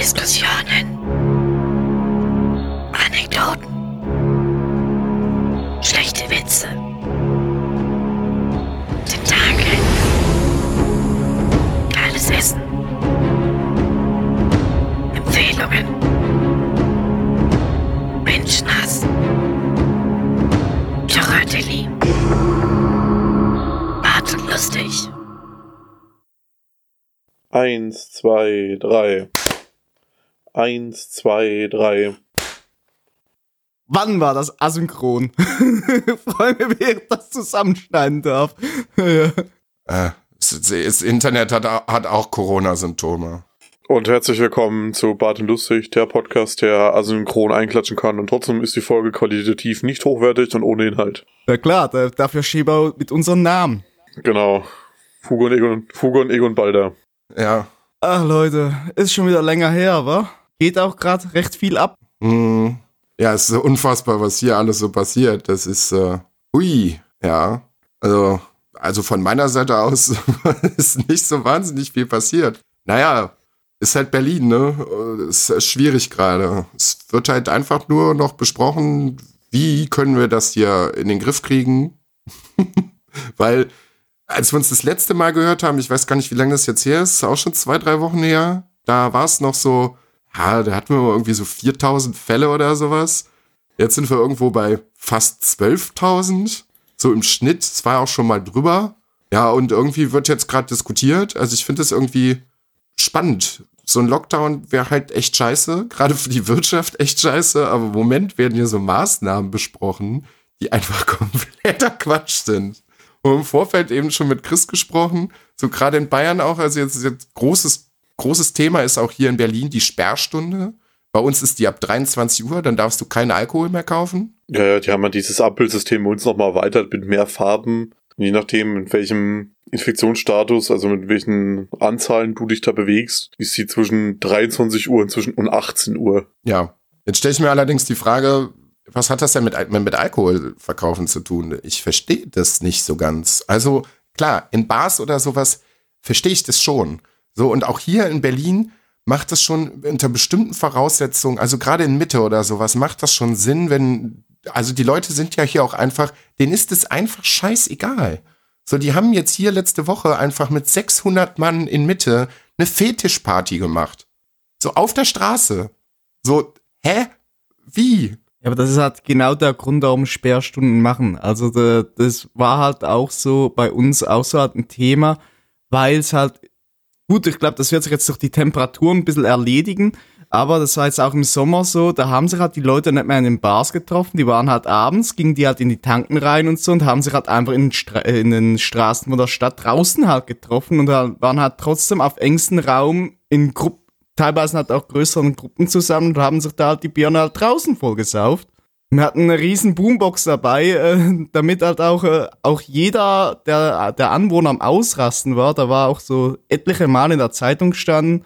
Diskussionen, Anekdoten, schlechte Witze, Tentakel, geiles Essen, Empfehlungen, Menschenhass, Choratelli, Bart lustig. Eins, zwei, drei. Eins, zwei, drei. Wann war das asynchron? Freue mich, wie ich das zusammenschneiden darf. ja. Äh, das, Internet hat, hat auch Corona-Symptome. Und herzlich willkommen zu Bart und Lustig, der Podcast, der asynchron einklatschen kann. Und trotzdem ist die Folge qualitativ nicht hochwertig und ohne Inhalt. ja klar, da, dafür Schäber mit unserem Namen. Genau. Fugo und Egon, Fugo und Egon Balder. Ja. Ach Leute, ist schon wieder länger her, wa? Geht auch gerade recht viel ab. Hm. Ja, es ist unfassbar, was hier alles so passiert. Das ist, äh, ui, ja. Also, also von meiner Seite aus ist nicht so wahnsinnig viel passiert. Naja, ist halt Berlin, ne? Ist schwierig gerade. Es wird halt einfach nur noch besprochen, wie können wir das hier in den Griff kriegen. Weil, als wir uns das letzte Mal gehört haben, ich weiß gar nicht, wie lange das jetzt her ist, auch schon zwei, drei Wochen her, da war es noch so, ja, da hatten wir mal irgendwie so 4000 Fälle oder sowas. Jetzt sind wir irgendwo bei fast 12.000, so im Schnitt. Es war auch schon mal drüber. Ja, und irgendwie wird jetzt gerade diskutiert. Also ich finde es irgendwie spannend. So ein Lockdown wäre halt echt scheiße, gerade für die Wirtschaft echt scheiße, aber im Moment werden hier so Maßnahmen besprochen, die einfach kompletter Quatsch sind. Und im Vorfeld eben schon mit Chris gesprochen, so gerade in Bayern auch, also jetzt, jetzt großes, großes Thema ist auch hier in Berlin die Sperrstunde. Bei uns ist die ab 23 Uhr, dann darfst du keinen Alkohol mehr kaufen. Ja, die haben ja dieses Ampelsystem bei uns nochmal erweitert mit mehr Farben. Je nachdem, in welchem Infektionsstatus, also mit welchen Anzahlen du dich da bewegst, ist sie zwischen 23 Uhr und zwischen und 18 Uhr. Ja. Jetzt stelle ich mir allerdings die Frage, was hat das denn mit, mit Alkoholverkaufen zu tun? Ich verstehe das nicht so ganz. Also klar, in Bars oder sowas verstehe ich das schon. So, und auch hier in Berlin macht das schon unter bestimmten Voraussetzungen, also gerade in Mitte oder sowas, macht das schon Sinn, wenn, also die Leute sind ja hier auch einfach, denen ist es einfach scheißegal. So, die haben jetzt hier letzte Woche einfach mit 600 Mann in Mitte eine Fetischparty gemacht. So auf der Straße. So, hä? Wie? Ja, aber das ist halt genau der Grund, warum Sperrstunden machen. Also da, das war halt auch so bei uns auch so halt ein Thema, weil es halt, gut, ich glaube, das wird sich jetzt durch die Temperaturen ein bisschen erledigen, aber das war jetzt auch im Sommer so, da haben sich halt die Leute nicht mehr in den Bars getroffen, die waren halt abends, gingen die halt in die Tanken rein und so und haben sich halt einfach in den, Stra äh, in den Straßen von der Stadt draußen halt getroffen und da waren halt trotzdem auf engstem Raum in Gruppen, teilweise halt auch größeren Gruppen zusammen und haben sich da halt die Birne halt draußen vollgesauft. Wir hatten eine riesen Boombox dabei, äh, damit halt auch, äh, auch jeder, der, der Anwohner am Ausrasten war, da war auch so etliche Mal in der Zeitung gestanden,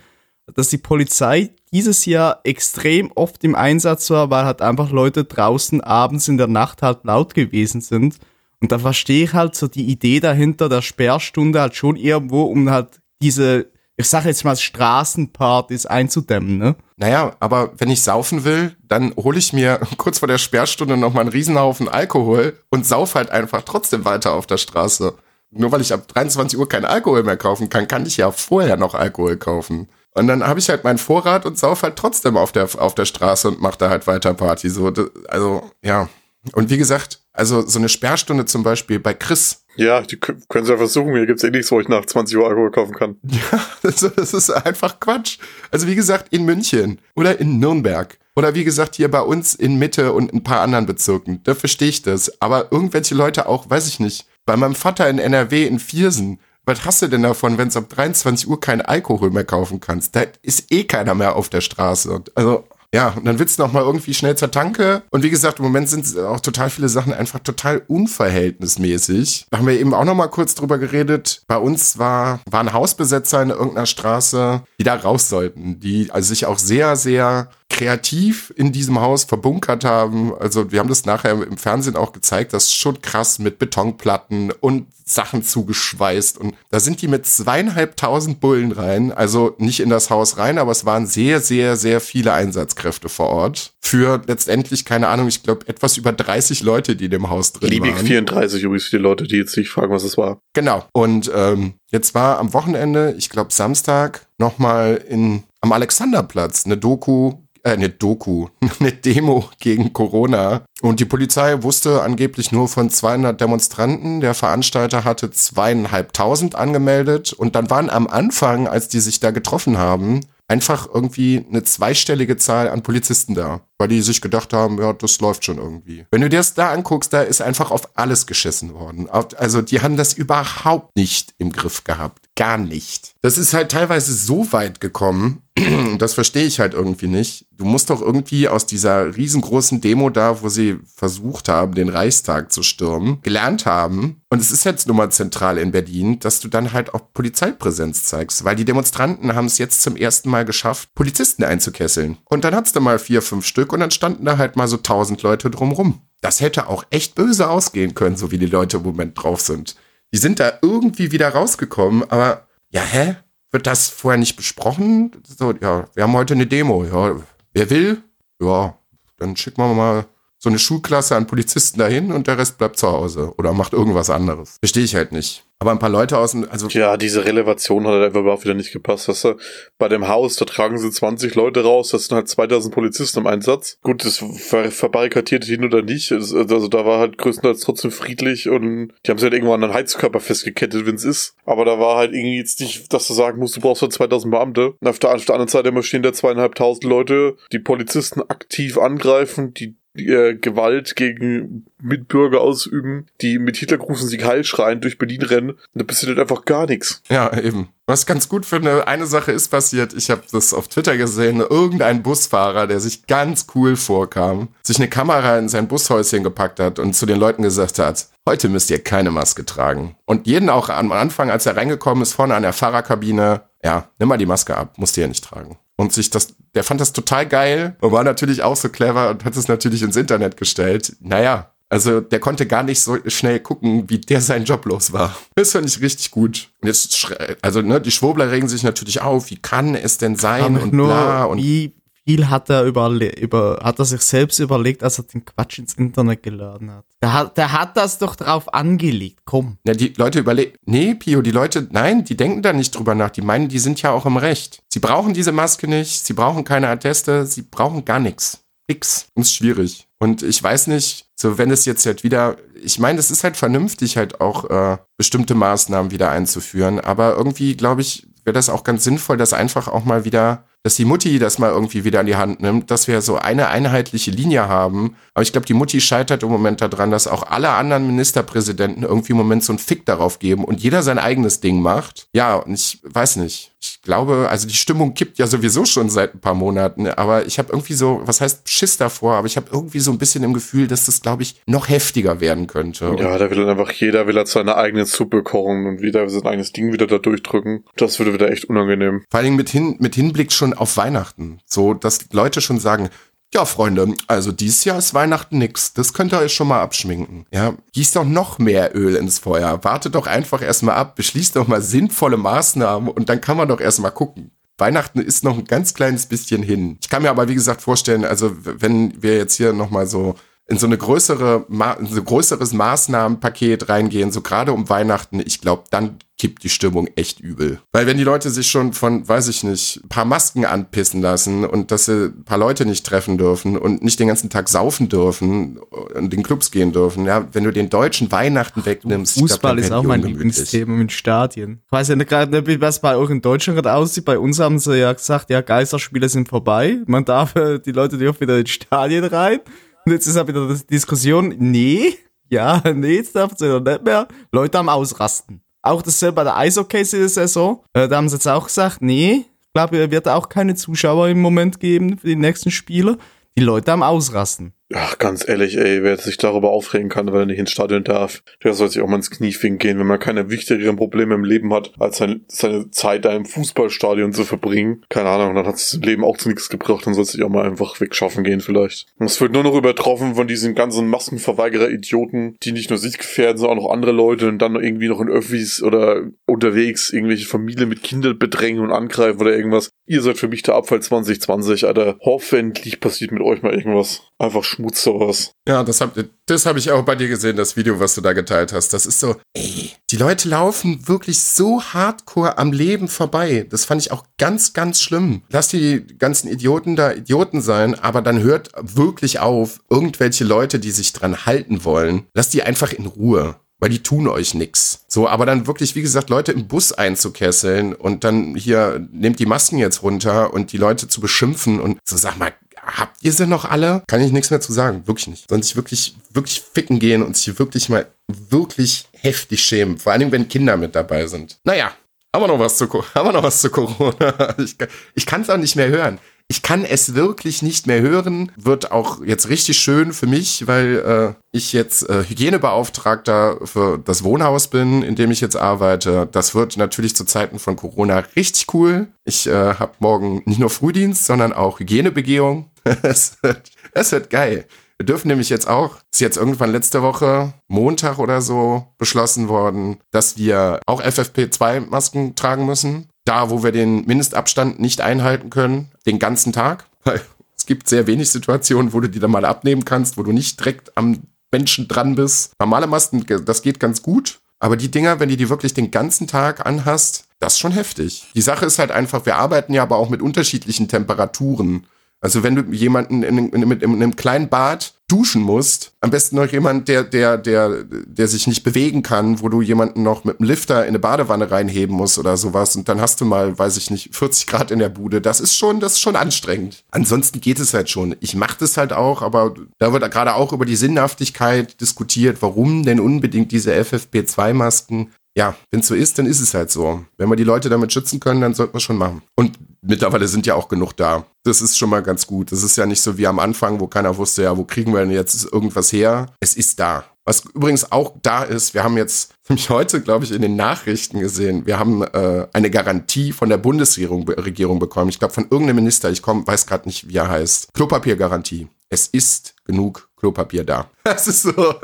dass die Polizei dieses Jahr extrem oft im Einsatz war, weil halt einfach Leute draußen abends in der Nacht halt laut gewesen sind. Und da verstehe ich halt so die Idee dahinter der Sperrstunde halt schon irgendwo, um halt diese, ich sag jetzt mal Straßenpartys einzudämmen, ne? Naja, aber wenn ich saufen will, dann hole ich mir kurz vor der Sperrstunde nochmal einen Riesenhaufen Alkohol und sauf halt einfach trotzdem weiter auf der Straße. Nur weil ich ab 23 Uhr keinen Alkohol mehr kaufen kann, kann ich ja vorher noch Alkohol kaufen. Und dann habe ich halt meinen Vorrat und sauf halt trotzdem auf der, auf der Straße und mach da halt weiter Party. So, also, ja. Und wie gesagt, also so eine Sperrstunde zum Beispiel bei Chris, Ja, die kö- können sie ja versuchen. Hier gibt's eh nichts, wo ich nach 20 Uhr Alkohol kaufen kann. Ja, das, das ist einfach Quatsch. Also wie gesagt, in München oder in Nürnberg oder wie gesagt hier bei uns in Mitte und ein paar anderen Bezirken, da verstehe ich das. Aber irgendwelche Leute auch, weiß ich nicht, bei meinem Vater in NRW in Viersen, was hast du denn davon, wenn du ab 23 Uhr keinen Alkohol mehr kaufen kannst? Da ist eh keiner mehr auf der Straße. Also ja, und dann willst du noch mal irgendwie schnell zur Tanke. Und wie gesagt, im Moment sind auch total viele Sachen einfach total unverhältnismäßig. Da haben wir eben auch noch mal kurz drüber geredet. Bei uns war, waren Hausbesetzer in irgendeiner Straße, die da raus sollten, die also sich auch sehr, sehr kreativ in diesem Haus verbunkert haben. Also wir haben das nachher im Fernsehen auch gezeigt, das ist schon krass mit Betonplatten und Sachen zugeschweißt. Und da sind die mit zweieinhalbtausend Bullen rein, also nicht in das Haus rein, aber es waren sehr, sehr, sehr viele Einsatzkräfte vor Ort. Für letztendlich, keine Ahnung, ich glaube etwas über 30 Leute, die in dem Haus drin Liebig waren. 34 übrigens für die Leute, die jetzt nicht fragen, was es war. Genau. Und ähm, jetzt war am Wochenende, ich glaube Samstag, nochmal in am Alexanderplatz eine Doku, äh, eine Doku, eine Demo gegen Corona. Und die Polizei wusste angeblich nur von 200 Demonstranten. Der Veranstalter hatte zweieinhalbtausend angemeldet. Und dann waren am Anfang, als die sich da getroffen haben, einfach irgendwie eine zweistellige Zahl an Polizisten da, weil die sich gedacht haben, ja, das läuft schon irgendwie. Wenn du dir das da anguckst, da ist einfach auf alles geschissen worden. Also die haben das überhaupt nicht im Griff gehabt. Gar nicht. Das ist halt teilweise so weit gekommen, das verstehe ich halt irgendwie nicht. Du musst doch irgendwie aus dieser riesengroßen Demo da, wo sie versucht haben, den Reichstag zu stürmen, gelernt haben. Und es ist jetzt nun mal zentral in Berlin, dass du dann halt auch Polizeipräsenz zeigst, weil die Demonstranten haben es jetzt zum ersten Mal geschafft, Polizisten einzukesseln. Und dann hat's da mal vier, fünf Stück und dann standen da halt mal so tausend Leute drumrum. Das hätte auch echt böse ausgehen können, so wie die Leute im Moment drauf sind. Die sind da irgendwie wieder rausgekommen, aber ja, hä? Wird das vorher nicht besprochen? So, ja, wir haben heute eine Demo. Ja, wer will? Ja, dann schicken wir mal so eine Schulklasse an Polizisten dahin und der Rest bleibt zu Hause oder macht irgendwas anderes. Verstehe ich halt nicht. Aber ein paar Leute aus dem, also. Ja, diese Relevation hat halt einfach überhaupt wieder nicht gepasst. Weißt du, bei dem Haus, da tragen sie 20 Leute raus, das sind halt 2000 Polizisten im Einsatz. Gut, das ver verbarrikadiert hin oder nicht. Also da war halt größtenteils trotzdem friedlich und die haben sich halt irgendwann an einen Heizkörper festgekettet, wenn es ist. Aber da war halt irgendwie jetzt nicht, dass du sagen musst, du brauchst halt 2000 Beamte. Und auf der, auf der anderen Seite immer stehen da zweieinhalbtausend Leute, die Polizisten aktiv angreifen, die äh, Gewalt gegen Mitbürger ausüben, die mit Hitlergrußen sich heil schreien, durch Berlin rennen. Da passiert einfach gar nichts. Ja, eben. Was ganz gut finde, eine Sache ist passiert, ich habe das auf Twitter gesehen, irgendein Busfahrer, der sich ganz cool vorkam, sich eine Kamera in sein Bushäuschen gepackt hat und zu den Leuten gesagt hat, heute müsst ihr keine Maske tragen. Und jeden auch am Anfang, als er reingekommen ist, vorne an der Fahrerkabine, ja, nimm mal die Maske ab, musst ihr ja nicht tragen. Und sich das, der fand das total geil und war natürlich auch so clever und hat es natürlich ins Internet gestellt. Naja, also der konnte gar nicht so schnell gucken, wie der sein Job los war. Das fand ich richtig gut. Und jetzt, also ne, die Schwurbler regen sich natürlich auf, wie kann es denn sein und bla und wie viel hat er überle über, hat er sich selbst überlegt, als er den Quatsch ins Internet geladen hat. Der hat, der hat das doch drauf angelegt, komm. Ja, die Leute überlegen, nee, Pio, die Leute, nein, die denken da nicht drüber nach. Die meinen, die sind ja auch im Recht. Sie brauchen diese Maske nicht, sie brauchen keine Atteste, sie brauchen gar nichts. Nix. Ist schwierig. Und ich weiß nicht, so wenn es jetzt halt wieder, ich meine, es ist halt vernünftig, halt auch äh, bestimmte Maßnahmen wieder einzuführen, aber irgendwie, glaube ich, wäre das auch ganz sinnvoll, das einfach auch mal wieder dass die Mutti das mal irgendwie wieder in die Hand nimmt, dass wir so eine einheitliche Linie haben. Aber ich glaube, die Mutti scheitert im Moment daran, dass auch alle anderen Ministerpräsidenten irgendwie im Moment so einen Fick darauf geben und jeder sein eigenes Ding macht. Ja, und ich weiß nicht. Ich glaube, also die Stimmung kippt ja sowieso schon seit ein paar Monaten, aber ich habe irgendwie so, was heißt Schiss davor, aber ich habe irgendwie so ein bisschen im Gefühl, dass das, glaube ich, noch heftiger werden könnte. Ja, da will dann einfach jeder will halt seine eigene Suppe kochen und wieder sein eigenes Ding wieder da durchdrücken. Das würde wieder echt unangenehm. Vor allem mit, hin, mit Hinblick schon auf Weihnachten. So, dass Leute schon sagen, ja, Freunde, also dieses Jahr ist Weihnachten nix. Das könnt ihr euch schon mal abschminken. Ja, gießt doch noch mehr Öl ins Feuer. Wartet doch einfach erstmal ab, beschließt doch mal sinnvolle Maßnahmen und dann kann man doch erstmal gucken. Weihnachten ist noch ein ganz kleines bisschen hin. Ich kann mir aber, wie gesagt, vorstellen, also wenn wir jetzt hier nochmal so in so eine größere, in so ein größeres Maßnahmenpaket reingehen, so gerade um Weihnachten, ich glaube, dann kippt die Stimmung echt übel. Weil wenn die Leute sich schon von, weiß ich nicht, ein paar Masken anpissen lassen und dass sie ein paar Leute nicht treffen dürfen und nicht den ganzen Tag saufen dürfen und in den Clubs gehen dürfen, ja, wenn du den deutschen Weihnachten wegnimmst. Fußball glaub, ist auch mein Lieblingsthema mit Stadien. Ich weiß ja nicht gerade, wie was bei euch in Deutschland gerade aussieht. Bei uns haben sie ja gesagt, ja, Geisterspiele sind vorbei. Man darf, äh, die Leute dürfen wieder in Stadien rein. Und jetzt ist halt wieder die Diskussion, nee, ja, nee, jetzt darf es ja nicht mehr. Leute am Ausrasten. Auch dasselbe bei der Eishockey-Saison. Äh, da haben sie jetzt auch gesagt, nee, ich glaube, es wird auch keine Zuschauer im Moment geben für die nächsten Spiele. Die Leute am Ausrasten. Ach, ganz ehrlich, ey, wer sich darüber aufregen kann, weil er nicht ins Stadion darf, der soll sich auch mal ins Knie ficken gehen, wenn man keine wichtigeren Probleme im Leben hat, als sein, seine Zeit da im Fußballstadion zu verbringen. Keine Ahnung, dann hat es im Leben auch zu nichts gebracht, dann soll sich auch mal einfach wegschaffen gehen vielleicht. Und es wird nur noch übertroffen von diesen ganzen Maskenverweigerer-Idioten, die nicht nur sich gefährden, sondern auch andere Leute und dann irgendwie noch in Öffis oder unterwegs irgendwelche Familien mit Kindern bedrängen und angreifen oder irgendwas. Ihr seid für mich der Abfall 2020, Alter. Hoffentlich passiert mit euch mal irgendwas. Einfach Schmutz sowas. Ja, das habe das hab ich auch bei dir gesehen, das Video, was du da geteilt hast. Das ist so, ey, die Leute laufen wirklich so hardcore am Leben vorbei. Das fand ich auch ganz, ganz schlimm. Lass die ganzen Idioten da Idioten sein, aber dann hört wirklich auf, irgendwelche Leute, die sich dran halten wollen, lass die einfach in Ruhe weil die tun euch nix. So, aber dann wirklich, wie gesagt, Leute im Bus einzukesseln und dann hier, nehmt die Masken jetzt runter und die Leute zu beschimpfen und so, sag mal, habt ihr sie noch alle? Kann ich nichts mehr zu sagen, wirklich nicht. Sollen sich wirklich, wirklich ficken gehen und sich wirklich mal wirklich heftig schämen. Vor allem, wenn Kinder mit dabei sind. Naja, haben wir noch was zu, haben wir noch was zu Corona? Ich, ich kann es auch nicht mehr hören. Ich kann es wirklich nicht mehr hören. Wird auch jetzt richtig schön für mich, weil äh, ich jetzt äh, Hygienebeauftragter für das Wohnhaus bin, in dem ich jetzt arbeite. Das wird natürlich zu Zeiten von Corona richtig cool. Ich äh, habe morgen nicht nur Frühdienst, sondern auch Hygienebegehung. es, wird, es wird geil. Wir dürfen nämlich jetzt auch, ist jetzt irgendwann letzte Woche, Montag oder so, beschlossen worden, dass wir auch FFP2-Masken tragen müssen da, wo wir den Mindestabstand nicht einhalten können, den ganzen Tag. Weil es gibt sehr wenig Situationen, wo du die dann mal abnehmen kannst, wo du nicht direkt am Menschen dran bist. Normale Masken, das geht ganz gut. Aber die Dinger, wenn du die wirklich den ganzen Tag anhast, das ist schon heftig. Die Sache ist halt einfach, wir arbeiten ja aber auch mit unterschiedlichen Temperaturen. Also wenn du jemanden in, in, in, in einem kleinen Bad duschen musst, am besten noch jemand, der, der, der, der sich nicht bewegen kann, wo du jemanden noch mit einem Lifter in eine Badewanne reinheben musst oder sowas und dann hast du mal, weiß ich nicht, 40 Grad in der Bude. Das ist schon, das ist schon anstrengend. Ansonsten geht es halt schon. Ich mache das halt auch, aber da wird gerade auch über die Sinnhaftigkeit diskutiert, warum denn unbedingt diese FFP2-Masken ja, wenn es so ist, dann ist es halt so. Wenn wir die Leute damit schützen können, dann sollten wir schon machen. Und mittlerweile sind ja auch genug da. Das ist schon mal ganz gut. Das ist ja nicht so wie am Anfang, wo keiner wusste, ja, wo kriegen wir denn jetzt irgendwas her? Es ist da. Was übrigens auch da ist, wir haben jetzt nämlich heute, glaube ich, in den Nachrichten gesehen, wir haben äh, eine Garantie von der Bundesregierung Regierung bekommen. Ich glaube, von irgendeinem Minister, ich komm, weiß gerade nicht, wie er heißt. Klopapiergarantie. Es ist genug Klopapier da. Das ist so.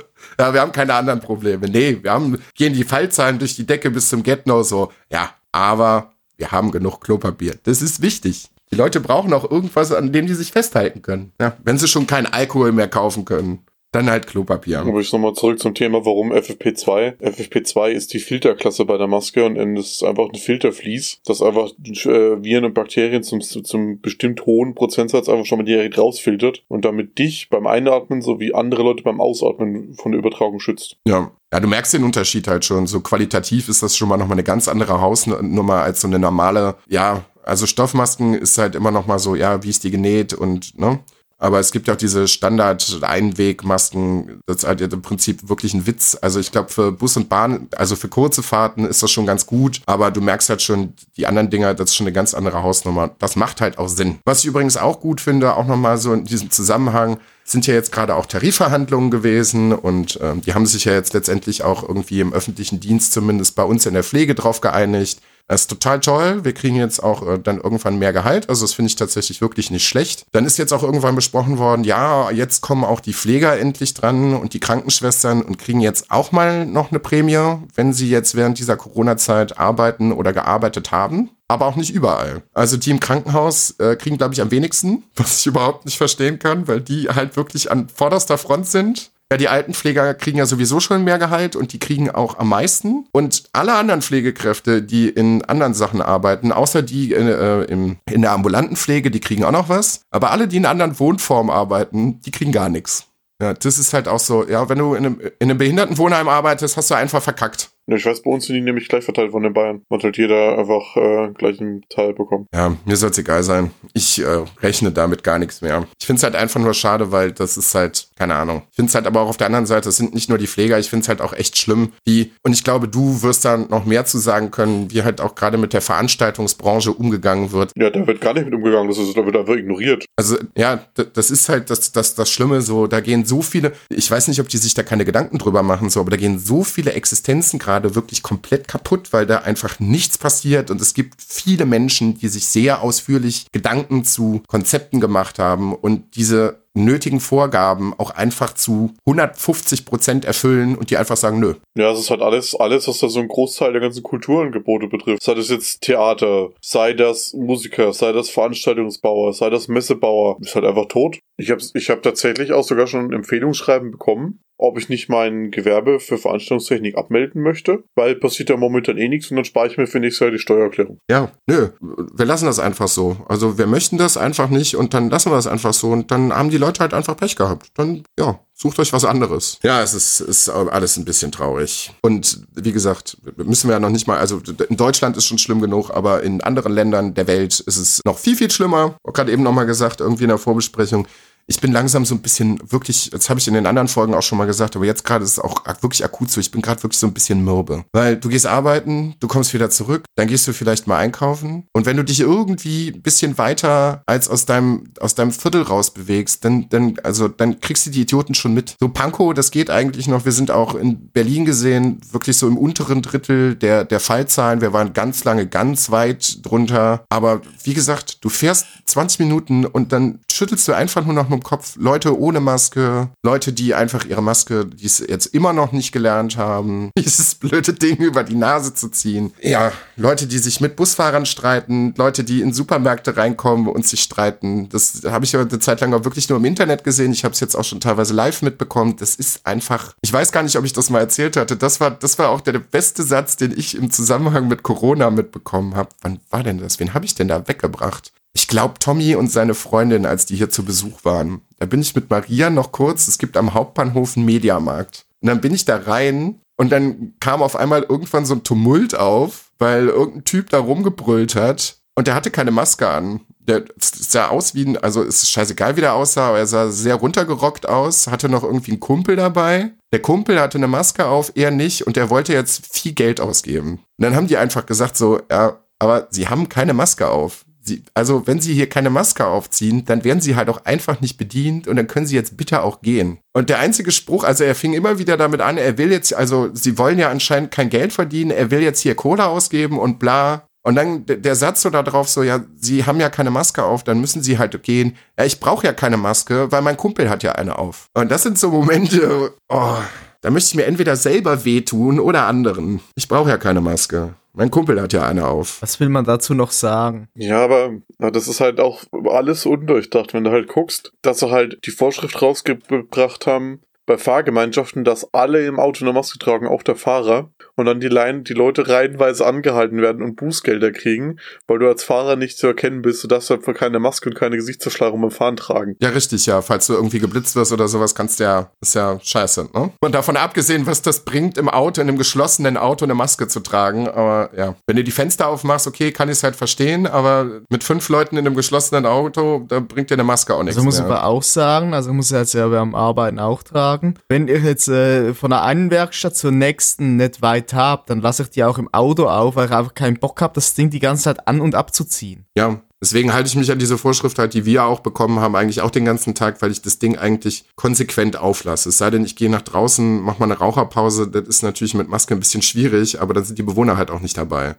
Ja, wir haben keine anderen Probleme. Nee, wir haben, gehen die Fallzahlen durch die Decke bis zum Get-No so. Ja, aber wir haben genug Klopapier. Das ist wichtig. Die Leute brauchen auch irgendwas, an dem die sich festhalten können. Ja, wenn sie schon keinen Alkohol mehr kaufen können. Dann halt Klopapier. Aber ich nochmal zurück zum Thema, warum FFP2. FFP2 ist die Filterklasse bei der Maske und es ist einfach ein Filtervlies, das einfach äh, Viren und Bakterien zum, zum bestimmt hohen Prozentsatz einfach schon mal direkt rausfiltert und damit dich beim Einatmen sowie andere Leute beim Ausatmen von der Übertragung schützt. Ja. Ja, du merkst den Unterschied halt schon. So qualitativ ist das schon mal nochmal eine ganz andere Hausnummer als so eine normale, ja, also Stoffmasken ist halt immer noch mal so, ja, wie ist die genäht und, ne? Aber es gibt auch diese Standard-Einwegmasken. Das ist halt im Prinzip wirklich ein Witz. Also ich glaube, für Bus und Bahn, also für kurze Fahrten ist das schon ganz gut. Aber du merkst halt schon, die anderen Dinger, das ist schon eine ganz andere Hausnummer. Das macht halt auch Sinn. Was ich übrigens auch gut finde, auch nochmal so in diesem Zusammenhang, sind ja jetzt gerade auch Tarifverhandlungen gewesen und äh, die haben sich ja jetzt letztendlich auch irgendwie im öffentlichen Dienst zumindest bei uns in der Pflege drauf geeinigt, das ist total toll. Wir kriegen jetzt auch äh, dann irgendwann mehr Gehalt. Also das finde ich tatsächlich wirklich nicht schlecht. Dann ist jetzt auch irgendwann besprochen worden, ja, jetzt kommen auch die Pfleger endlich dran und die Krankenschwestern und kriegen jetzt auch mal noch eine Prämie, wenn sie jetzt während dieser Corona-Zeit arbeiten oder gearbeitet haben aber auch nicht überall. Also die im Krankenhaus äh, kriegen, glaube ich, am wenigsten, was ich überhaupt nicht verstehen kann, weil die halt wirklich an vorderster Front sind. Ja, die Altenpfleger kriegen ja sowieso schon mehr Gehalt und die kriegen auch am meisten. Und alle anderen Pflegekräfte, die in anderen Sachen arbeiten, außer die in, äh, im, in der ambulanten Pflege, die kriegen auch noch was. Aber alle, die in anderen Wohnformen arbeiten, die kriegen gar nichts. Ja, das ist halt auch so, ja, wenn du in einem, in einem Behindertenwohnheim arbeitest, hast du einfach verkackt. Ja, ich weiß, bei uns sind die nämlich gleich verteilt von den Bayern. Und halt jeder einfach äh, gleich einen Teil bekommen. Ja, mir soll es egal sein. Ich äh, rechne damit gar nichts mehr. Ich finde es halt einfach nur schade, weil das ist halt, keine Ahnung. Ich finde es halt aber auch auf der anderen Seite, es sind nicht nur die Pfleger, ich finde es halt auch echt schlimm, wie, und ich glaube, du wirst da noch mehr zu sagen können, wie halt auch gerade mit der Veranstaltungsbranche umgegangen wird. Ja, da wird gar nicht mit umgegangen, das ist, da wird einfach ignoriert. Also ja, das ist halt das, das, das Schlimme, so, da gehen so viele, ich weiß nicht, ob die sich da keine Gedanken drüber machen, so, aber da gehen so viele Existenzen gerade wirklich komplett kaputt, weil da einfach nichts passiert und es gibt viele Menschen, die sich sehr ausführlich Gedanken zu Konzepten gemacht haben und diese nötigen Vorgaben auch einfach zu 150 Prozent erfüllen und die einfach sagen, nö. Ja, es ist halt alles, alles, was da so ein Großteil der ganzen Kulturangebote betrifft. Sei das jetzt Theater, sei das Musiker, sei das Veranstaltungsbauer, sei das Messebauer, ist halt einfach tot. Ich habe ich hab tatsächlich auch sogar schon ein Empfehlungsschreiben bekommen, ob ich nicht mein Gewerbe für Veranstaltungstechnik abmelden möchte, weil passiert ja momentan eh nichts und dann spare ich mir für nächstes Jahr die Steuererklärung. Ja, nö, wir lassen das einfach so. Also wir möchten das einfach nicht und dann lassen wir das einfach so und dann haben die Leute halt einfach Pech gehabt. Dann, ja, sucht euch was anderes. Ja, es ist, ist alles ein bisschen traurig. Und wie gesagt, müssen wir ja noch nicht mal, also in Deutschland ist schon schlimm genug, aber in anderen Ländern der Welt ist es noch viel, viel schlimmer. Gerade eben nochmal gesagt, irgendwie in der Vorbesprechung. Ich bin langsam so ein bisschen wirklich, das habe ich in den anderen Folgen auch schon mal gesagt, aber jetzt gerade ist es auch wirklich akut so. Ich bin gerade wirklich so ein bisschen mürbe. Weil du gehst arbeiten, du kommst wieder zurück, dann gehst du vielleicht mal einkaufen. Und wenn du dich irgendwie ein bisschen weiter als aus deinem, aus deinem Viertel raus bewegst, dann, dann, also, dann kriegst du die Idioten schon mit. So Pankow, das geht eigentlich noch. Wir sind auch in Berlin gesehen, wirklich so im unteren Drittel der, der Fallzahlen. Wir waren ganz lange ganz weit drunter. Aber wie gesagt, du fährst 20 Minuten und dann schüttelst du einfach nur noch mit dem Kopf. Leute ohne Maske, Leute, die einfach ihre Maske, die es jetzt immer noch nicht gelernt haben, dieses blöde Ding über die Nase zu ziehen. Ja, Leute, die sich mit Busfahrern streiten, Leute, die in Supermärkte reinkommen und sich streiten. Das habe ich ja eine Zeit lang auch wirklich nur im Internet gesehen. Ich habe es jetzt auch schon teilweise live mitbekommen. Das ist einfach. Ich weiß gar nicht, ob ich das mal erzählt hatte. Das war, das war auch der beste Satz, den ich im Zusammenhang mit Corona mitbekommen habe. Wann war denn das? Wen habe ich denn da weggebracht? Ich glaube, Tommy und seine Freundin, als die hier zu Besuch waren. Da bin ich mit Maria noch kurz. Es gibt am Hauptbahnhof einen Mediamarkt. Und dann bin ich da rein und dann kam auf einmal irgendwann so ein Tumult auf, weil irgendein Typ da rumgebrüllt hat und der hatte keine Maske an. Der sah aus wie ein, also ist scheißegal, wie der aussah, aber er sah sehr runtergerockt aus, hatte noch irgendwie einen Kumpel dabei. Der Kumpel hatte eine Maske auf, er nicht und er wollte jetzt viel Geld ausgeben. Und dann haben die einfach gesagt so, ja, aber sie haben keine Maske auf. Sie, also, wenn Sie hier keine Maske aufziehen, dann werden Sie halt auch einfach nicht bedient und dann können Sie jetzt bitte auch gehen. Und der einzige Spruch, also er fing immer wieder damit an, er will jetzt, also Sie wollen ja anscheinend kein Geld verdienen, er will jetzt hier Kohle ausgeben und bla. Und dann der, Satz so da drauf so, ja, Sie haben ja keine Maske auf, dann müssen Sie halt gehen. Ja, ich brauche ja keine Maske, weil mein Kumpel hat ja eine auf. Und das sind so Momente, oh, da möchte ich mir entweder selber wehtun oder anderen. Ich brauche ja keine Maske. Mein Kumpel hat ja eine auf. Was will man dazu noch sagen? Ja, aber na, das ist halt auch alles undurchdacht, wenn du halt guckst, dass sie halt die Vorschrift rausgebracht haben, bei Fahrgemeinschaften, dass alle im Auto eine Maske tragen, auch der Fahrer. Und dann die, Leine, die Leute reihenweise angehalten werden und Bußgelder kriegen, weil du als Fahrer nicht zu erkennen bist. Du darfst einfach keine Maske und keine Gesichtsverschleierung beim Fahren tragen. Ja, richtig, ja. Falls du irgendwie geblitzt wirst oder sowas, kannst du ja, ist ja scheiße, ne? Und davon abgesehen, was das bringt, im Auto, in einem geschlossenen Auto eine Maske zu tragen. Aber ja, wenn du die Fenster aufmachst, okay, kann ich es halt verstehen, aber mit fünf Leuten in einem geschlossenen Auto, da bringt dir eine Maske auch nichts. Also muss ich mehr. aber auch sagen, also muss ich jetzt ja beim Arbeiten auch tragen. Wenn ihr jetzt äh, von der einen Werkstatt zur nächsten nicht weit habt, dann lasse ich die auch im Auto auf, weil ich einfach keinen Bock habe, das Ding die ganze Zeit an- und abzuziehen. Ja, deswegen halte ich mich an diese Vorschrift halt, die wir auch bekommen haben, eigentlich auch den ganzen Tag, weil ich das Ding eigentlich konsequent auflasse. Es sei denn, ich gehe nach draußen, mach mal eine Raucherpause, das ist natürlich mit Maske ein bisschen schwierig, aber dann sind die Bewohner halt auch nicht dabei.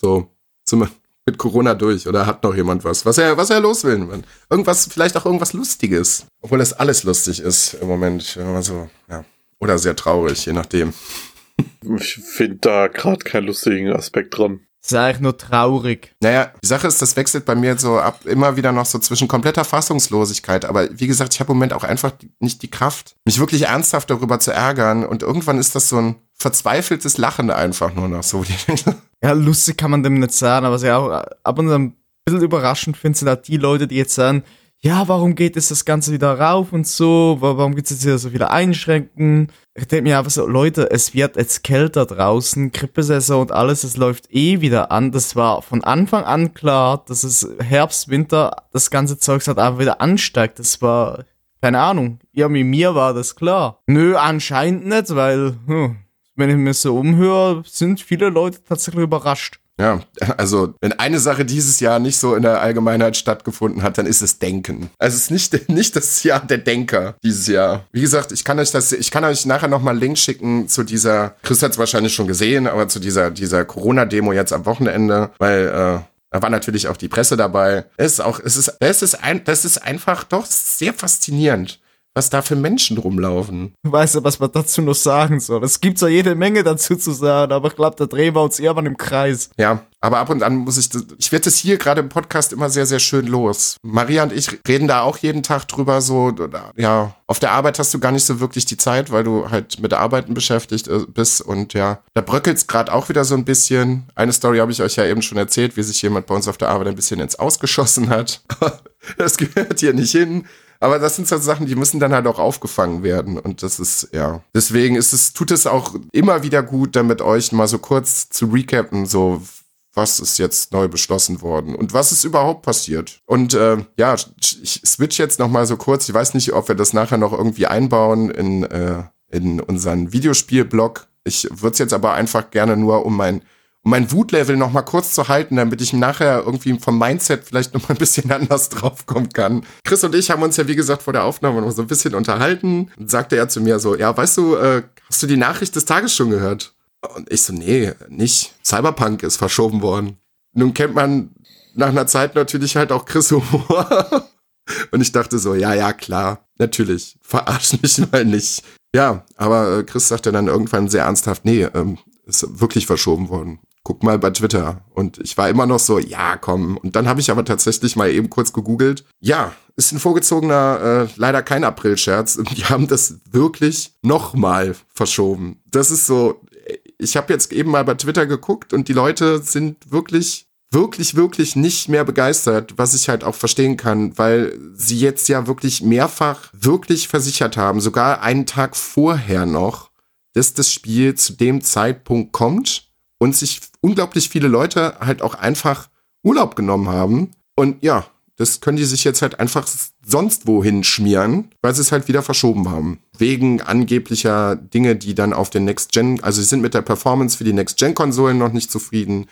So, sind wir mit Corona durch oder hat noch jemand was? Was er, was er los will. Irgendwas, vielleicht auch irgendwas Lustiges. Obwohl das alles lustig ist im Moment. wenn man so, ja. Oder sehr traurig, je nachdem. Ich finde da gerade keinen lustigen Aspekt dran. Das ist eigentlich nur traurig. Naja, die Sache ist, das wechselt bei mir so ab immer wieder noch so zwischen kompletter Fassungslosigkeit. Aber wie gesagt, ich habe im Moment auch einfach nicht die Kraft, mich wirklich ernsthaft darüber zu ärgern. Und irgendwann ist das so ein verzweifeltes Lachen einfach nur noch so. Ja, lustig kann man dem nicht sagen, aber was ich auch ab und zu ein bisschen überraschend finde, sind halt die Leute, die jetzt sagen, ja, warum geht jetzt das Ganze wieder rauf und so, Wa- warum gibt es jetzt wieder so viele Einschränken, ich denke mir einfach so, Leute, es wird jetzt kälter draußen, Grippesaison und alles, es läuft eh wieder an. Das war von Anfang an klar, dass es Herbst, Winter, das ganze Zeugs hat einfach wieder ansteigt. Das war, keine Ahnung, irgendwie mir war das klar. Nö, anscheinend nicht, weil, hm, wenn ich mir so umhöre, sind viele Leute tatsächlich überrascht. Ja, also wenn eine Sache dieses Jahr nicht so in der Allgemeinheit stattgefunden hat, dann ist es Denken. Also es ist nicht, nicht das Jahr der Denker dieses Jahr. Wie gesagt, ich kann euch das, ich kann euch nachher nochmal einen Link schicken zu dieser, Chris hat es wahrscheinlich schon gesehen, aber zu dieser, dieser Corona-Demo jetzt am Wochenende, weil äh, da war natürlich auch die Presse dabei. Es ist auch, es ist, es ist ein, das ist einfach doch sehr faszinierend was da für Menschen rumlaufen. Weißt du, was man dazu noch sagen soll? Es gibt zwar jede Menge dazu zu sagen, aber ich glaube, da drehen wir uns irgendwann im Kreis. Ja, aber ab und an muss ich, das, ich werde das hier gerade im Podcast immer sehr, sehr schön los. Maria und ich reden da auch jeden Tag drüber, so, ja, auf der Arbeit hast du gar nicht so wirklich die Zeit, weil du halt mit Arbeiten beschäftigt äh, bist und ja, da bröckelt's gerade auch wieder so ein bisschen. Eine Story habe ich euch ja eben schon erzählt, wie sich jemand bei uns auf der Arbeit ein bisschen ins Ausgeschossen hat. das gehört hier nicht hin. Aber das sind so Sachen, die müssen dann halt auch aufgefangen werden. Und das ist, ja. Deswegen ist es, tut es auch immer wieder gut, dann mit euch mal so kurz zu recappen, so, was ist jetzt neu beschlossen worden und was ist überhaupt passiert. Und äh, ja, ich switch jetzt noch mal so kurz. Ich weiß nicht, ob wir das nachher noch irgendwie einbauen in, äh, in unseren Videospielblog. Ich würde es jetzt aber einfach gerne nur um mein um mein Wutlevel noch mal kurz zu halten, damit ich nachher irgendwie vom Mindset vielleicht noch mal ein bisschen anders draufkommen kann. Chris und ich haben uns ja, wie gesagt, vor der Aufnahme noch so ein bisschen unterhalten. Und sagte er zu mir so, ja, weißt du, äh, hast du die Nachricht des Tages schon gehört? Und ich so, nee, nicht. Cyberpunk ist verschoben worden. Nun kennt man nach einer Zeit natürlich halt auch Chris Humor. Und ich dachte so, ja, ja, klar, natürlich, verarsch mich mal nicht. Ja, aber äh, Chris sagte dann irgendwann sehr ernsthaft, nee, ähm, ist wirklich verschoben worden guck mal bei Twitter. Und ich war immer noch so, ja, komm. Und dann habe ich aber tatsächlich mal eben kurz gegoogelt. Ja, ist ein vorgezogener, äh, leider kein April-Scherz. Und die haben das wirklich nochmal verschoben. Das ist so, ich habe jetzt eben mal bei Twitter geguckt und die Leute sind wirklich wirklich, wirklich nicht mehr begeistert, was ich halt auch verstehen kann, weil sie jetzt ja wirklich mehrfach wirklich versichert haben, sogar einen Tag vorher noch, dass das Spiel zu dem Zeitpunkt kommt und sich unglaublich viele Leute halt auch einfach Urlaub genommen haben. Und ja, das können die sich jetzt halt einfach sonst wohin schmieren, weil sie es halt wieder verschoben haben. Wegen angeblicher Dinge, die dann auf den Next Gen, also sie sind mit der Performance für die Next Gen Konsolen noch nicht zufrieden.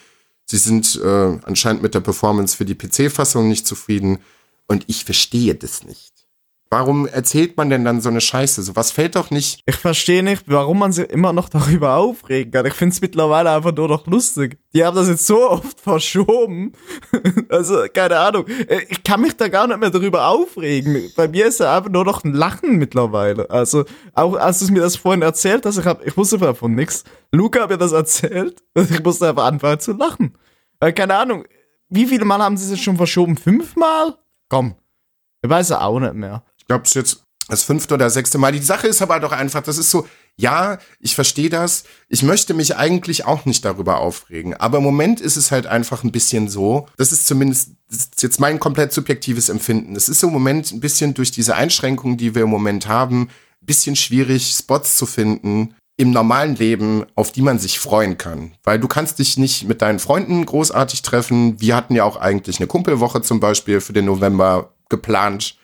Sie sind äh, anscheinend mit der Performance für die PC-Fassung nicht zufrieden. Und ich verstehe das nicht. Warum erzählt man denn dann so eine Scheiße? So was fällt doch nicht. Ich verstehe nicht, warum man sich immer noch darüber aufregen kann. Ich finde es mittlerweile einfach nur noch lustig. Die haben das jetzt so oft verschoben. also, keine Ahnung. Äh, ich kann mich da gar nicht mehr darüber aufregen. Bei mir ist ja einfach nur noch ein Lachen mittlerweile. Also, auch als du mir das vorhin erzählt hast, ich, hab, ich wusste davon nichts. Luca hat mir das erzählt. Ich musste einfach anfangen zu lachen. Weil, keine Ahnung. Wie viele Mal haben sie es jetzt schon verschoben? Fünfmal? Komm. Ich weiß ja auch nicht mehr glaube, es ist jetzt das fünfte oder sechste Mal. Die Sache ist aber doch einfach, das ist so, ja, ich verstehe das. Ich möchte mich eigentlich auch nicht darüber aufregen. Aber im Moment ist es halt einfach ein bisschen so, das ist zumindest das ist jetzt mein komplett subjektives Empfinden. Es ist im Moment ein bisschen durch diese Einschränkungen, die wir im Moment haben, ein bisschen schwierig, Spots zu finden im normalen Leben, auf die man sich freuen kann. Weil du kannst dich nicht mit deinen Freunden großartig treffen. Wir hatten ja auch eigentlich eine Kumpelwoche zum Beispiel für den November geplant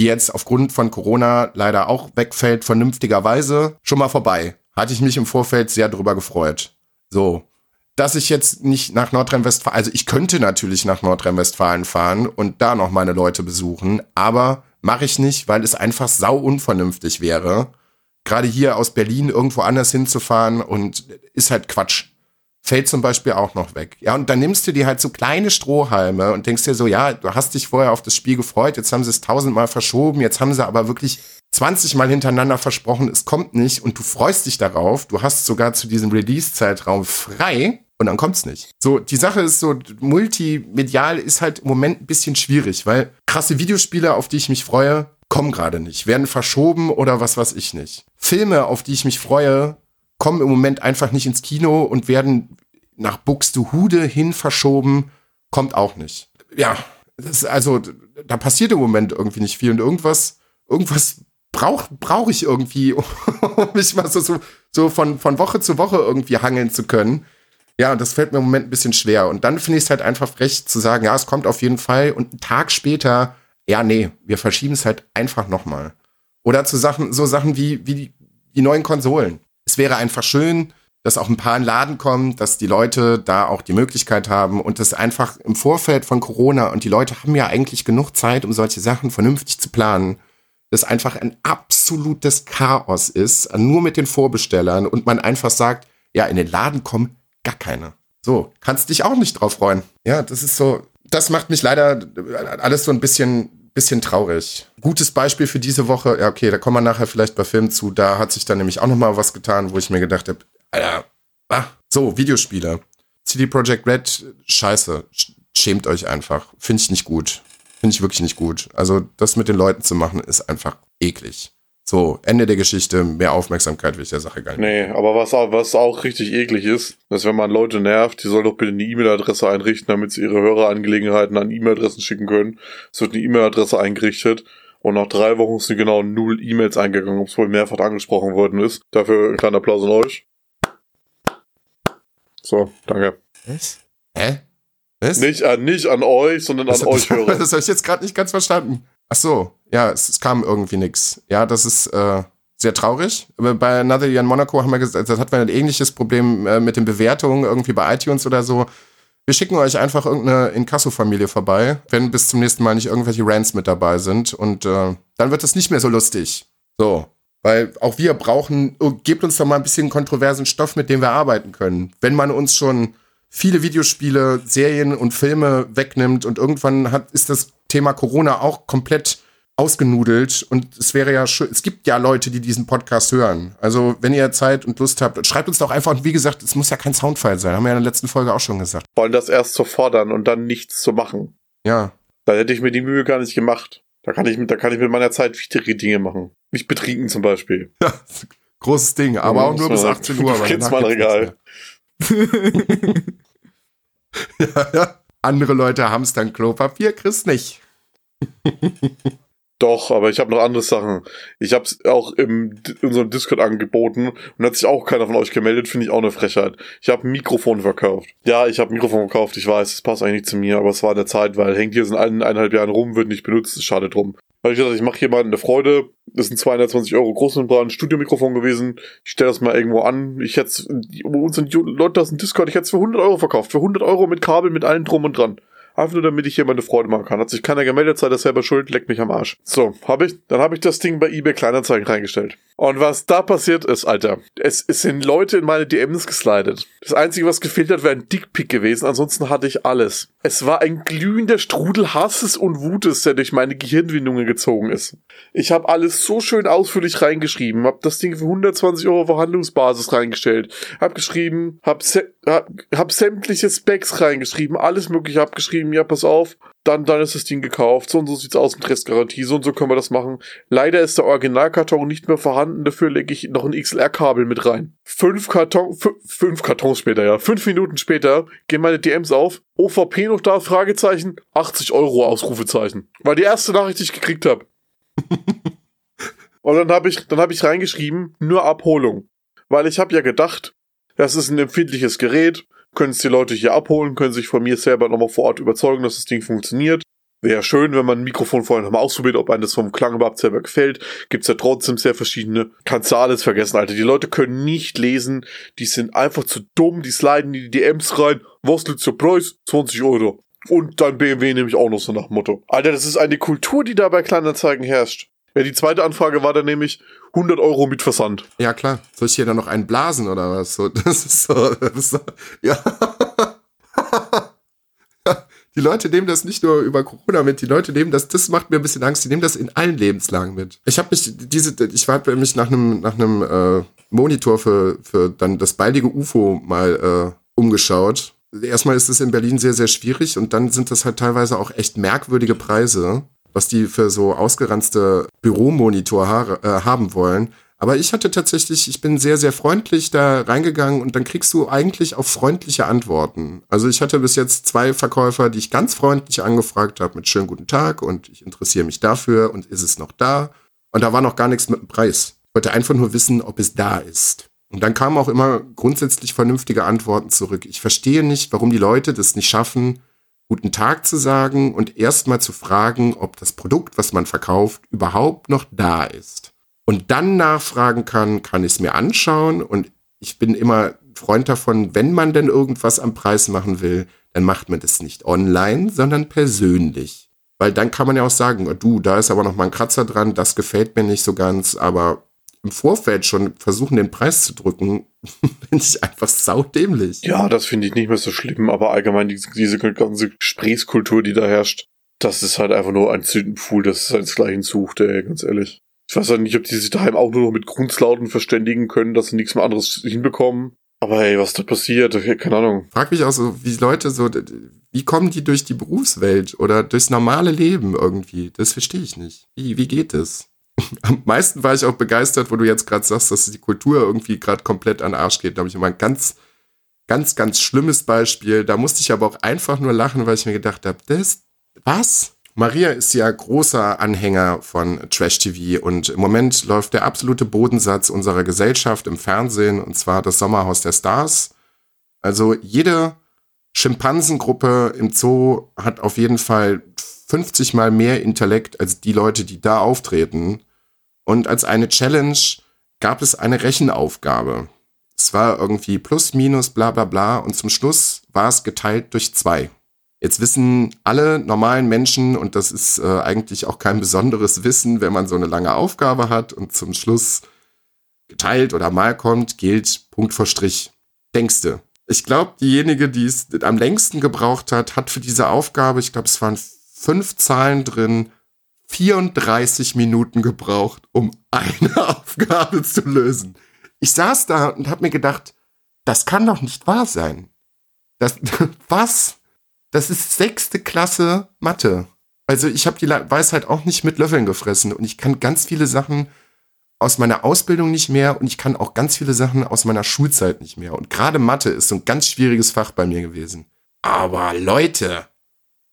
die jetzt aufgrund von Corona leider auch wegfällt, vernünftigerweise, schon mal vorbei. Hatte ich mich im Vorfeld sehr drüber gefreut. So. Dass ich jetzt nicht nach Nordrhein-Westfalen, also ich könnte natürlich nach Nordrhein-Westfalen fahren und da noch meine Leute besuchen, aber mache ich nicht, weil es einfach sau unvernünftig wäre, gerade hier aus Berlin irgendwo anders hinzufahren und ist halt Quatsch fällt zum Beispiel auch noch weg. Ja, und dann nimmst du dir halt so kleine Strohhalme und denkst dir so, ja, du hast dich vorher auf das Spiel gefreut, jetzt haben sie es tausendmal verschoben, jetzt haben sie aber wirklich 20 Mal hintereinander versprochen, es kommt nicht und du freust dich darauf, du hast sogar zu diesem Release-Zeitraum frei und dann kommt's nicht. So, die Sache ist so, multimedial ist halt im Moment ein bisschen schwierig, weil krasse Videospiele, auf die ich mich freue, kommen gerade nicht, werden verschoben oder was weiß ich nicht. Filme, auf die ich mich freue, kommen im Moment einfach nicht ins Kino und werden nach Buxtehude hin verschoben, kommt auch nicht. Ja, das ist also, da passiert im Moment irgendwie nicht viel und irgendwas, irgendwas brauche brauch ich irgendwie, um mich mal so, so, von, von Woche zu Woche irgendwie hangeln zu können. Ja, und das fällt mir im Moment ein bisschen schwer. Und dann finde ich es halt einfach frech zu sagen, ja, es kommt auf jeden Fall. Und einen Tag später, ja, nee, wir verschieben es halt einfach nochmal. Oder zu Sachen, so Sachen wie, wie die, die neuen Konsolen. Es wäre einfach schön, dass auch ein paar in den Laden kommen, dass die Leute da auch die Möglichkeit haben und das einfach im Vorfeld von Corona und die Leute haben ja eigentlich genug Zeit, um solche Sachen vernünftig zu planen, dass einfach ein absolutes Chaos ist, nur mit den Vorbestellern und man einfach sagt, ja, in den Laden kommen gar keine. So, kannst dich auch nicht drauf freuen. Ja, das ist so, das macht mich leider alles so ein bisschen, bisschen traurig. Gutes Beispiel für diese Woche, ja, okay, da kommen wir nachher vielleicht bei Filmen zu, da hat sich dann nämlich auch nochmal was getan, wo ich mir gedacht habe, Alter, ah, so, Videospiele. CD Projekt Red, scheiße, schämt euch einfach. Finde ich nicht gut. Finde ich wirklich nicht gut. Also, das mit den Leuten zu machen, ist einfach eklig. So, Ende der Geschichte, mehr Aufmerksamkeit will ich der Sache gar nicht. Nee, aber was auch, was auch richtig eklig ist, dass wenn man Leute nervt, die sollen doch bitte eine E-Mail-Adresse einrichten, damit sie ihre Hörerangelegenheiten an E-Mail-Adressen schicken können. Es wird eine E-Mail-Adresse eingerichtet und nach drei Wochen sind genau null E-Mails eingegangen, ob es wohl mehrfach angesprochen worden ist. Dafür ein kleiner Applaus an euch. So, danke. Was? Hä? Was? Nicht an, nicht an euch, sondern an das, euch das, Hörer. das habe ich jetzt gerade nicht ganz verstanden. Ach so, ja, es, es kam irgendwie nix. Ja, das ist äh, sehr traurig. Bei Another Year in Monaco haben wir gesagt, das hatten wir ein ähnliches Problem äh, mit den Bewertungen irgendwie bei iTunes oder so. Wir schicken euch einfach irgendeine Inkasso-Familie vorbei, wenn bis zum nächsten Mal nicht irgendwelche Rants mit dabei sind. Und äh, dann wird es nicht mehr so lustig. So. Weil auch wir brauchen, oh, gebt uns doch mal ein bisschen kontroversen Stoff, mit dem wir arbeiten können. Wenn man uns schon viele Videospiele, Serien und Filme wegnimmt und irgendwann hat, ist das Thema Corona auch komplett ausgenudelt und es wäre ja schön, es gibt ja Leute, die diesen Podcast hören. Also, wenn ihr Zeit und Lust habt, schreibt uns doch einfach, und wie gesagt, es muss ja kein Soundfile sein, haben wir ja in der letzten Folge auch schon gesagt. Wollen das erst zu fordern und dann nichts zu machen. Ja. Da hätte ich mir die Mühe gar nicht gemacht. Da kann ich mit, da kann ich mit meiner Zeit wichtige Dinge machen. Mich betrinken zum Beispiel. ja großes Ding, aber Ja, auch nur bis man- 18 Uhr. danach mal gibt's Regal. ja, ja. Andere Leute haben es dann Klopapier, Chris nicht. Doch, aber ich habe noch andere Sachen. Ich habe es auch im in unserem Discord angeboten und hat sich auch keiner von euch gemeldet, finde ich auch eine Frechheit. Ich habe ein Mikrofon verkauft. Ja, ich habe ein Mikrofon verkauft, ich weiß, das passt eigentlich nicht zu mir, aber es war in der Zeit, weil hängt hier ein, eineinhalb Jahren rum, wird nicht benutzt, schade drum. Weil ich gesagt, ich mache jemandem eine Freude, das sind 220 Euro Großmembran, Studiomikrofon gewesen, ich stelle das mal irgendwo an, ich hätte uns sind Leute aus dem Discord, ich hätte es für 100 Euro verkauft, für 100 Euro mit Kabel, mit allem drum und dran. Einfach nur, damit ich hier meine Freude machen kann. Hat sich keiner gemeldet, sei das selber schuld, leckt mich am Arsch. So, habe ich, dann habe ich das Ding bei eBay Kleinanzeigen reingestellt. Und was da passiert ist, Alter, es, es sind Leute in meine DMs geslidet. Das Einzige, was gefehlt hat, wäre ein Dickpick gewesen, ansonsten hatte ich alles. Es war ein glühender Strudel Hasses und Wutes, der durch meine Gehirnwindungen gezogen ist. Ich habe alles so schön ausführlich reingeschrieben, habe das Ding für 120 Euro Verhandlungsbasis reingestellt, hab geschrieben, hab, sä- hab, hab sämtliche Specs reingeschrieben, alles mögliche hab geschrieben, ja, pass auf, dann, dann ist das Ding gekauft, so und so sieht's aus mit Restgarantie, so und so können wir das machen. Leider ist der Originalkarton nicht mehr vorhanden, dafür lege ich noch ein XLR-Kabel mit rein. Fünf Karton, fün- fünf Kartons später, ja, fünf Minuten später gehen meine DMs auf, OVP noch da, Fragezeichen, 80 Euro, Ausrufezeichen. War die erste Nachricht, die ich gekriegt habe. Und dann habe ich, dann habe ich reingeschrieben, nur Abholung. Weil ich habe ja gedacht, das ist ein empfindliches Gerät, können es die Leute hier abholen, können sich von mir selber nochmal vor Ort überzeugen, dass das Ding funktioniert. Wäre schön, wenn man ein Mikrofon vorher nochmal ausprobiert, ob einem das vom Klang überhaupt selber gefällt. Gibt's ja trotzdem sehr verschiedene. Kannst du alles vergessen, Alter. Die Leute können nicht lesen. Die sind einfach zu dumm. Die sliden in die DMs rein. Was liegt der Preis? 20 Euro. Und dein BMW nehme ich auch noch so nach Motto. Alter, das ist eine Kultur, die da bei Kleinanzeigen herrscht. Ja, die zweite Anfrage war dann nämlich 100 Euro mit Versand. Ja, klar. Soll ich hier dann noch einen blasen oder was? So, das ist so, das ist so ja. Die Leute nehmen das nicht nur über Corona mit, die Leute nehmen das, das macht mir ein bisschen Angst, die nehmen das in allen Lebenslagen mit. Ich habe mich, diese, ich war mich nach einem, nach einem äh, Monitor für, für dann das baldige UFO mal äh, umgeschaut. Erstmal ist es in Berlin sehr, sehr schwierig und dann sind das halt teilweise auch echt merkwürdige Preise, was die für so ausgeranzte Büromonitor äh, haben wollen. Aber ich hatte tatsächlich, ich bin sehr, sehr freundlich da reingegangen und dann kriegst du eigentlich auch freundliche Antworten. Also ich hatte bis jetzt zwei Verkäufer, die ich ganz freundlich angefragt habe mit schönen guten Tag und ich interessiere mich dafür und ist es noch da? Und da war noch gar nichts mit dem Preis. Ich wollte einfach nur wissen, ob es da ist. Und dann kamen auch immer grundsätzlich vernünftige Antworten zurück. Ich verstehe nicht, warum die Leute das nicht schaffen, guten Tag zu sagen und erstmal zu fragen, ob das Produkt, was man verkauft, überhaupt noch da ist. Und dann nachfragen kann, kann ich es mir anschauen. Und ich bin immer Freund davon, wenn man denn irgendwas am Preis machen will, dann macht man das nicht online, sondern persönlich. Weil dann kann man ja auch sagen, du, da ist aber noch mal ein Kratzer dran, das gefällt mir nicht so ganz, aber im Vorfeld schon versuchen, den Preis zu drücken, finde ich einfach saudämlich. Ja, das finde ich nicht mehr so schlimm, aber allgemein diese, diese ganze Gesprächskultur, die da herrscht, das ist halt einfach nur ein Sündenpfuhl, das seinesgleichen sucht, ey, ganz ehrlich. Ich weiß halt nicht, ob die sich daheim auch nur noch mit Grundslauten verständigen können, dass sie nichts mehr anderes hinbekommen. Aber ey, was da passiert, keine Ahnung. Frag mich auch so, wie Leute so, wie kommen die durch die Berufswelt oder durchs normale Leben irgendwie? Das verstehe ich nicht. Wie, wie geht es? Am meisten war ich auch begeistert, wo du jetzt gerade sagst, dass die Kultur irgendwie gerade komplett an den Arsch geht. Da habe ich immer ein ganz, ganz, ganz schlimmes Beispiel. Da musste ich aber auch einfach nur lachen, weil ich mir gedacht habe, das, was? Maria ist ja großer Anhänger von Trash TV und im Moment läuft der absolute Bodensatz unserer Gesellschaft im Fernsehen und zwar das Sommerhaus der Stars. Also jede Schimpansengruppe im Zoo hat auf jeden Fall 50 mal mehr Intellekt als die Leute, die da auftreten. Und als eine Challenge gab es eine Rechenaufgabe. Es war irgendwie plus, minus, bla bla bla und zum Schluss war es geteilt durch zwei. Jetzt wissen alle normalen Menschen, und das ist äh, eigentlich auch kein besonderes Wissen, wenn man so eine lange Aufgabe hat und zum Schluss geteilt oder mal kommt, gilt Punkt vor Strich. Denkste. Ich glaube, diejenige, die es am längsten gebraucht hat, hat für diese Aufgabe, ich glaube, es waren fünf Zahlen drin, 34 Minuten gebraucht, um eine Aufgabe zu lösen. Ich saß da und habe mir gedacht, das kann doch nicht wahr sein. Das, was? Das ist sechste Klasse Mathe. Also ich habe die Weisheit auch nicht mit Löffeln gefressen und ich kann ganz viele Sachen aus meiner Ausbildung nicht mehr und ich kann auch ganz viele Sachen aus meiner Schulzeit nicht mehr. Und gerade Mathe ist so ein ganz schwieriges Fach bei mir gewesen. Aber Leute,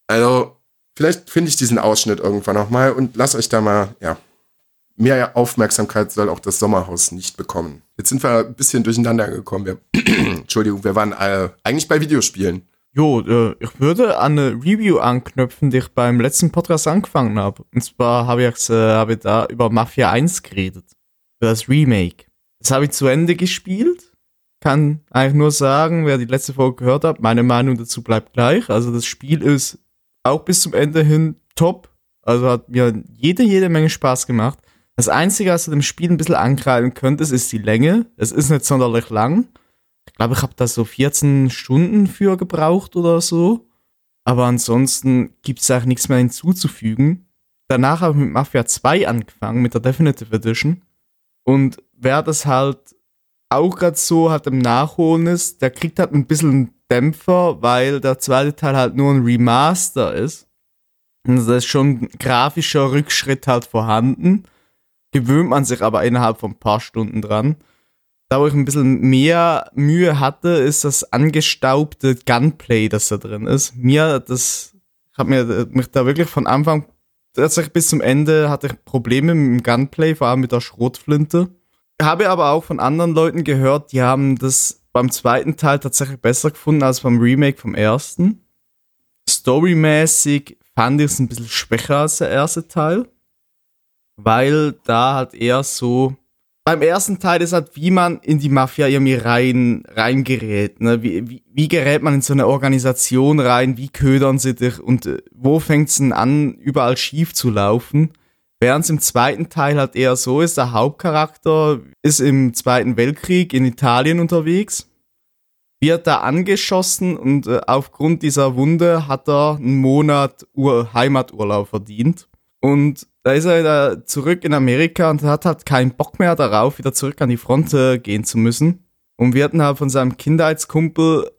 also vielleicht finde ich diesen Ausschnitt irgendwann nochmal und lasst euch da mal, ja, mehr Aufmerksamkeit soll auch das Sommerhaus nicht bekommen. Jetzt sind wir ein bisschen durcheinander gekommen. Wir, Entschuldigung, wir waren äh, eigentlich bei Videospielen. Jo, äh, ich würde an eine Review anknüpfen, die ich beim letzten Podcast angefangen habe. Und zwar habe ich, äh, hab ich da über Mafia 1 geredet. Über das Remake. Das habe ich zu Ende gespielt. Kann eigentlich nur sagen, wer die letzte Folge gehört hat, meine Meinung dazu bleibt gleich. Also das Spiel ist auch bis zum Ende hin top. Also hat mir jede, jede Menge Spaß gemacht. Das Einzige, was du dem Spiel ein bisschen angreifen könntest, ist die Länge. Es ist nicht sonderlich lang glaube, ich habe da so 14 Stunden für gebraucht oder so. Aber ansonsten gibt es eigentlich nichts mehr hinzuzufügen. Danach habe ich mit Mafia 2 angefangen, mit der Definitive Edition. Und wer das halt auch gerade so halt im Nachholen ist, der kriegt halt ein bisschen Dämpfer, weil der zweite Teil halt nur ein Remaster ist. Und da ist schon ein grafischer Rückschritt halt vorhanden. Gewöhnt man sich aber innerhalb von ein paar Stunden dran da wo ich ein bisschen mehr Mühe hatte, ist das angestaubte Gunplay, das da drin ist. Mir, das, habe mir mich da wirklich von Anfang bis zum Ende hatte ich Probleme mit dem Gunplay, vor allem mit der Schrotflinte. Habe aber auch von anderen Leuten gehört, die haben das beim zweiten Teil tatsächlich besser gefunden als beim Remake vom ersten. Storymäßig fand ich es ein bisschen schwächer als der erste Teil, weil da halt eher so beim ersten Teil ist halt, wie man in die Mafia irgendwie rein, reingerät. Ne? Wie, wie, wie gerät man in so eine Organisation rein? Wie ködern sie dich? Und äh, wo fängt es denn an, überall schief zu laufen? Während es im zweiten Teil halt eher so ist, der Hauptcharakter ist im Zweiten Weltkrieg in Italien unterwegs, wird da angeschossen und äh, aufgrund dieser Wunde hat er einen Monat Ur Heimaturlaub verdient. Und da ist er wieder zurück in Amerika und hat halt keinen Bock mehr darauf, wieder zurück an die Front äh, gehen zu müssen. Und wird dann halt von seinem Kindheitskumpel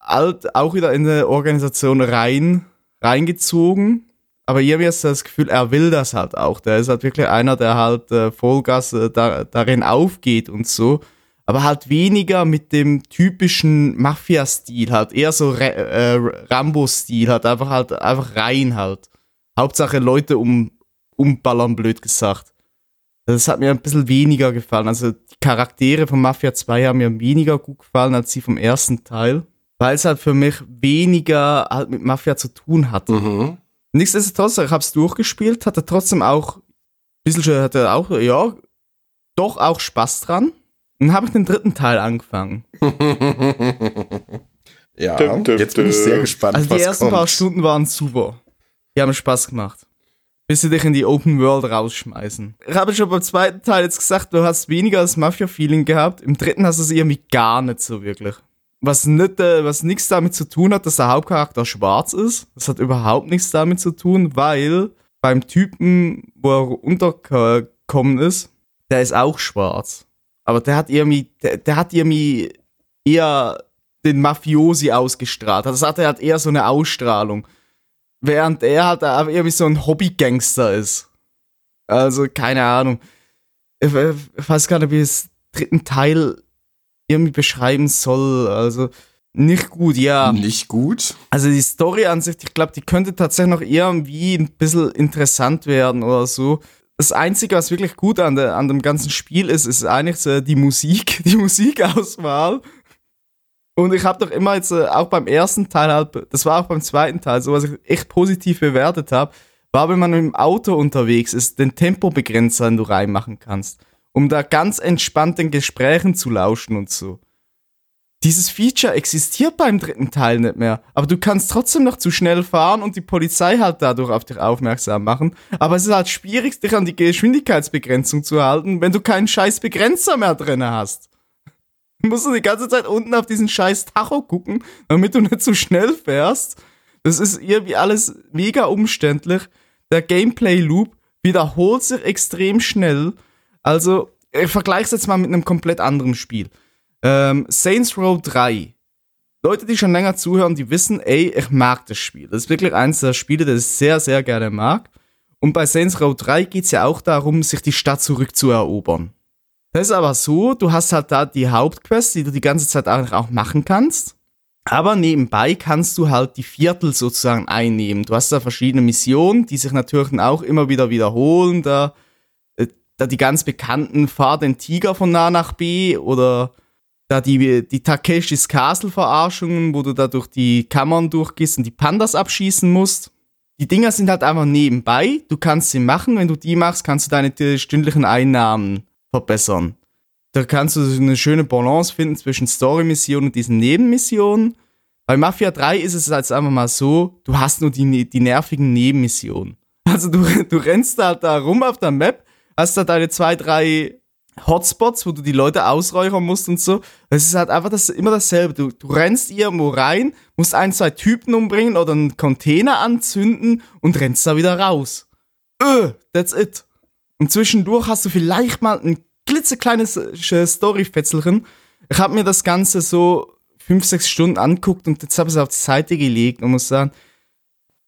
halt auch wieder in eine Organisation rein, reingezogen. Aber irgendwie hast du das Gefühl, er will das halt auch. Der ist halt wirklich einer, der halt äh, Vollgas äh, da, darin aufgeht und so. Aber halt weniger mit dem typischen Mafia-Stil, halt eher so äh, Rambo-Stil, halt einfach halt einfach rein halt. Hauptsache Leute um, umballern, blöd gesagt. Das hat mir ein bisschen weniger gefallen. Also die Charaktere von Mafia 2 haben mir weniger gut gefallen als die vom ersten Teil, weil es halt für mich weniger halt mit Mafia zu tun hatte. Mhm. Nichtsdestotrotz, ich hab's durchgespielt, hatte trotzdem auch, ein bisschen, hatte auch, ja, doch auch Spaß dran. Und habe ich den dritten Teil angefangen. ja, jetzt bin ich sehr gespannt, Also die was ersten kommt. paar Stunden waren super. Die haben Spaß gemacht. Bis sie dich in die Open World rausschmeißen. Ich habe schon beim zweiten Teil jetzt gesagt, du hast weniger das Mafia-Feeling gehabt. Im dritten hast du es irgendwie gar nicht so wirklich. Was nicht, äh, was nichts damit zu tun hat, dass der Hauptcharakter schwarz ist. Das hat überhaupt nichts damit zu tun, weil beim Typen, wo er untergekommen ist, der ist auch schwarz. Aber der hat irgendwie, der, der hat irgendwie eher den Mafiosi ausgestrahlt. Also das hatte halt eher so eine Ausstrahlung. Während er halt irgendwie so ein Hobbygangster ist. Also, keine Ahnung. Ich, ich weiß gar nicht, wie es dritten Teil irgendwie beschreiben soll. Also, nicht gut, ja. Nicht gut. Also die Story an sich, ich glaube, die könnte tatsächlich noch irgendwie ein bisschen interessant werden oder so. Das Einzige, was wirklich gut an, der, an dem ganzen Spiel ist, ist eigentlich so die Musik, die Musikauswahl. Und ich habe doch immer jetzt äh, auch beim ersten Teil halt, das war auch beim zweiten Teil, so was ich echt positiv bewertet habe, war, wenn man im Auto unterwegs ist, den Tempobegrenzer, den du reinmachen kannst, um da ganz entspannt den Gesprächen zu lauschen und so. Dieses Feature existiert beim dritten Teil nicht mehr, aber du kannst trotzdem noch zu schnell fahren und die Polizei halt dadurch auf dich aufmerksam machen. Aber es ist halt schwierig, dich an die Geschwindigkeitsbegrenzung zu halten, wenn du keinen scheiß Begrenzer mehr drin hast. Du musst die ganze Zeit unten auf diesen scheiß Tacho gucken, damit du nicht zu schnell fährst. Das ist irgendwie alles mega umständlich. Der Gameplay-Loop wiederholt sich extrem schnell. Also, ich vergleiche es jetzt mal mit einem komplett anderen Spiel. Ähm, Saints Row 3. Leute, die schon länger zuhören, die wissen, ey, ich mag das Spiel. Das ist wirklich eines der Spiele, das ich sehr, sehr gerne mag. Und bei Saints Row 3 geht es ja auch darum, sich die Stadt zurückzuerobern. Das ist aber so, du hast halt da die Hauptquest, die du die ganze Zeit auch machen kannst. Aber nebenbei kannst du halt die Viertel sozusagen einnehmen. Du hast da verschiedene Missionen, die sich natürlich auch immer wieder wiederholen. Da, da die ganz bekannten Fahr den Tiger von A nach B oder da die, die Takeshis Castle Verarschungen, wo du da durch die Kammern durchgehst und die Pandas abschießen musst. Die Dinger sind halt einfach nebenbei. Du kannst sie machen. Wenn du die machst, kannst du deine stündlichen Einnahmen verbessern. Da kannst du eine schöne Balance finden zwischen Story-Missionen und diesen Nebenmissionen. Bei Mafia 3 ist es jetzt einfach mal so, du hast nur die, die nervigen Nebenmissionen. Also du, du rennst halt da rum auf der Map, hast da deine zwei, drei Hotspots, wo du die Leute ausräuchern musst und so. Es ist halt einfach das, immer dasselbe. Du, du rennst irgendwo rein, musst ein, zwei Typen umbringen oder einen Container anzünden und rennst da wieder raus. Öh, that's it. Und zwischendurch hast du vielleicht mal ein klitzekleines äh, Story-Fetzelchen. Ich habe mir das Ganze so fünf, sechs Stunden anguckt und jetzt habe ich es auf die Seite gelegt und muss sagen,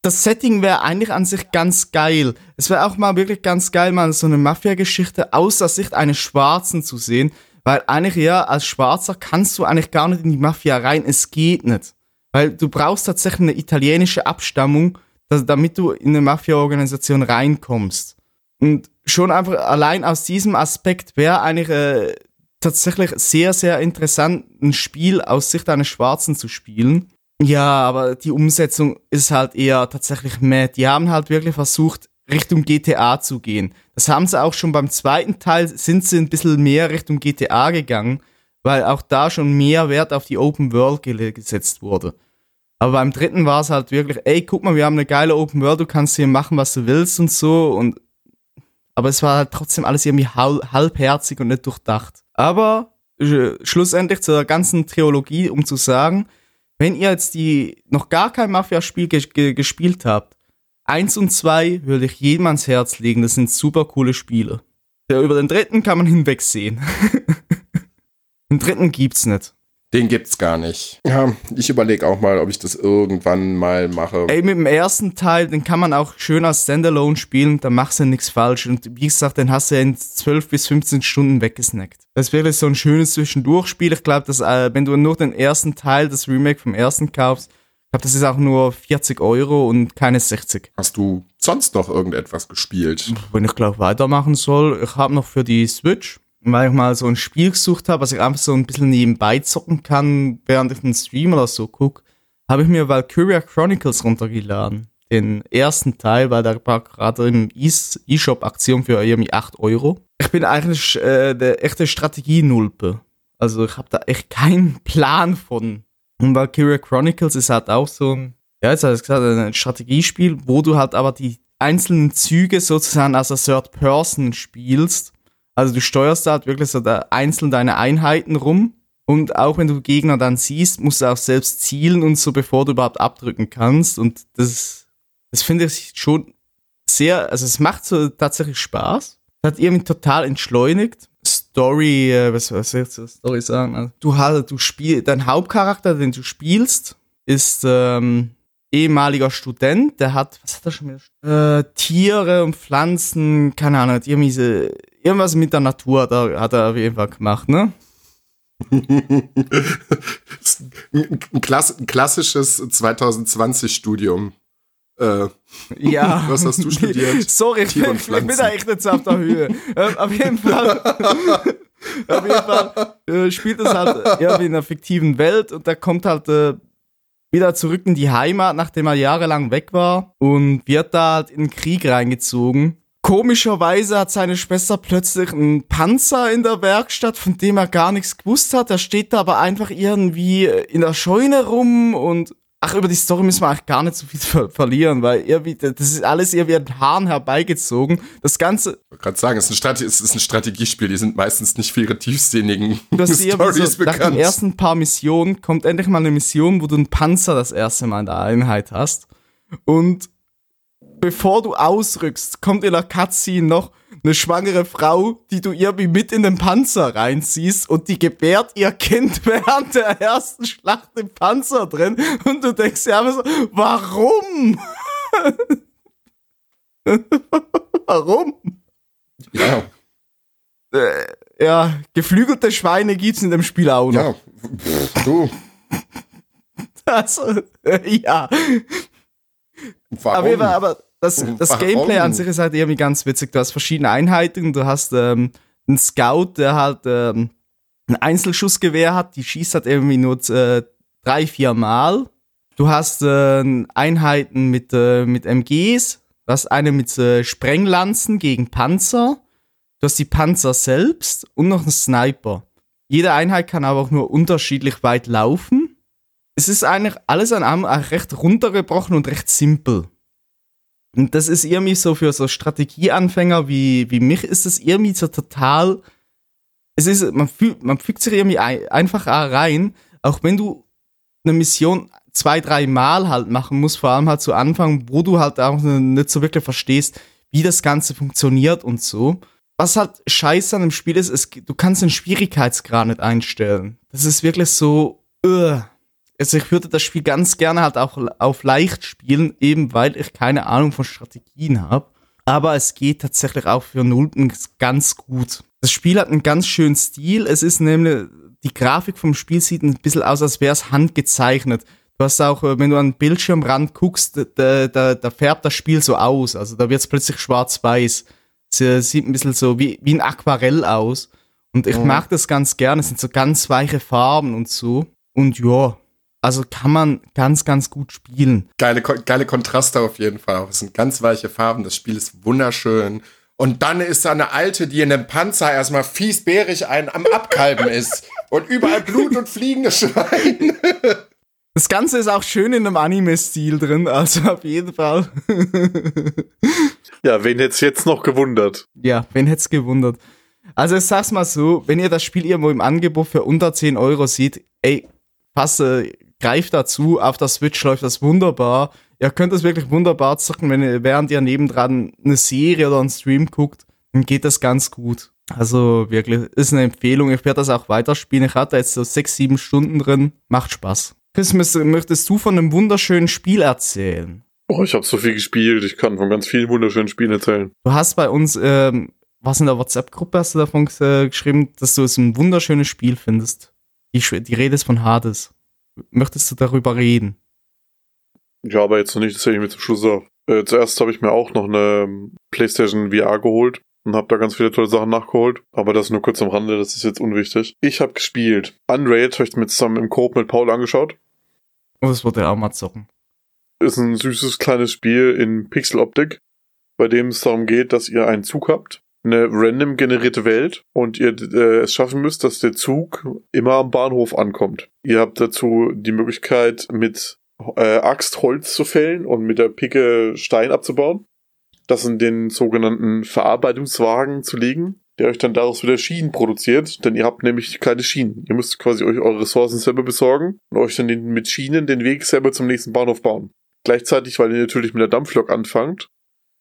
das Setting wäre eigentlich an sich ganz geil. Es wäre auch mal wirklich ganz geil, mal so eine Mafia-Geschichte aus der Sicht eines Schwarzen zu sehen, weil eigentlich ja, als Schwarzer kannst du eigentlich gar nicht in die Mafia rein. Es geht nicht. Weil du brauchst tatsächlich eine italienische Abstammung, dass, damit du in eine Mafia-Organisation reinkommst. Und schon einfach allein aus diesem Aspekt wäre eigentlich äh, tatsächlich sehr, sehr interessant, ein Spiel aus Sicht eines Schwarzen zu spielen. Ja, aber die Umsetzung ist halt eher tatsächlich mad. Die haben halt wirklich versucht, Richtung GTA zu gehen. Das haben sie auch schon beim zweiten Teil, sind sie ein bisschen mehr Richtung GTA gegangen, weil auch da schon mehr Wert auf die Open World ge- gesetzt wurde. Aber beim dritten war es halt wirklich, ey, guck mal, wir haben eine geile Open World, du kannst hier machen, was du willst und so. Und aber es war halt trotzdem alles irgendwie hal- halbherzig und nicht durchdacht. Aber äh, schlussendlich zur ganzen Trilogie, um zu sagen, wenn ihr jetzt die noch gar kein Mafia-Spiel ge ge gespielt habt, eins und zwei würde ich jedem ans Herz legen. Das sind super coole Spiele. Ja, über den dritten kann man hinwegsehen. den dritten gibt's nicht. Den gibt's gar nicht. Ja, ich überlege auch mal, ob ich das irgendwann mal mache. Ey, mit dem ersten Teil, den kann man auch schön als Standalone spielen, da machst du nichts falsch. Und wie gesagt, den hast du ja in 12 bis 15 Stunden weggesnackt. Das wäre so ein schönes Zwischendurchspiel. Ich glaube, dass äh, wenn du nur den ersten Teil, das Remake vom ersten kaufst, Ich glaube, das ist auch nur 40 Euro und keine 60. Hast du sonst noch irgendetwas gespielt? Wenn ich glaube weitermachen soll, ich habe noch für die Switch, weil ich mal so ein Spiel gesucht habe, was ich einfach so ein bisschen nebenbei zocken kann, während ich einen Stream oder so gucke, habe ich mir Valkyria Chronicles runtergeladen. Den ersten Teil, weil da war gerade im E- E-Shop-Aktion für irgendwie 8 Euro. Ich bin eigentlich äh, der echte Strategie-Nulpe. Also ich habe da echt keinen Plan von. Und Valkyria Chronicles ist halt auch so ein, ja, jetzt hat es gesagt, ein Strategiespiel, wo du halt aber die einzelnen Züge sozusagen als Third Person spielst. Also du steuerst halt wirklich so da einzeln deine Einheiten rum. Und auch wenn du Gegner dann siehst, musst du auch selbst zielen und so, bevor du überhaupt abdrücken kannst. Und das, das finde ich schon sehr, also es macht so tatsächlich Spaß. Hat irgendwie total entschleunigt. Story, äh, was, was soll ich zur Story sagen? Also, du hast, du spielst, dein Hauptcharakter, den du spielst, ist ähm, ehemaliger Student, der hat, was hat er schon wieder? Äh, Tiere und Pflanzen, keine Ahnung, hat irgendwie so, irgendwas mit der Natur hat er, hat er auf jeden Fall gemacht, ne? ein, klass ein klassisches 2020-Studium. Äh, Ja. Was hast du studiert? Sorry, ich bin, ich bin da echt nicht so auf der Höhe. ähm, auf jeden Fall. auf jeden Fall äh, spielt es halt irgendwie in einer fiktiven Welt und der kommt halt äh, wieder zurück in die Heimat, nachdem er jahrelang weg war und wird da halt in den Krieg reingezogen. Komischerweise hat seine Schwester plötzlich einen Panzer in der Werkstatt, von dem er gar nichts gewusst hat. Der steht da aber einfach irgendwie in der Scheune rum und Ach, über die Story müssen wir eigentlich gar nicht so viel ver verlieren, weil irgendwie, das ist alles irgendwie an Haaren herbeigezogen. Das Ganze, Ich wollte gerade sagen, es ist, ein Strate es ist ein Strategiespiel, die sind meistens nicht für ihre tiefsinnigen Stories so, nach den bekannt. ersten paar Missionen kommt endlich mal eine Mission, wo du einen Panzer das erste Mal in der Einheit hast. Und bevor du ausrückst, kommt in der Cutscene noch eine schwangere Frau, die du irgendwie mit in den Panzer reinziehst und die gebärt ihr Kind während der ersten Schlacht im Panzer drin und du denkst dir einfach so, warum? warum? Ja, Äh, ja, geflügelte Schweine gibt's in dem Spiel auch noch. ja. Du, Also, äh, ja. warum? Aber, aber, aber das, das Warum? Gameplay an sich ist halt irgendwie ganz witzig. Du hast verschiedene Einheiten. Du hast ähm, einen Scout, der halt ähm, ein Einzelschussgewehr hat. Die schießt halt irgendwie nur äh, drei, vier Mal. Du hast äh, Einheiten mit, äh, mit MGs. Du hast eine mit äh, Sprenglanzen gegen Panzer. Du hast die Panzer selbst und noch einen Sniper. Jede Einheit kann aber auch nur unterschiedlich weit laufen. Es ist eigentlich alles an einem recht runtergebrochen und recht simpel. Und das ist irgendwie so für so Strategieanfänger wie, wie mich ist es irgendwie so total. Es ist, man fühlt, man fügt sich irgendwie ein, einfach rein, auch wenn du eine Mission zwei, drei Mal halt machen musst, vor allem halt zu Anfang, wo du halt auch nicht so wirklich verstehst, wie das Ganze funktioniert und so. Was halt scheiße an dem Spiel ist, ist, du kannst den Schwierigkeitsgrad nicht einstellen. Das ist wirklich so, uh. Also ich würde das Spiel ganz gerne halt auch auf leicht spielen, eben weil ich keine Ahnung von Strategien habe. Aber es geht tatsächlich auch für Nulpen ganz gut. Das Spiel hat einen ganz schönen Stil. Es ist nämlich, die Grafik vom Spiel sieht ein bisschen aus, als wäre es handgezeichnet. Du hast auch, äh, wenn du an den Bildschirmrand guckst, da, da, da färbt das Spiel so aus. Also da wird es plötzlich schwarz-weiß. Es äh, sieht ein bisschen so wie, wie ein Aquarell aus. Und ich Mhm. mag das ganz gerne. Es sind so ganz weiche Farben und so. Und ja, also kann man ganz, ganz gut spielen. Geile, geile Kontraste auf jeden Fall. Es sind ganz weiche Farben. Das Spiel ist wunderschön. Und dann ist da eine Alte, die in einem Panzer erstmal fiesbärig ein am Abkalben ist. Und überall Blut und fliegende Schweine. Das Ganze ist auch schön in einem Anime-Stil drin, also auf jeden Fall. Ja, wen hätte es jetzt noch gewundert? ja, wen hätte es gewundert. Also ich sag's mal so, wenn ihr das Spiel irgendwo im Angebot für unter 10 Euro seht, ey, passe, greift dazu, auf der Switch läuft das wunderbar. Ihr könnt es wirklich wunderbar zocken, wenn ihr, während ihr nebendran eine Serie oder einen Stream guckt, dann geht das ganz gut. Also wirklich, ist eine Empfehlung. Ich werde das auch weiterspielen. Ich hatte jetzt so sechs, sieben Stunden drin. Macht Spaß. Chris, möchtest du von einem wunderschönen Spiel erzählen? Oh, ich habe so viel gespielt. Ich kann von ganz vielen wunderschönen Spielen erzählen. Du hast bei uns, ähm, was in der WhatsApp-Gruppe hast du davon äh, geschrieben, dass du es ein wunderschönes Spiel findest. Die, die Rede ist von Hades. Möchtest du darüber reden? Ja, aber jetzt noch nicht, das hätte ich mir zum Schluss auf. Äh, zuerst habe ich mir auch noch eine PlayStation VR geholt und habe da ganz viele tolle Sachen nachgeholt. Aber das nur kurz am Rande, das ist jetzt unwichtig. Ich habe gespielt. Unraid habe ich mir zusammen im Coop mit Paul angeschaut. Und das wurde er auch mal zocken. Ist ein süßes kleines Spiel in Pixeloptik, bei dem es darum geht, dass ihr einen Zug habt, eine random generierte Welt und ihr äh, es schaffen müsst, dass der Zug immer am Bahnhof ankommt. Ihr habt dazu die Möglichkeit, mit äh, Axt Holz zu fällen und mit der Picke Stein abzubauen. Das in den sogenannten Verarbeitungswagen zu legen, der euch dann daraus wieder Schienen produziert, denn ihr habt nämlich keine Schienen. Ihr müsst quasi euch eure Ressourcen selber besorgen und euch dann den, mit Schienen den Weg selber zum nächsten Bahnhof bauen. Gleichzeitig, weil ihr natürlich mit der Dampflok anfangt,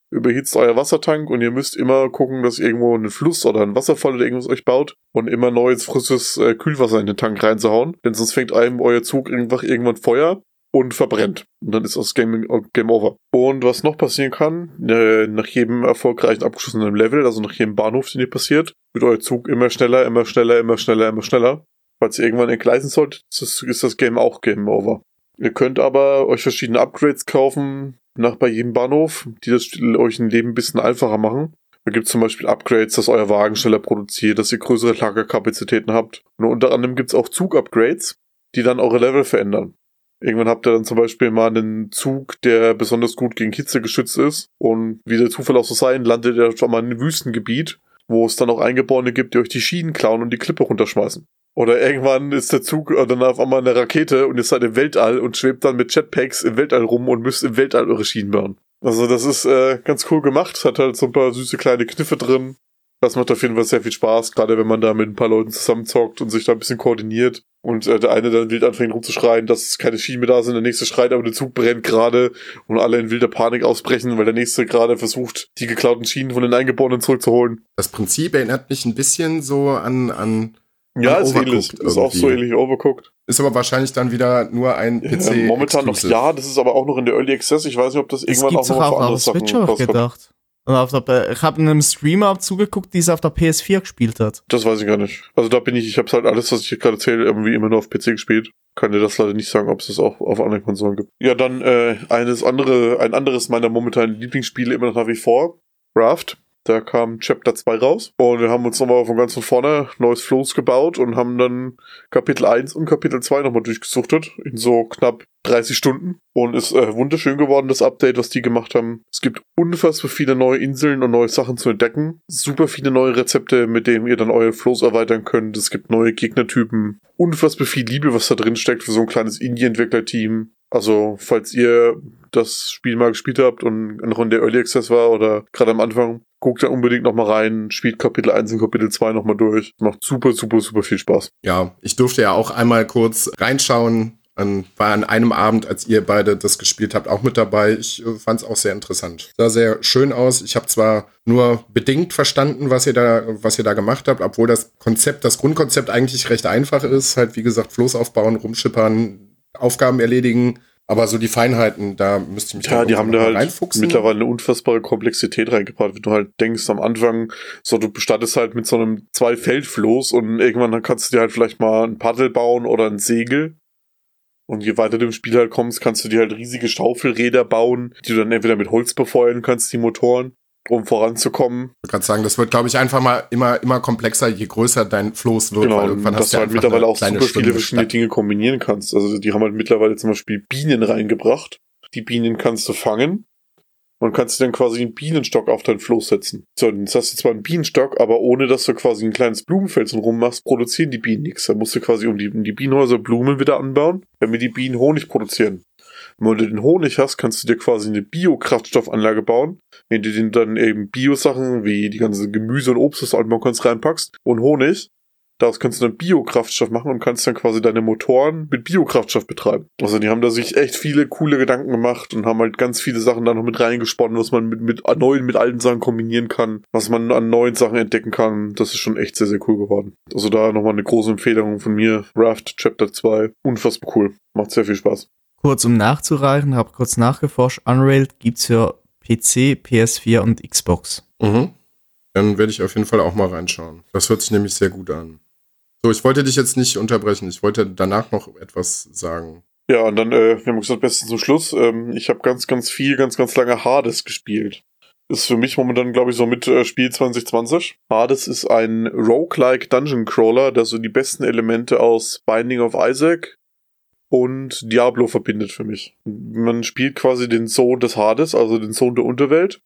überhitzt euer Wassertank und ihr müsst immer gucken, dass irgendwo einen Fluss oder einen Wasserfall oder irgendwas euch baut und immer neues, frisches äh, Kühlwasser in den Tank reinzuhauen, denn sonst fängt einem euer Zug einfach irgendwann Feuer und verbrennt. Und dann ist das Game, Game over. Und was noch passieren kann, äh, nach jedem erfolgreichen abgeschlossenen Level, also nach jedem Bahnhof, den ihr passiert, wird euer Zug immer schneller, immer schneller, immer schneller, immer schneller. Falls ihr irgendwann entgleisen solltet, ist das Game auch Game over. Ihr könnt aber euch verschiedene Upgrades kaufen, nach bei jedem Bahnhof, die das euch ein Leben ein bisschen einfacher machen. Da gibt es zum Beispiel Upgrades, dass euer Wagen schneller produziert, dass ihr größere Lagerkapazitäten habt. Und unter anderem gibt es auch Zug-Upgrades, die dann eure Level verändern. Irgendwann habt ihr dann zum Beispiel mal einen Zug, der besonders gut gegen Hitze geschützt ist. Und wie der Zufall auch so sein, landet ihr schon mal in einem Wüstengebiet, wo es dann auch Eingeborene gibt, die euch die Schienen klauen und die Klippe runterschmeißen. Oder irgendwann ist der Zug dann auf einmal eine Rakete und ihr seid im Weltall und schwebt dann mit Jetpacks im Weltall rum und müsst im Weltall eure Schienen bauen. Also das ist äh, ganz cool gemacht. Hat halt so ein paar süße kleine Kniffe drin. Das macht auf jeden Fall sehr viel Spaß, gerade wenn man da mit ein paar Leuten zusammenzockt und sich da ein bisschen koordiniert. Und äh, der eine dann wild anfängt rumzuschreien, dass keine Schienen mehr da sind, der nächste schreit, aber der Zug brennt gerade und alle in wilder Panik ausbrechen, weil der nächste gerade versucht, die geklauten Schienen von den Eingeborenen zurückzuholen. Das Prinzip erinnert mich ein bisschen so an, an Ja, ist Overcooked ähnlich. Ist auch so ähnlich overcooked. Ist aber wahrscheinlich dann wieder nur ein PC. Ja, momentan noch ja, das ist aber auch noch in der Early Access. Ich weiß nicht, ob das Das irgendwann auch noch auch für andere auf der Sachen Switch gedacht. Und auf der, ich habe einem Streamer zugeguckt, die es auf der PS4 gespielt hat. Das weiß ich gar nicht. Also da bin ich, ich habe halt alles, was ich hier gerade erzähle, irgendwie immer nur auf PC gespielt. Kann dir das leider nicht sagen, ob es das auch auf anderen Konsolen gibt. Ja, dann äh, eines andere, ein anderes meiner momentanen Lieblingsspiele immer noch nach wie vor, Raft. Da kam Chapter 2 raus und wir haben uns nochmal von ganz von vorne neues Flows gebaut und haben dann Kapitel 1 und Kapitel 2 nochmal durchgesuchtet in so knapp 30 Stunden und ist äh, wunderschön geworden, das Update, was die gemacht haben. Es gibt unfassbar viele neue Inseln und neue Sachen zu entdecken. Super viele neue Rezepte, mit denen ihr dann eure Flows erweitern könnt. Es gibt neue Gegnertypen. Unfassbar viel Liebe, was da drin steckt für so ein kleines Indie-Entwickler-Team. Also, falls ihr das Spiel mal gespielt habt und noch in der Early Access war oder gerade am Anfang, guckt da unbedingt nochmal rein, spielt Kapitel 1 und Kapitel 2 nochmal durch. Macht super, super, super viel Spaß. Ja, ich durfte ja auch einmal kurz reinschauen. An, war an einem Abend, als ihr beide das gespielt habt, auch mit dabei. Ich äh, fand es auch sehr interessant. Sah sehr schön aus. Ich habe zwar nur bedingt verstanden, was ihr da, was ihr da gemacht habt, obwohl das Konzept, das Grundkonzept eigentlich recht einfach ist. Halt, wie gesagt, Floß aufbauen, rumschippern, Aufgaben erledigen. Aber so die Feinheiten, da müsste ich mich Ja, die haben da halt mittlerweile eine unfassbare Komplexität reingebracht. Wenn du halt denkst am Anfang, so du startest halt mit so einem Zwei-Feld-Floß und irgendwann kannst du dir halt vielleicht mal ein Paddel bauen oder ein Segel. Und je weiter du im Spiel halt kommst, kannst du dir halt riesige Schaufelräder bauen, die du dann entweder mit Holz befeuern kannst, die Motoren, um voranzukommen. Ich gerade sagen, das wird, glaube ich, einfach mal immer, immer komplexer, je größer dein Floß wird, Genau, weil irgendwann dass hast du halt mittlerweile auch super viele schwimmende verschiedene. Dinge kombinieren kannst. Also die haben halt mittlerweile zum Beispiel Bienen reingebracht. Die Bienen kannst du fangen und kannst du dann quasi einen Bienenstock auf dein Floß setzen. So, jetzt hast du zwar einen Bienenstock, aber ohne dass du quasi ein kleines Blumenfeld rummachst, produzieren die Bienen nichts. Da musst du quasi um die, um die Bienenhäuser Blumen wieder anbauen, damit die Bienen Honig produzieren. Und wenn du den Honig hast, kannst du dir quasi eine Biokraftstoffanlage bauen, in die du dann eben Biosachen wie die ganzen Gemüse und Obst, das du kannst, reinpackst und Honig. Daraus kannst du dann Biokraftstoff machen und kannst dann quasi deine Motoren mit Biokraftstoff betreiben. Also die haben da sich echt viele coole Gedanken gemacht und haben halt ganz viele Sachen da noch mit reingesponnen, was man mit, mit neuen, mit alten Sachen kombinieren kann, was man an neuen Sachen entdecken kann. Das ist schon echt sehr, sehr cool geworden. Also da nochmal eine große Empfehlung von mir. Raft Chapter 2. Unfassbar cool. Macht sehr viel Spaß. Kurz um nachzureichen, habe kurz nachgeforscht. Unrail gibt's für PC, PS4 und Xbox. Mhm. Dann werde ich auf jeden Fall auch mal reinschauen. Das hört sich nämlich sehr gut an. So, ich wollte dich jetzt nicht unterbrechen. Ich wollte danach noch etwas sagen. Ja, und dann, äh, wir haben gesagt, besten zum Schluss. Ähm, ich habe ganz, ganz viel, ganz, ganz lange Hades gespielt. Ist für mich momentan, glaube ich, so mit äh, Spiel 2020. Hades ist ein Roguelike Dungeon Crawler, der so die besten Elemente aus Binding of Isaac und Diablo verbindet für mich. Man spielt quasi den Sohn des Hades, also den Sohn der Unterwelt.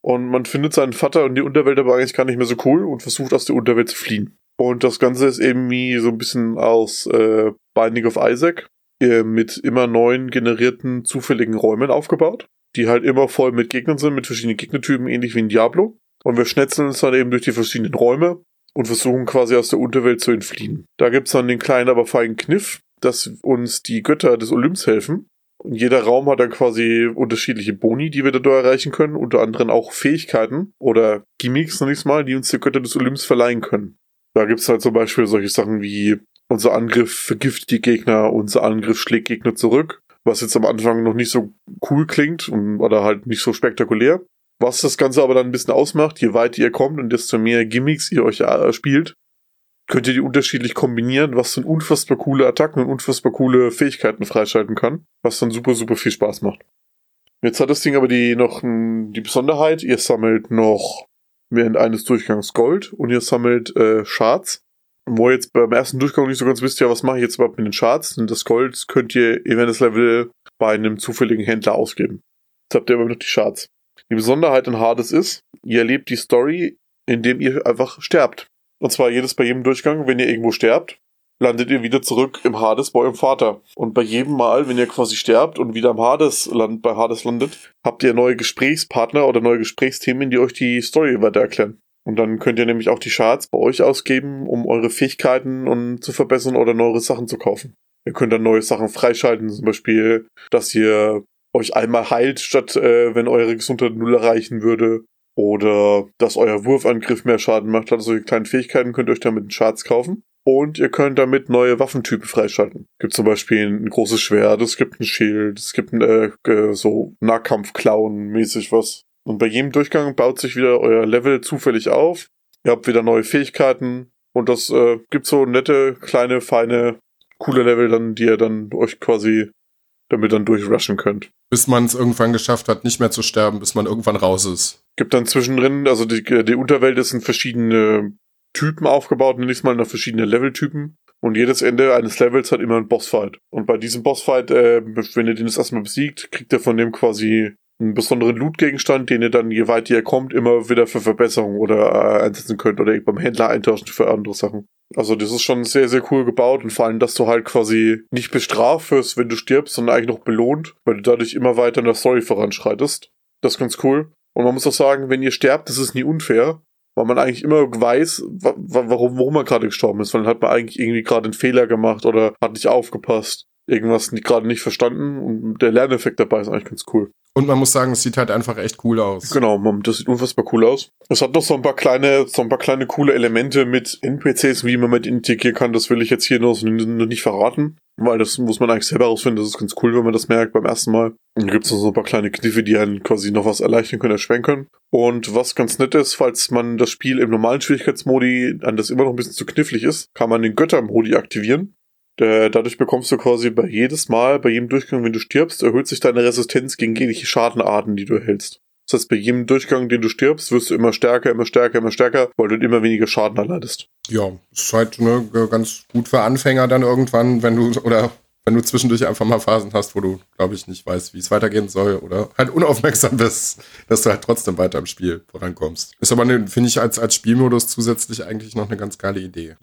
Und man findet seinen Vater und die Unterwelt aber eigentlich gar nicht mehr so cool und versucht aus der Unterwelt zu fliehen. Und das Ganze ist eben wie so ein bisschen aus äh, Binding of Isaac äh, mit immer neuen generierten zufälligen Räumen aufgebaut, die halt immer voll mit Gegnern sind, mit verschiedenen Gegnertypen, ähnlich wie in Diablo. Und wir schnetzeln uns dann eben durch die verschiedenen Räume und versuchen quasi aus der Unterwelt zu entfliehen. Da gibt's dann den kleinen, aber feinen Kniff, dass uns die Götter des Olymps helfen. Und jeder Raum hat dann quasi unterschiedliche Boni, die wir dadurch erreichen können, unter anderem auch Fähigkeiten oder Gimmicks, ich mal, die uns die Götter des Olymps verleihen können. Da gibt's halt zum Beispiel solche Sachen wie unser Angriff vergiftet die Gegner, unser Angriff schlägt Gegner zurück, was jetzt am Anfang noch nicht so cool klingt oder halt nicht so spektakulär. Was das Ganze aber dann ein bisschen ausmacht, je weiter ihr kommt und desto mehr Gimmicks ihr euch äh, spielt, könnt ihr die unterschiedlich kombinieren, was dann unfassbar coole Attacken und unfassbar coole Fähigkeiten freischalten kann, was dann super, super viel Spaß macht. Jetzt hat das Ding aber die noch die Besonderheit, ihr sammelt noch während eines Durchgangs Gold und ihr sammelt äh, Shards. Wo ihr jetzt beim ersten Durchgang nicht so ganz wisst, ja, was mache ich jetzt überhaupt mit den Shards? Und das Gold könnt ihr während des Level bei einem zufälligen Händler ausgeben. Jetzt habt ihr aber noch die Shards. Die Besonderheit in Hades ist, ihr erlebt die Story, indem ihr einfach sterbt. Und zwar jedes bei jedem Durchgang, wenn ihr irgendwo sterbt, landet ihr wieder zurück im Hades bei eurem Vater. Und bei jedem Mal, wenn ihr quasi sterbt und wieder im Hades land, bei Hades landet, habt ihr neue Gesprächspartner oder neue Gesprächsthemen, die euch die Story weiter erklären. Und dann könnt ihr nämlich auch die Shards bei euch ausgeben, um eure Fähigkeiten und zu verbessern oder neue Sachen zu kaufen. Ihr könnt dann neue Sachen freischalten, zum Beispiel, dass ihr euch einmal heilt, statt äh, wenn eure Gesundheit null erreichen würde. Oder dass euer Wurfangriff mehr Schaden macht. Also solche kleinen Fähigkeiten könnt ihr euch damit in Shards kaufen. Und ihr könnt damit neue Waffentypen freischalten. Gibt zum Beispiel ein großes Schwert, es gibt ein Schild, es gibt ein äh, so Nahkampf-Clown-mäßig was. Und bei jedem Durchgang baut sich wieder euer Level zufällig auf. Ihr habt wieder neue Fähigkeiten. Und das äh, gibt so nette, kleine, feine, coole Level dann, die ihr dann euch quasi damit dann durchrushen könnt. Bis man es irgendwann geschafft hat, nicht mehr zu sterben, bis man irgendwann raus ist. Gibt dann zwischendrin, also die, die Unterwelt ist in verschiedene Typen aufgebaut, nenne ich mal, nach verschiedene Leveltypen. Und jedes Ende eines Levels hat immer einen Bossfight. Und bei diesem Bossfight, äh, wenn ihr den das erstmal besiegt, kriegt ihr von dem quasi einen besonderen Loot-Gegenstand, den ihr dann, je weiter ihr kommt, immer wieder für Verbesserungen oder äh, einsetzen könnt oder beim Händler eintauschen für andere Sachen. Also das ist schon sehr, sehr cool gebaut und vor allem, dass du halt quasi nicht bestraft wirst, wenn du stirbst, sondern eigentlich noch belohnt, weil du dadurch immer weiter in der Story voranschreitest. Das ist ganz cool. Und man muss auch sagen, wenn ihr sterbt, das ist nie unfair, weil man eigentlich immer weiß, warum, warum man gerade gestorben ist, weil dann hat man eigentlich irgendwie gerade einen Fehler gemacht oder hat nicht aufgepasst, irgendwas gerade nicht verstanden und der Lerneffekt dabei ist eigentlich ganz cool. Und man muss sagen, es sieht halt einfach echt cool aus. Genau, das sieht unfassbar cool aus. Es hat noch so ein paar kleine, so ein paar kleine coole Elemente mit NPCs, wie man mit integrieren kann. Das will ich jetzt hier noch nicht verraten, weil das muss man eigentlich selber rausfinden. Das ist ganz cool, wenn man das merkt beim ersten Mal. Dann gibt es noch so ein paar kleine Kniffe, die einen quasi noch was erleichtern können, erschweren können. Und was ganz nett ist, falls man das Spiel im normalen Schwierigkeitsmodi an das immer noch ein bisschen zu knifflig ist, kann man den Göttermodi aktivieren. Dadurch bekommst du quasi bei jedes Mal, bei jedem Durchgang, wenn du stirbst, erhöht sich deine Resistenz gegen jegliche Schadenarten, die du erhältst. Das heißt, bei jedem Durchgang, den du stirbst, wirst du immer stärker, immer stärker, immer stärker, weil du immer weniger Schaden erleidest. Ja, ist halt ne, ganz gut für Anfänger dann irgendwann, wenn du, oder wenn du zwischendurch einfach mal Phasen hast, wo du, glaube ich, nicht weißt, wie es weitergehen soll oder halt unaufmerksam bist, dass du halt trotzdem weiter im Spiel vorankommst. Ist aber, ne, finde ich, als, als Spielmodus zusätzlich eigentlich noch eine ganz geile Idee.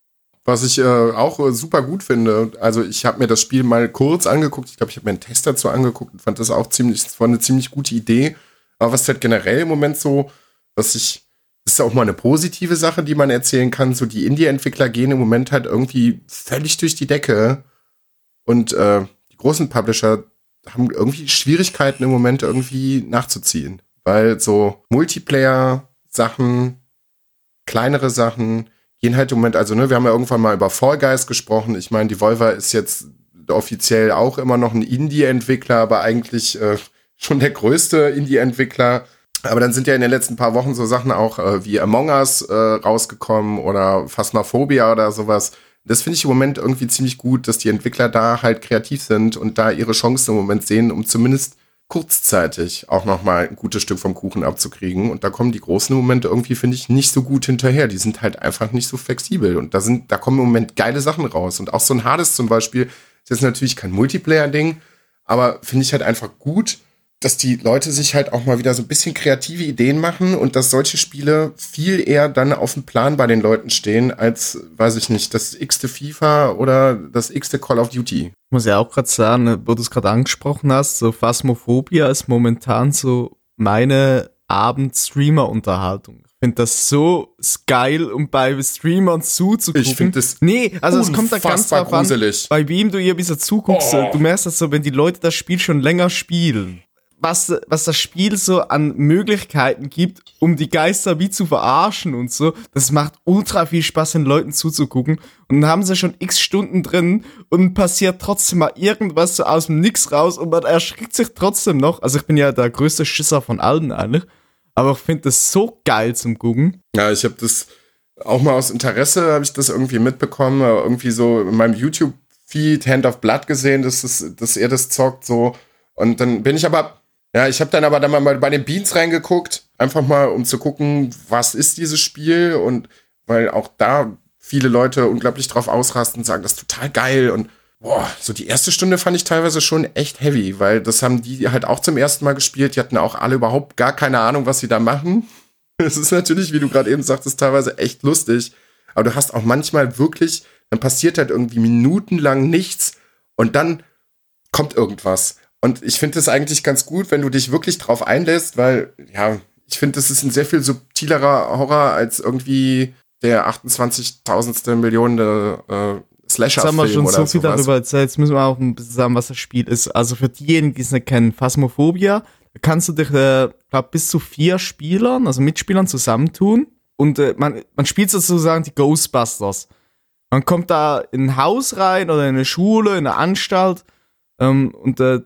Was ich äh, auch äh, super gut finde, also ich habe mir das Spiel mal kurz angeguckt, ich glaube, ich habe mir einen Test dazu angeguckt und fand das auch ziemlich, das war eine ziemlich gute Idee. Aber was halt generell im Moment so, was ich, das ist auch mal eine positive Sache, die man erzählen kann, so die Indie-Entwickler gehen im Moment halt irgendwie völlig durch die Decke und äh, die großen Publisher haben irgendwie Schwierigkeiten im Moment irgendwie nachzuziehen, weil so Multiplayer-Sachen, kleinere Sachen, gehen halt im Moment, also ne, wir haben ja irgendwann mal über Fall Guys gesprochen. Ich meine, die Volver ist jetzt offiziell auch immer noch ein Indie-Entwickler, aber eigentlich äh, schon der größte Indie-Entwickler. Aber dann sind ja in den letzten paar Wochen so Sachen auch äh, wie Among Us äh, rausgekommen oder Phasmophobia oder sowas, Das finde ich im Moment irgendwie ziemlich gut, dass die Entwickler da halt kreativ sind und da ihre Chancen im Moment sehen, um zumindest kurzzeitig auch nochmal ein gutes Stück vom Kuchen abzukriegen. Und da kommen die großen Momente irgendwie, finde ich, nicht so gut hinterher. Die sind halt einfach nicht so flexibel. Und da sind, da kommen im Moment geile Sachen raus. Und auch so ein Hades zum Beispiel, das ist natürlich kein Multiplayer-Ding, aber finde ich halt einfach gut, dass die Leute sich halt auch mal wieder so ein bisschen kreative Ideen machen und dass solche Spiele viel eher dann auf dem Plan bei den Leuten stehen, als, weiß ich nicht, das x-te FIFA oder das x-te Call of Duty. Ich muss ja auch gerade sagen, wo du es gerade angesprochen hast, so Phasmophobia ist momentan so meine Abend-Streamer-Unterhaltung. Ich finde das so geil, um bei Streamern zuzugucken. Ich finde das Nee, also es kommt da ganz drauf an, gruselig. bei wem du ihr bisher zuguckst. Oh. Du merkst das so, wenn die Leute das Spiel schon länger spielen. Was, was das Spiel so an Möglichkeiten gibt, um die Geister wie zu verarschen und so, das macht ultra viel Spaß, den Leuten zuzugucken. Und dann haben sie schon x Stunden drin und passiert trotzdem mal irgendwas so aus dem Nix raus und man erschrickt sich trotzdem noch. Also ich bin ja der größte Schisser von allen eigentlich. Aber ich finde das so geil zum Gucken. Ja, ich habe das auch mal aus Interesse, habe ich das irgendwie mitbekommen, aber irgendwie so in meinem YouTube-Feed Hand of Blood gesehen, dass, es, dass er das zockt so. Und dann bin ich aber, ja, ich habe dann aber dann mal bei den Beans reingeguckt, einfach mal, um zu gucken, was ist dieses Spiel und weil auch da viele Leute unglaublich drauf ausrasten und sagen, das ist total geil und boah, so die erste Stunde fand ich teilweise schon echt heavy, weil das haben die halt auch zum ersten Mal gespielt, die hatten auch alle überhaupt gar keine Ahnung, was sie da machen. Es ist natürlich, wie du gerade eben sagtest, teilweise echt lustig. Aber du hast auch manchmal wirklich, dann passiert halt irgendwie minutenlang nichts und dann kommt irgendwas. Und ich finde es eigentlich ganz gut, wenn du dich wirklich drauf einlässt, weil, ja, ich finde, das ist ein sehr viel subtilerer Horror als irgendwie der 28.000. Millionen äh, Jetzt haben wir schon so viel sowas. darüber erzählt. Jetzt müssen wir auch ein bisschen sagen, was das Spiel ist. Also für diejenigen, die es nicht kennen, Phasmophobia, da kannst du dich, äh, glaub, bis zu vier Spielern, also Mitspielern zusammentun. Und äh, man, man spielt sozusagen die Ghostbusters. Man kommt da in ein Haus rein oder in eine Schule, in eine Anstalt. Ähm, und äh,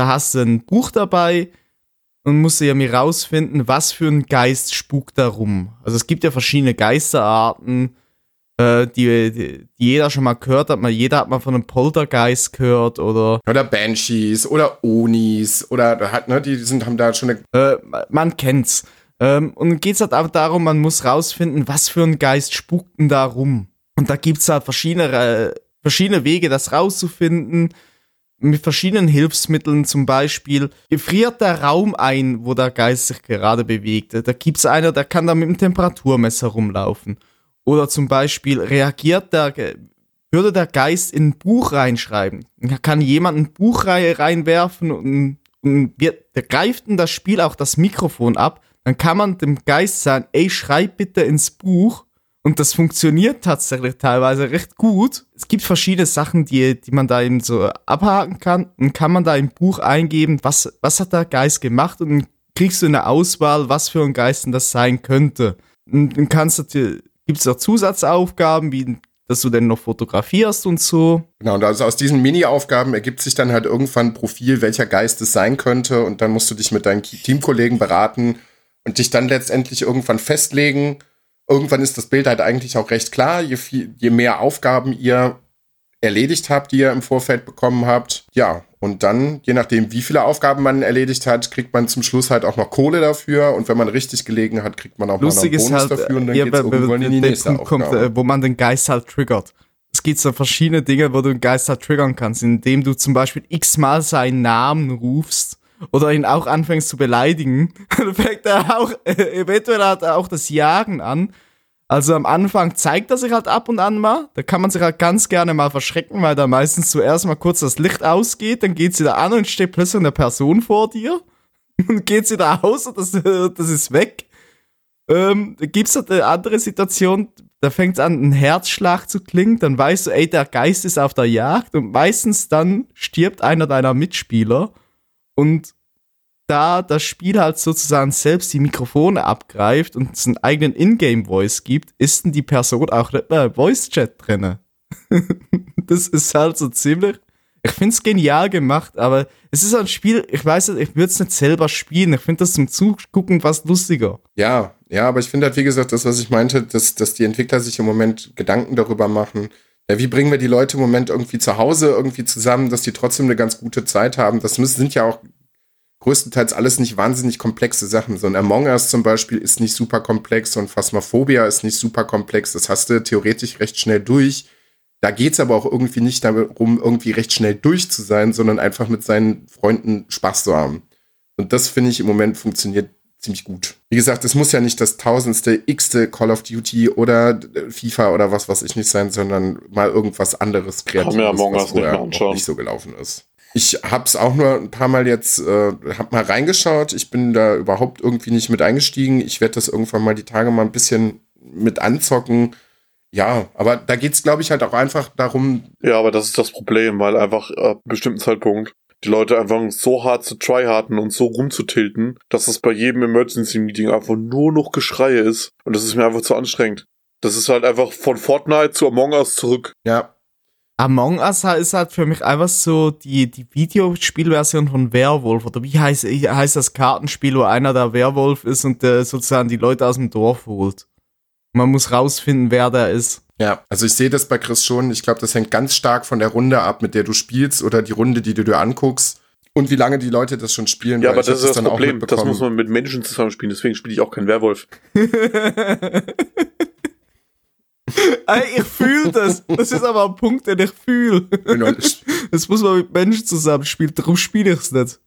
da hast du ein Buch dabei und musst ja mir rausfinden, was für ein Geist spukt da rum. Also es gibt ja verschiedene Geisterarten äh, die, die, jeder schon mal gehört hat. Mal, jeder hat mal von einem Poltergeist gehört oder Oder Banshees oder Onis oder hat, ne, die sind, haben da schon eine äh, man kennt's. Ähm, und dann geht's halt auch darum, man muss rausfinden, was für ein Geist spukt denn da rum. Und da gibt's halt verschiedene, äh, verschiedene Wege, das rauszufinden. Mit verschiedenen Hilfsmitteln, zum Beispiel gefriert der Raum ein, wo der Geist sich gerade bewegt. Da gibt's einer, der kann da mit dem Temperaturmesser rumlaufen. Oder zum Beispiel reagiert der, würde der Geist in ein Buch reinschreiben. Dann kann jemand ein Buch rei- reinwerfen und, und wird, der greift in das Spiel auch das Mikrofon ab. Dann kann man dem Geist sagen, ey, schreib bitte ins Buch. Und das funktioniert tatsächlich teilweise recht gut. Es gibt verschiedene Sachen, die, die man da eben so abhaken kann. Und kann man da im Buch eingeben, was, was hat der Geist gemacht? Und dann kriegst du eine Auswahl, was für ein Geist denn das sein könnte. Und dann kannst du dir, gibt's auch Zusatzaufgaben, wie, dass du denn noch fotografierst und so. Genau, und also aus diesen Mini-Aufgaben ergibt sich dann halt irgendwann ein Profil, welcher Geist es sein könnte. Und dann musst du dich mit deinen Teamkollegen beraten und dich dann letztendlich irgendwann festlegen. Irgendwann ist das Bild halt eigentlich auch recht klar. Je, viel, je mehr Aufgaben ihr erledigt habt, die ihr im Vorfeld bekommen habt. Ja, und dann, je nachdem, wie viele Aufgaben man erledigt hat, kriegt man zum Schluss halt auch noch Kohle dafür. Und wenn man richtig gelegen hat, kriegt man auch Lustig mal noch einen Bonus halt, dafür. Und dann ja, geht's irgendwann in die nächste Punkt kommt, Aufgabe. äh, wo man den Geist halt triggert. Es gibt so verschiedene Dinge, wo du den Geist halt triggern kannst, indem du zum Beispiel x-mal seinen Namen rufst oder ihn auch anfängst zu beleidigen. Dann fängt er auch, äh, eventuell hat er auch das Jagen an. Also am Anfang zeigt er sich halt ab und an mal. Da kann man sich halt ganz gerne mal verschrecken, weil da meistens zuerst mal kurz das Licht ausgeht, dann geht's wieder an und steht plötzlich eine Person vor dir. Und geht's wieder aus und das, das ist weg. Ähm, da gibt's halt eine andere Situation, da fängt's an, ein Herzschlag zu klingen, dann weißt du, ey, der Geist ist auf der Jagd und meistens dann stirbt einer deiner Mitspieler und da das Spiel halt sozusagen selbst die Mikrofone abgreift und es einen eigenen Ingame-Voice gibt, ist denn die Person auch nicht mehr im Voice-Chat drinne. das ist halt so ziemlich. Ich find's genial gemacht, aber es ist ein Spiel, ich weiß nicht, ich würde es nicht selber spielen. Ich finde das zum Zugucken fast lustiger. Ja, ja, aber ich finde halt, wie gesagt, das, was ich meinte, dass, dass die Entwickler sich im Moment Gedanken darüber machen, Ja, wie bringen wir die Leute im Moment irgendwie zu Hause irgendwie zusammen, dass die trotzdem eine ganz gute Zeit haben? Das müssen, sind ja auch größtenteils alles nicht wahnsinnig komplexe Sachen. So ein Among Us zum Beispiel ist nicht super komplex, so ein Phasmophobia ist nicht super komplex. Das hast du theoretisch recht schnell durch. Da geht's aber auch irgendwie nicht darum, irgendwie recht schnell durch zu sein, sondern einfach mit seinen Freunden Spaß zu haben. Und das finde ich im Moment funktioniert ziemlich gut. Wie gesagt, es muss ja nicht das tausendste, x-te Call of Duty oder FIFA oder was weiß ich nicht sein, sondern mal irgendwas anderes Kreatives, Kann mir Among was nicht vorher noch nicht so gelaufen ist. Ich hab's auch nur ein paar Mal jetzt, äh, hab mal reingeschaut. Ich bin da überhaupt irgendwie nicht mit eingestiegen. Ich werde das irgendwann mal die Tage mal ein bisschen mit anzocken. Ja, aber da geht's, glaube ich, halt auch einfach darum, Ja, aber das ist das Problem, weil einfach ab einem bestimmten Zeitpunkt die Leute einfach so hart zu tryharden und so rumzutilten, dass es bei jedem Emergency-Meeting einfach nur noch Geschreie ist. Und das ist mir einfach zu anstrengend. Das ist halt einfach von Fortnite zu Among Us zurück. ja, Among Us ist halt für mich einfach so die, die Videospielversion von Werwolf. Oder wie heißt, heißt das Kartenspiel, wo einer der Werwolf ist und der sozusagen die Leute aus dem Dorf holt? Man muss rausfinden, wer der ist. Ja, also ich sehe das bei Chris schon. Ich glaube, das hängt ganz stark von der Runde ab, mit der du spielst oder die Runde, die du dir anguckst und wie lange die Leute das schon spielen. Ja, aber das ist das dann auch Problem. Das muss man mit Menschen zusammenspielen. Deswegen spiele ich auch keinen Werwolf. Ey, ich fühle das. Das ist aber ein Punkt, den ich fühle. Das muss man mit Menschen zusammenspielen. Darum spiele ich es nicht.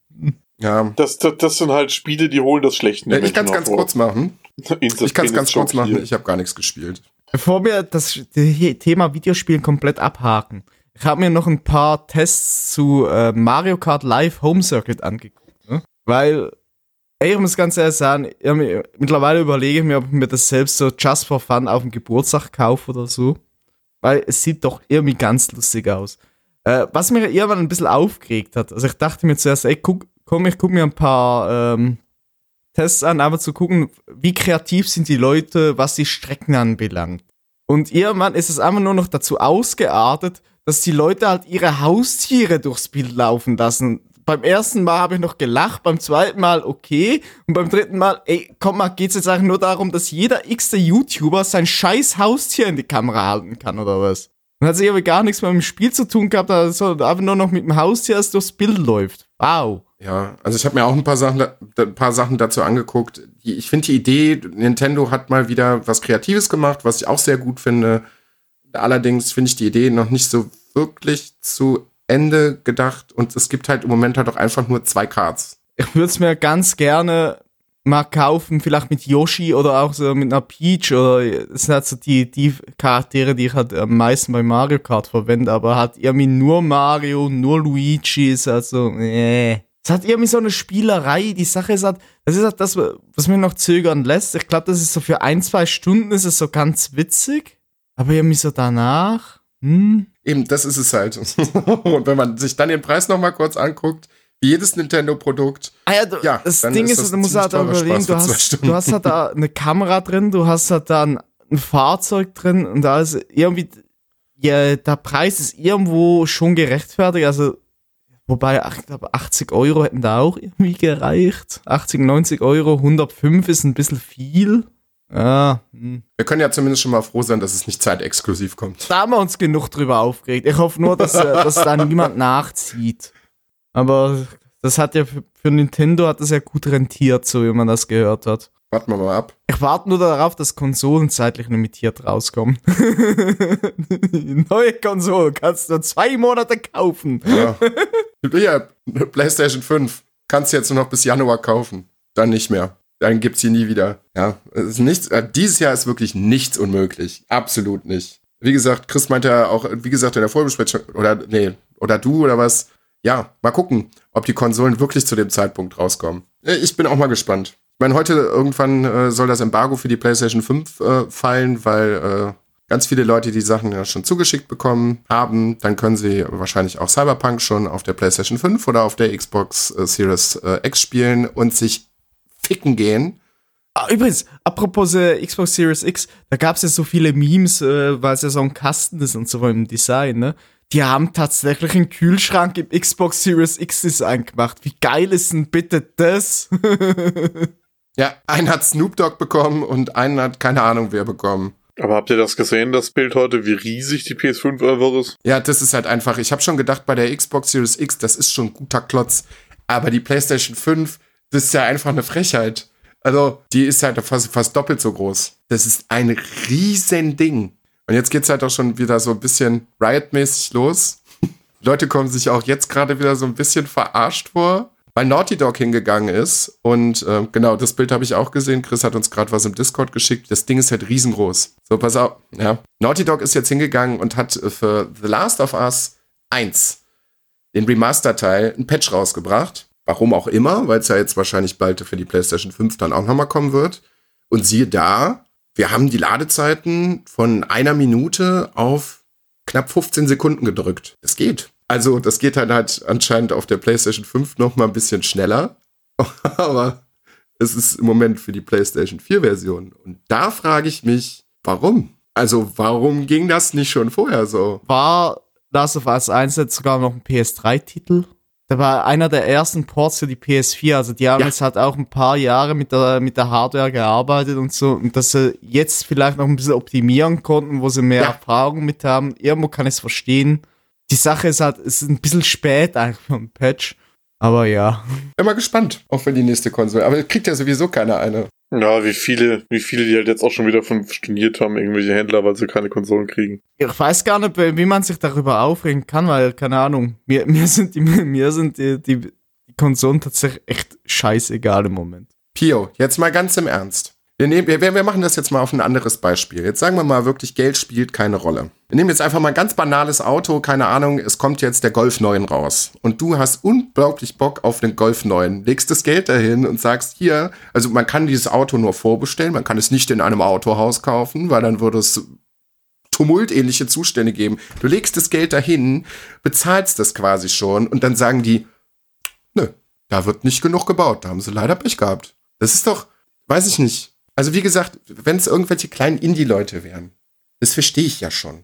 Ja, Das, das, das sind halt Spiele, die holen das Schlechte. den ich kann es ganz kurz machen. Ich kann es ganz kurz machen. Ich habe gar nichts gespielt. Bevor wir das The- Thema Videospielen komplett abhaken, ich habe mir noch ein paar Tests zu äh, Mario Kart Live Home Circuit angeguckt. Ne? Weil, ey, ich muss ganz ehrlich sagen, mir- mittlerweile überlege ich mir, ob ich mir das selbst so just for fun auf dem Geburtstag kaufe oder so. Weil es sieht doch irgendwie ganz lustig aus. Äh, was mir irgendwann ein bisschen aufgeregt hat, also ich dachte mir zuerst, ey, guck, komm, ich guck mir ein paar ähm, Tests an, aber zu gucken, wie kreativ sind die Leute, was die Strecken anbelangt. Und irgendwann ist es einfach nur noch dazu ausgeartet, dass die Leute halt ihre Haustiere durchs Bild laufen lassen. Beim ersten Mal habe ich noch gelacht, beim zweiten Mal okay und beim dritten Mal, ey, komm mal, geht's jetzt eigentlich nur darum, dass jeder x-te YouTuber sein scheiß Haustier in die Kamera halten kann oder was? Und hat sich aber gar nichts mehr mit dem Spiel zu tun gehabt, also einfach nur noch mit dem Haustier, das durchs Bild läuft. Wow. Ja, also ich habe mir auch ein paar Sachen, ein paar Sachen dazu angeguckt. Ich finde die Idee, Nintendo hat mal wieder was Kreatives gemacht, was ich auch sehr gut finde. Allerdings finde ich die Idee noch nicht so wirklich zu Ende gedacht und es gibt halt im Moment halt auch einfach nur zwei Cards. Ich würde es mir ganz gerne mal kaufen, vielleicht mit Yoshi oder auch so mit einer Peach oder das sind halt so die, die Charaktere, die ich halt am meisten bei Mario Kart verwende, aber hat irgendwie nur Mario, nur Luigi, ist halt nee. Es hat irgendwie so eine Spielerei, die Sache ist halt, das ist halt das, was mir noch zögern lässt. Ich glaube, das ist so für ein, zwei Stunden ist es so ganz witzig, aber irgendwie so danach, hm. Eben, das ist es halt. und wenn man sich dann den Preis noch mal kurz anguckt, wie jedes Nintendo-Produkt, Ah ja, du, Ja, das Ding ist ist, das du musst halt überlegen, du hast, du hast halt da eine Kamera drin, du hast halt da ein, ein Fahrzeug drin und da ist irgendwie, ja, der Preis ist irgendwo schon gerechtfertigt, also, wobei, ich glaube, 80 Euro hätten da auch irgendwie gereicht. 80, 90 Euro, 105 ist ein bisschen viel. Ja, hm. wir können ja zumindest schon mal froh sein, dass es nicht zeitexklusiv kommt. da haben wir uns genug drüber aufgeregt. Ich hoffe nur, dass, äh, dass da niemand nachzieht. Aber das hat ja für, für Nintendo hat das ja gut rentiert, so wie man das gehört hat. Warten wir mal ab. Ich warte nur darauf, dass Konsolen zeitlich limitiert rauskommen. Neue Konsole kannst du zwei Monate kaufen. Ja. ja, PlayStation 5. Kannst du jetzt nur noch bis Januar kaufen. Dann nicht mehr. Dann gibt's sie nie wieder. Ja, es ist nichts, äh, dieses Jahr ist wirklich nichts unmöglich. Absolut nicht. Wie gesagt, Chris meinte ja auch, wie gesagt, in der Vorbesprechung, oder, nee, oder du oder was. Ja, mal gucken, ob die Konsolen wirklich zu dem Zeitpunkt rauskommen. Ich bin auch mal gespannt. Ich meine, heute irgendwann äh, soll das Embargo für die PlayStation 5 äh, fallen, weil äh, ganz viele Leute die Sachen ja schon zugeschickt bekommen haben. Dann können sie wahrscheinlich auch Cyberpunk schon auf der PlayStation 5 oder auf der Xbox äh, Series äh, X spielen und sich ficken gehen. Ah, übrigens, apropos äh, Xbox Series X, da gab es ja so viele Memes, äh, weil es ja so ein Kasten ist und so im Design, ne? Die haben tatsächlich einen Kühlschrank im Xbox Series X Design gemacht. Wie geil ist denn bitte das? Ja, einen hat Snoop Dogg bekommen und einen hat keine Ahnung wer bekommen. Aber habt ihr das gesehen, das Bild heute, wie riesig die PS5 einfach ist? Ja, das ist halt einfach. Ich habe schon gedacht, bei der Xbox Series X, das ist schon ein guter Klotz. Aber die PlayStation 5, das ist ja einfach eine Frechheit. Also, die ist halt fast, fast doppelt so groß. Das ist ein riesen Ding. Und jetzt geht's halt auch schon wieder so ein bisschen Riot-mäßig los. Leute kommen sich auch jetzt gerade wieder so ein bisschen verarscht vor, weil Naughty Dog hingegangen ist. Und äh, genau, das Bild habe ich auch gesehen. Chris hat uns gerade was im Discord geschickt. Das Ding ist halt riesengroß. So, pass auf. Ja. Naughty Dog ist jetzt hingegangen und hat für The Last of Us 1, den Remaster-Teil, ein Patch rausgebracht. Warum auch immer, weil es ja jetzt wahrscheinlich bald für die PlayStation 5 dann auch nochmal kommen wird. Und siehe da, wir haben die Ladezeiten von einer Minute auf knapp 15 Sekunden gedrückt. Es geht. Also, das geht halt, halt anscheinend auf der PlayStation 5 noch mal ein bisschen schneller. Aber es ist im Moment für die PlayStation 4 Version. Und da frage ich mich, warum? Also, warum ging das nicht schon vorher so? War Last of Us 1 jetzt sogar noch ein PS3-Titel? Da war einer der ersten Ports für die PS4. Also die haben Ja. jetzt halt auch ein paar Jahre mit der, mit der Hardware gearbeitet und so. Und dass sie jetzt vielleicht noch ein bisschen optimieren konnten, wo sie mehr Ja. Erfahrung mit haben. Irgendwo kann ich es verstehen. Die Sache ist halt, es ist ein bisschen spät eigentlich für ein Patch. Aber ja. Bin mal gespannt, auch für die nächste Konsole. Aber kriegt ja sowieso keiner eine. Ja, wie viele, wie viele die halt jetzt auch schon wieder von storniert haben, irgendwelche Händler, weil sie keine Konsolen kriegen. Ich weiß gar nicht, wie man sich darüber aufregen kann, weil, keine Ahnung, mir, mir sind, die, mir sind die, die, die Konsolen tatsächlich echt scheißegal im Moment. Pio, jetzt mal ganz im Ernst. Wir, nehmen, wir, wir machen das jetzt mal auf ein anderes Beispiel. Jetzt sagen wir mal wirklich, Geld spielt keine Rolle. Wir nehmen jetzt einfach mal ein ganz banales Auto, keine Ahnung, es kommt jetzt der Golf 9 raus. Und du hast unglaublich Bock auf den Golf 9, legst das Geld dahin und sagst, hier, also man kann dieses Auto nur vorbestellen, man kann es nicht in einem Autohaus kaufen, weil dann würde es tumultähnliche Zustände geben. Du legst das Geld dahin, bezahlst das quasi schon und dann sagen die, nö, da wird nicht genug gebaut, da haben sie leider Pech gehabt. Das ist doch, weiß ich nicht. Also wie gesagt, wenn es irgendwelche kleinen Indie-Leute wären, das verstehe ich ja schon.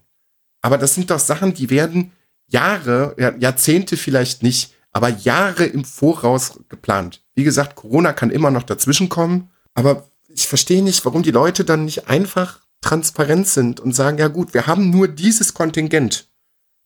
Aber das sind doch Sachen, die werden Jahre, ja, Jahrzehnte vielleicht nicht, aber Jahre im Voraus geplant. Wie gesagt, Corona kann immer noch dazwischen kommen, aber ich verstehe nicht, warum die Leute dann nicht einfach transparent sind und sagen, ja gut, wir haben nur dieses Kontingent.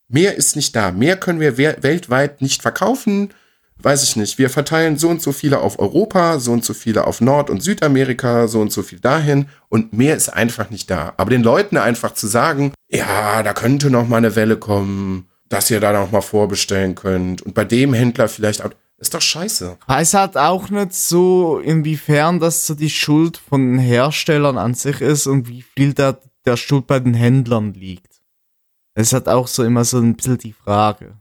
Mehr ist nicht da. Mehr können wir we- weltweit nicht verkaufen. Weiß ich nicht. Wir verteilen so und so viele auf Europa, so und so viele auf Nord- und Südamerika, so und so viel dahin und mehr ist einfach nicht da. Aber den Leuten einfach zu sagen, ja, da könnte noch mal eine Welle kommen, dass ihr da noch mal vorbestellen könnt und bei dem Händler vielleicht auch, ist doch scheiße. Weiß halt auch nicht so, inwiefern das so die Schuld von den Herstellern an sich ist und wie viel da der Schuld bei den Händlern liegt. Ist halt auch so immer so ein bisschen die Frage.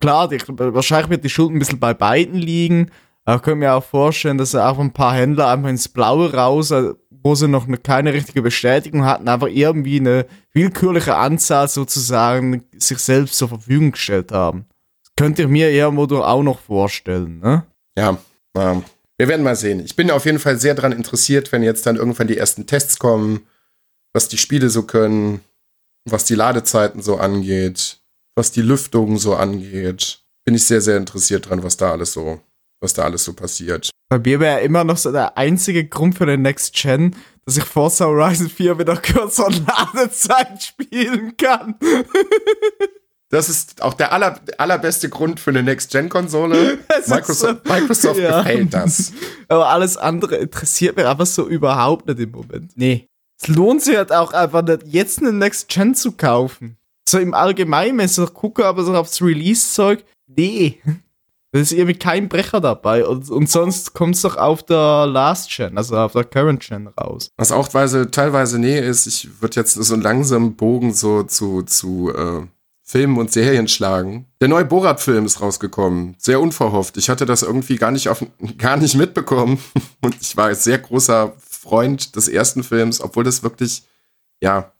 Klar, die, wahrscheinlich wird die Schuld ein bisschen bei beiden liegen, aber ich könnte mir auch vorstellen, dass auch ein paar Händler einfach ins Blaue raus, äh, wo sie noch eine, keine richtige Bestätigung hatten, einfach irgendwie eine willkürliche Anzahl sozusagen sich selbst zur Verfügung gestellt haben. Das könnte ich mir irgendwo doch auch noch vorstellen, ne? Ja, ähm, wir werden mal sehen. Ich bin auf jeden Fall sehr daran interessiert, wenn jetzt dann irgendwann die ersten Tests kommen, was die Spiele so können, was die Ladezeiten so angeht, was die Lüftung so angeht. Bin ich sehr, sehr interessiert dran, was da alles so, was da alles so passiert. Bei mir wäre immer noch so der einzige Grund für den Next Gen, dass ich Forza Horizon 4 mit einer kürzeren Ladezeit spielen kann. Das ist auch der aller, allerbeste Grund für eine Next-Gen-Konsole. Microsoft, so- Microsoft Ja. gefällt das. Aber alles andere interessiert mich einfach so überhaupt nicht im Moment. Nee. Es lohnt sich halt auch einfach nicht, jetzt eine Next Gen zu kaufen. So im Allgemeinen, wenn ich so gucke, aber so aufs Release-Zeug, nee. Da ist irgendwie kein Brecher dabei. Und, und sonst kommt es doch auf der Last Gen, also auf der Current Gen raus. Was auch teilweise, teilweise nee ist, ich würde jetzt so einen langsamen Bogen so zu, zu äh, Filmen und Serien schlagen. Der neue Borat-Film ist rausgekommen. Sehr unverhofft. Ich hatte das irgendwie gar nicht, auf, gar nicht mitbekommen. Und ich war sehr großer Freund des ersten Films, obwohl das wirklich, ja.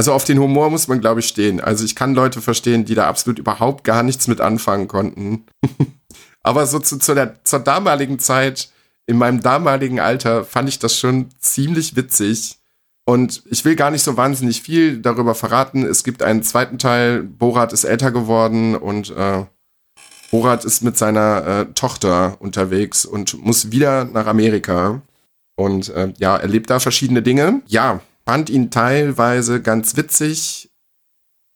Also auf den Humor muss man, glaube ich, stehen. Also ich kann Leute verstehen, die da absolut überhaupt gar nichts mit anfangen konnten. Aber so zu, zu der, zur damaligen Zeit, in meinem damaligen Alter, fand ich das schon ziemlich witzig. Und ich will gar nicht so wahnsinnig viel darüber verraten. Es gibt einen zweiten Teil. Borat ist älter geworden und äh, Borat ist mit seiner äh, Tochter unterwegs und muss wieder nach Amerika. Und äh, ja, erlebt da verschiedene Dinge. Ja, fand ihn teilweise ganz witzig,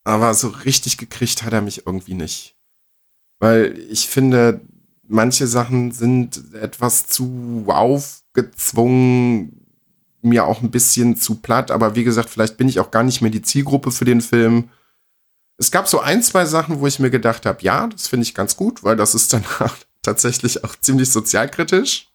aber so richtig gekriegt hat er mich irgendwie nicht. Weil ich finde, manche Sachen sind etwas zu aufgezwungen, mir auch ein bisschen zu platt, aber wie gesagt, vielleicht bin ich auch gar nicht mehr die Zielgruppe für den Film. Es gab so ein, zwei Sachen, wo ich mir gedacht habe, ja, das finde ich ganz gut, weil das ist dann tatsächlich auch ziemlich sozialkritisch.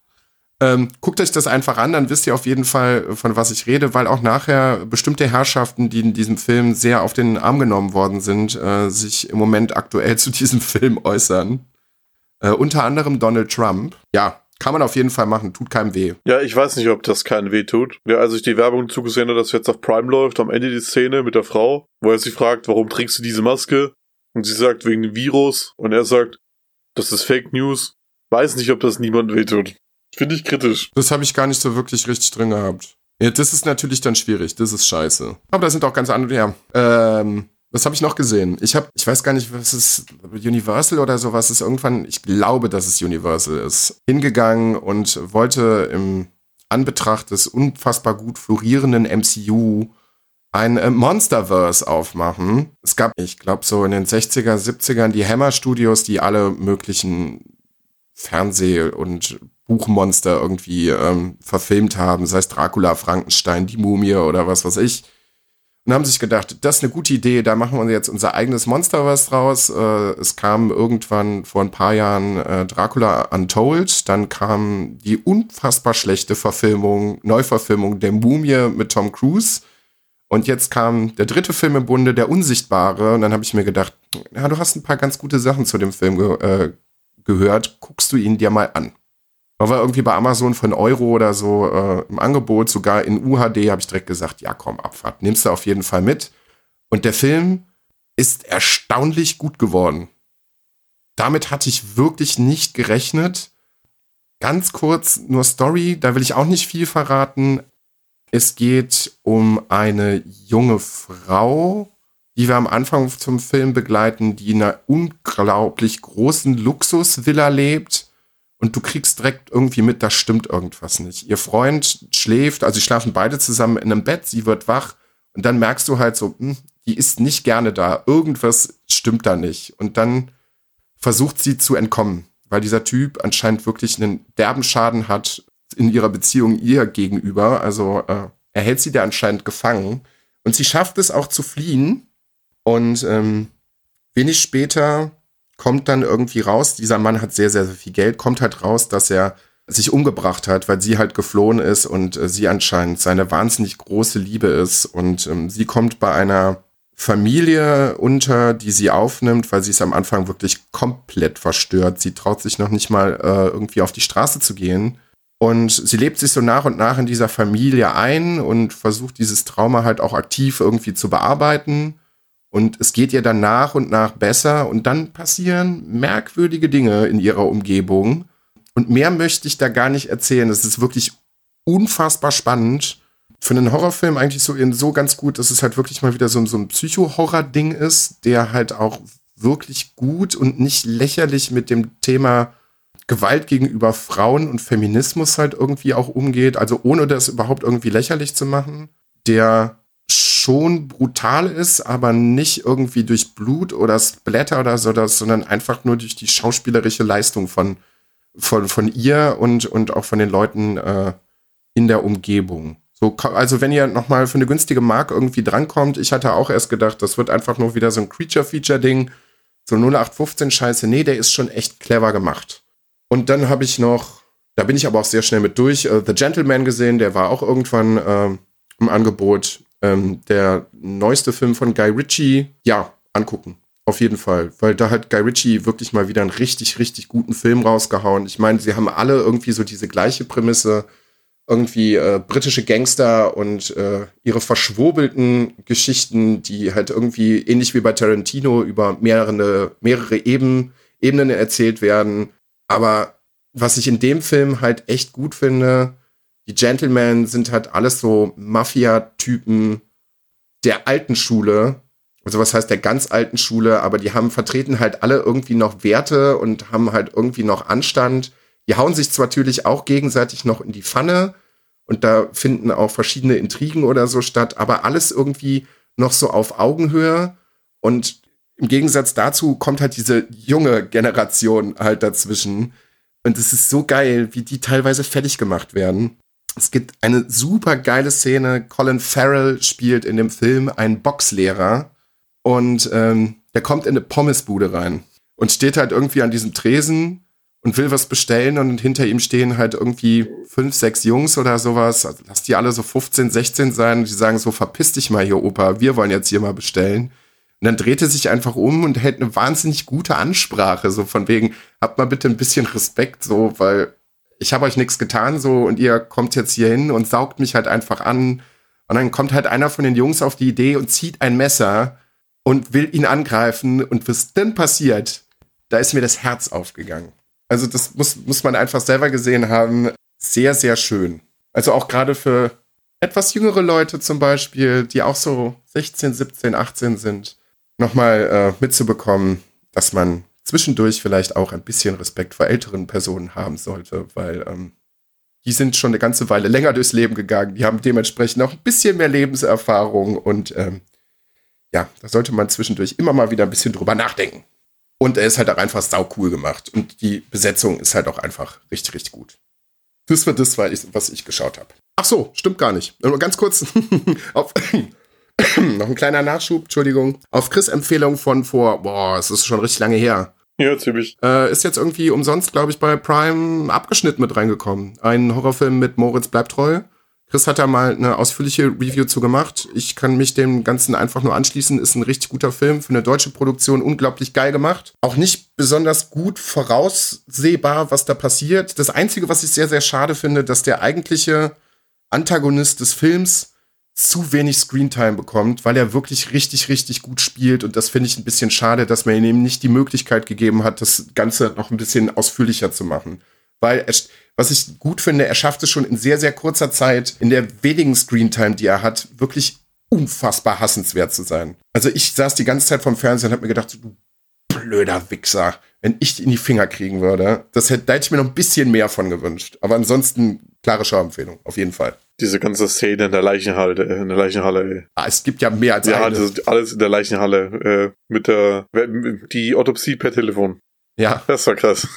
Ähm, guckt euch das einfach an, dann wisst ihr auf jeden Fall, von was ich rede, weil auch nachher bestimmte Herrschaften, die in diesem Film sehr auf den Arm genommen worden sind, äh, sich im Moment aktuell zu diesem Film äußern. Äh, unter anderem Donald Trump. Ja, kann man auf jeden Fall machen, tut keinem weh. Ja, ich weiß nicht, ob das keinen weh tut. Ja, als ich die Werbung zugesehen habe, dass jetzt auf Prime läuft, am Ende die Szene mit der Frau, wo er sie fragt, warum trägst du diese Maske? Und sie sagt, wegen dem Virus. Und er sagt, das ist Fake News. Weiß nicht, ob das niemand weh tut. Finde ich kritisch. Das habe ich gar nicht so wirklich richtig drin gehabt. Ja, das ist natürlich dann schwierig. Das ist scheiße. Aber da sind auch ganz andere, ja. Ähm, was habe ich noch gesehen? Ich habe, ich weiß gar nicht, was ist Universal oder sowas ist irgendwann, ich glaube, dass es Universal ist, hingegangen und wollte im Anbetracht des unfassbar gut florierenden MCU ein äh, Monsterverse aufmachen. Es gab, ich glaube, so in den 60er, 70ern die Hammer Studios, die alle möglichen Fernseh- und Buchmonster irgendwie ähm, verfilmt haben, sei es Dracula, Frankenstein, die Mumie oder was weiß ich. Und haben sich gedacht, das ist eine gute Idee, da machen wir jetzt unser eigenes Monsterverse draus. Äh, es kam irgendwann vor ein paar Jahren äh, Dracula Untold, dann kam die unfassbar schlechte Verfilmung, Neuverfilmung der Mumie mit Tom Cruise. Und jetzt kam der dritte Film im Bunde, der Unsichtbare. Und dann habe ich mir gedacht, ja, du hast ein paar ganz gute Sachen zu dem Film ge äh, gehört. Guckst du ihn dir mal an. War irgendwie bei Amazon einen Euro oder so äh, im Angebot, sogar in UHD, habe ich direkt gesagt, ja komm, Abfahrt, nimmst du auf jeden Fall mit. Und der Film ist erstaunlich gut geworden. Damit hatte ich wirklich nicht gerechnet. Ganz kurz nur Story, da will ich auch nicht viel verraten. Es geht um eine junge Frau, die wir am Anfang zum Film begleiten, die in einer unglaublich großen Luxusvilla lebt und du kriegst direkt irgendwie mit, da stimmt irgendwas nicht. Ihr Freund schläft, also sie schlafen beide zusammen in einem Bett, sie wird wach und dann merkst du halt so, hm, die ist nicht gerne da, irgendwas stimmt da nicht. Und dann versucht sie zu entkommen, weil dieser Typ anscheinend wirklich einen derben Schaden hat in ihrer Beziehung ihr gegenüber. Also äh, er hält sie da anscheinend gefangen und sie schafft es auch zu fliehen. Und ähm, wenig später kommt dann irgendwie raus, dieser Mann hat sehr, sehr, sehr viel Geld, kommt halt raus, dass er sich umgebracht hat, weil sie halt geflohen ist und äh, sie anscheinend seine wahnsinnig große Liebe ist. Und ähm, sie kommt bei einer Familie unter, die sie aufnimmt, weil sie ist am Anfang wirklich komplett verstört. Sie traut sich noch nicht mal äh, irgendwie auf die Straße zu gehen. Und sie lebt sich so nach und nach in dieser Familie ein und versucht dieses Trauma halt auch aktiv irgendwie zu bearbeiten. Und es geht ihr dann nach und nach besser und dann passieren merkwürdige Dinge in ihrer Umgebung. Und mehr möchte ich da gar nicht erzählen. Es ist wirklich unfassbar spannend. Für einen Horrorfilm eigentlich so, so ganz gut, dass es halt wirklich mal wieder so, so ein Psycho-Horror-Ding ist, der halt auch wirklich gut und nicht lächerlich mit dem Thema Gewalt gegenüber Frauen und Feminismus halt irgendwie auch umgeht. Also ohne das überhaupt irgendwie lächerlich zu machen. Der schon brutal ist, aber nicht irgendwie durch Blut oder Splatter oder so, sondern einfach nur durch die schauspielerische Leistung von, von, von ihr und, und auch von den Leuten äh, in der Umgebung. So, also wenn ihr nochmal für eine günstige Mark irgendwie drankommt, ich hatte auch erst gedacht, das wird einfach nur wieder so ein Creature-Feature-Ding, so 0815-Scheiße. Nee, der ist schon echt clever gemacht. Und dann habe ich noch, da bin ich aber auch sehr schnell mit durch, uh, The Gentleman gesehen, der war auch irgendwann äh, im Angebot. Ähm, der neueste Film von Guy Ritchie, ja, angucken. Auf jeden Fall. Weil da hat Guy Ritchie wirklich mal wieder einen richtig, richtig guten Film rausgehauen. Ich meine, sie haben alle irgendwie so diese gleiche Prämisse. Irgendwie äh, britische Gangster und äh, ihre verschwurbelten Geschichten, die halt irgendwie ähnlich wie bei Tarantino über mehrere, mehrere Eben, Ebenen erzählt werden. Aber was ich in dem Film halt echt gut finde, die Gentlemen sind halt alles so Mafia-Typen der alten Schule. Also was heißt der ganz alten Schule, aber die haben vertreten halt alle irgendwie noch Werte und haben halt irgendwie noch Anstand. Die hauen sich zwar natürlich auch gegenseitig noch in die Pfanne und da finden auch verschiedene Intrigen oder so statt, aber alles irgendwie noch so auf Augenhöhe und im Gegensatz dazu kommt halt diese junge Generation halt dazwischen und es ist so geil, wie die teilweise fertig gemacht werden. Es gibt eine super geile Szene. Colin Farrell spielt in dem Film einen Boxlehrer und ähm, der kommt in eine Pommesbude rein und steht halt irgendwie an diesem Tresen und will was bestellen und hinter ihm stehen halt irgendwie fünf, sechs Jungs oder sowas. Also lass die alle so 15, 16 sein und die sagen so, verpiss dich mal hier, Opa, wir wollen jetzt hier mal bestellen. Und dann dreht er sich einfach um und hält eine wahnsinnig gute Ansprache, so von wegen, habt mal bitte ein bisschen Respekt, so, weil ich habe euch nichts getan, so, und ihr kommt jetzt hier hin und saugt mich halt einfach an. Und dann kommt halt einer von den Jungs auf die Idee und zieht ein Messer und will ihn angreifen. Und was dann passiert, da ist mir das Herz aufgegangen. Also das muss, muss man einfach selber gesehen haben. Sehr, sehr schön. Also auch gerade für etwas jüngere Leute zum Beispiel, die auch so 16, 17, 18 sind, nochmal äh, mitzubekommen, dass man zwischendurch vielleicht auch ein bisschen Respekt vor älteren Personen haben sollte, weil ähm, die sind schon eine ganze Weile länger durchs Leben gegangen, die haben dementsprechend auch ein bisschen mehr Lebenserfahrung und ähm, ja, da sollte man zwischendurch immer mal wieder ein bisschen drüber nachdenken. Und er ist halt auch einfach sau cool gemacht und die Besetzung ist halt auch einfach richtig, richtig gut. Das war das, was ich geschaut habe. Ach so, stimmt gar nicht. Nur ganz kurz auf noch ein kleiner Nachschub, Entschuldigung. Auf Chris Empfehlung von vor, boah, es ist schon richtig lange her. Ja, ziemlich. Äh, ist jetzt irgendwie umsonst, glaube ich, bei Prime abgeschnitten mit reingekommen. Ein Horrorfilm mit Moritz bleibt treu. Chris hat da mal eine ausführliche Review zu gemacht. Ich kann mich dem Ganzen einfach nur anschließen. Ist ein richtig guter Film für eine deutsche Produktion, unglaublich geil gemacht. Auch nicht besonders gut voraussehbar, was da passiert. Das Einzige, was ich sehr, sehr schade finde, dass der eigentliche Antagonist des Films zu wenig Screentime bekommt, weil er wirklich richtig, richtig gut spielt. Und das finde ich ein bisschen schade, dass man ihm nicht die Möglichkeit gegeben hat, das Ganze noch ein bisschen ausführlicher zu machen. Weil, er, was ich gut finde, er schafft es schon in sehr, sehr kurzer Zeit, in der wenigen Screentime, die er hat, wirklich unfassbar hassenswert zu sein. Also ich saß die ganze Zeit vom Fernsehen und habe mir gedacht, du blöder Wichser, wenn ich die in die Finger kriegen würde, das hätte, da hätte ich mir noch ein bisschen mehr von gewünscht. Aber ansonsten klare Schauempfehlung, auf jeden Fall. Diese ganze Szene in der Leichenhalle, in der Leichenhalle. Ey. Ah, es gibt ja mehr als ja, eine. ist alles in der Leichenhalle äh, mit der die Autopsie per Telefon. Ja. Das war krass.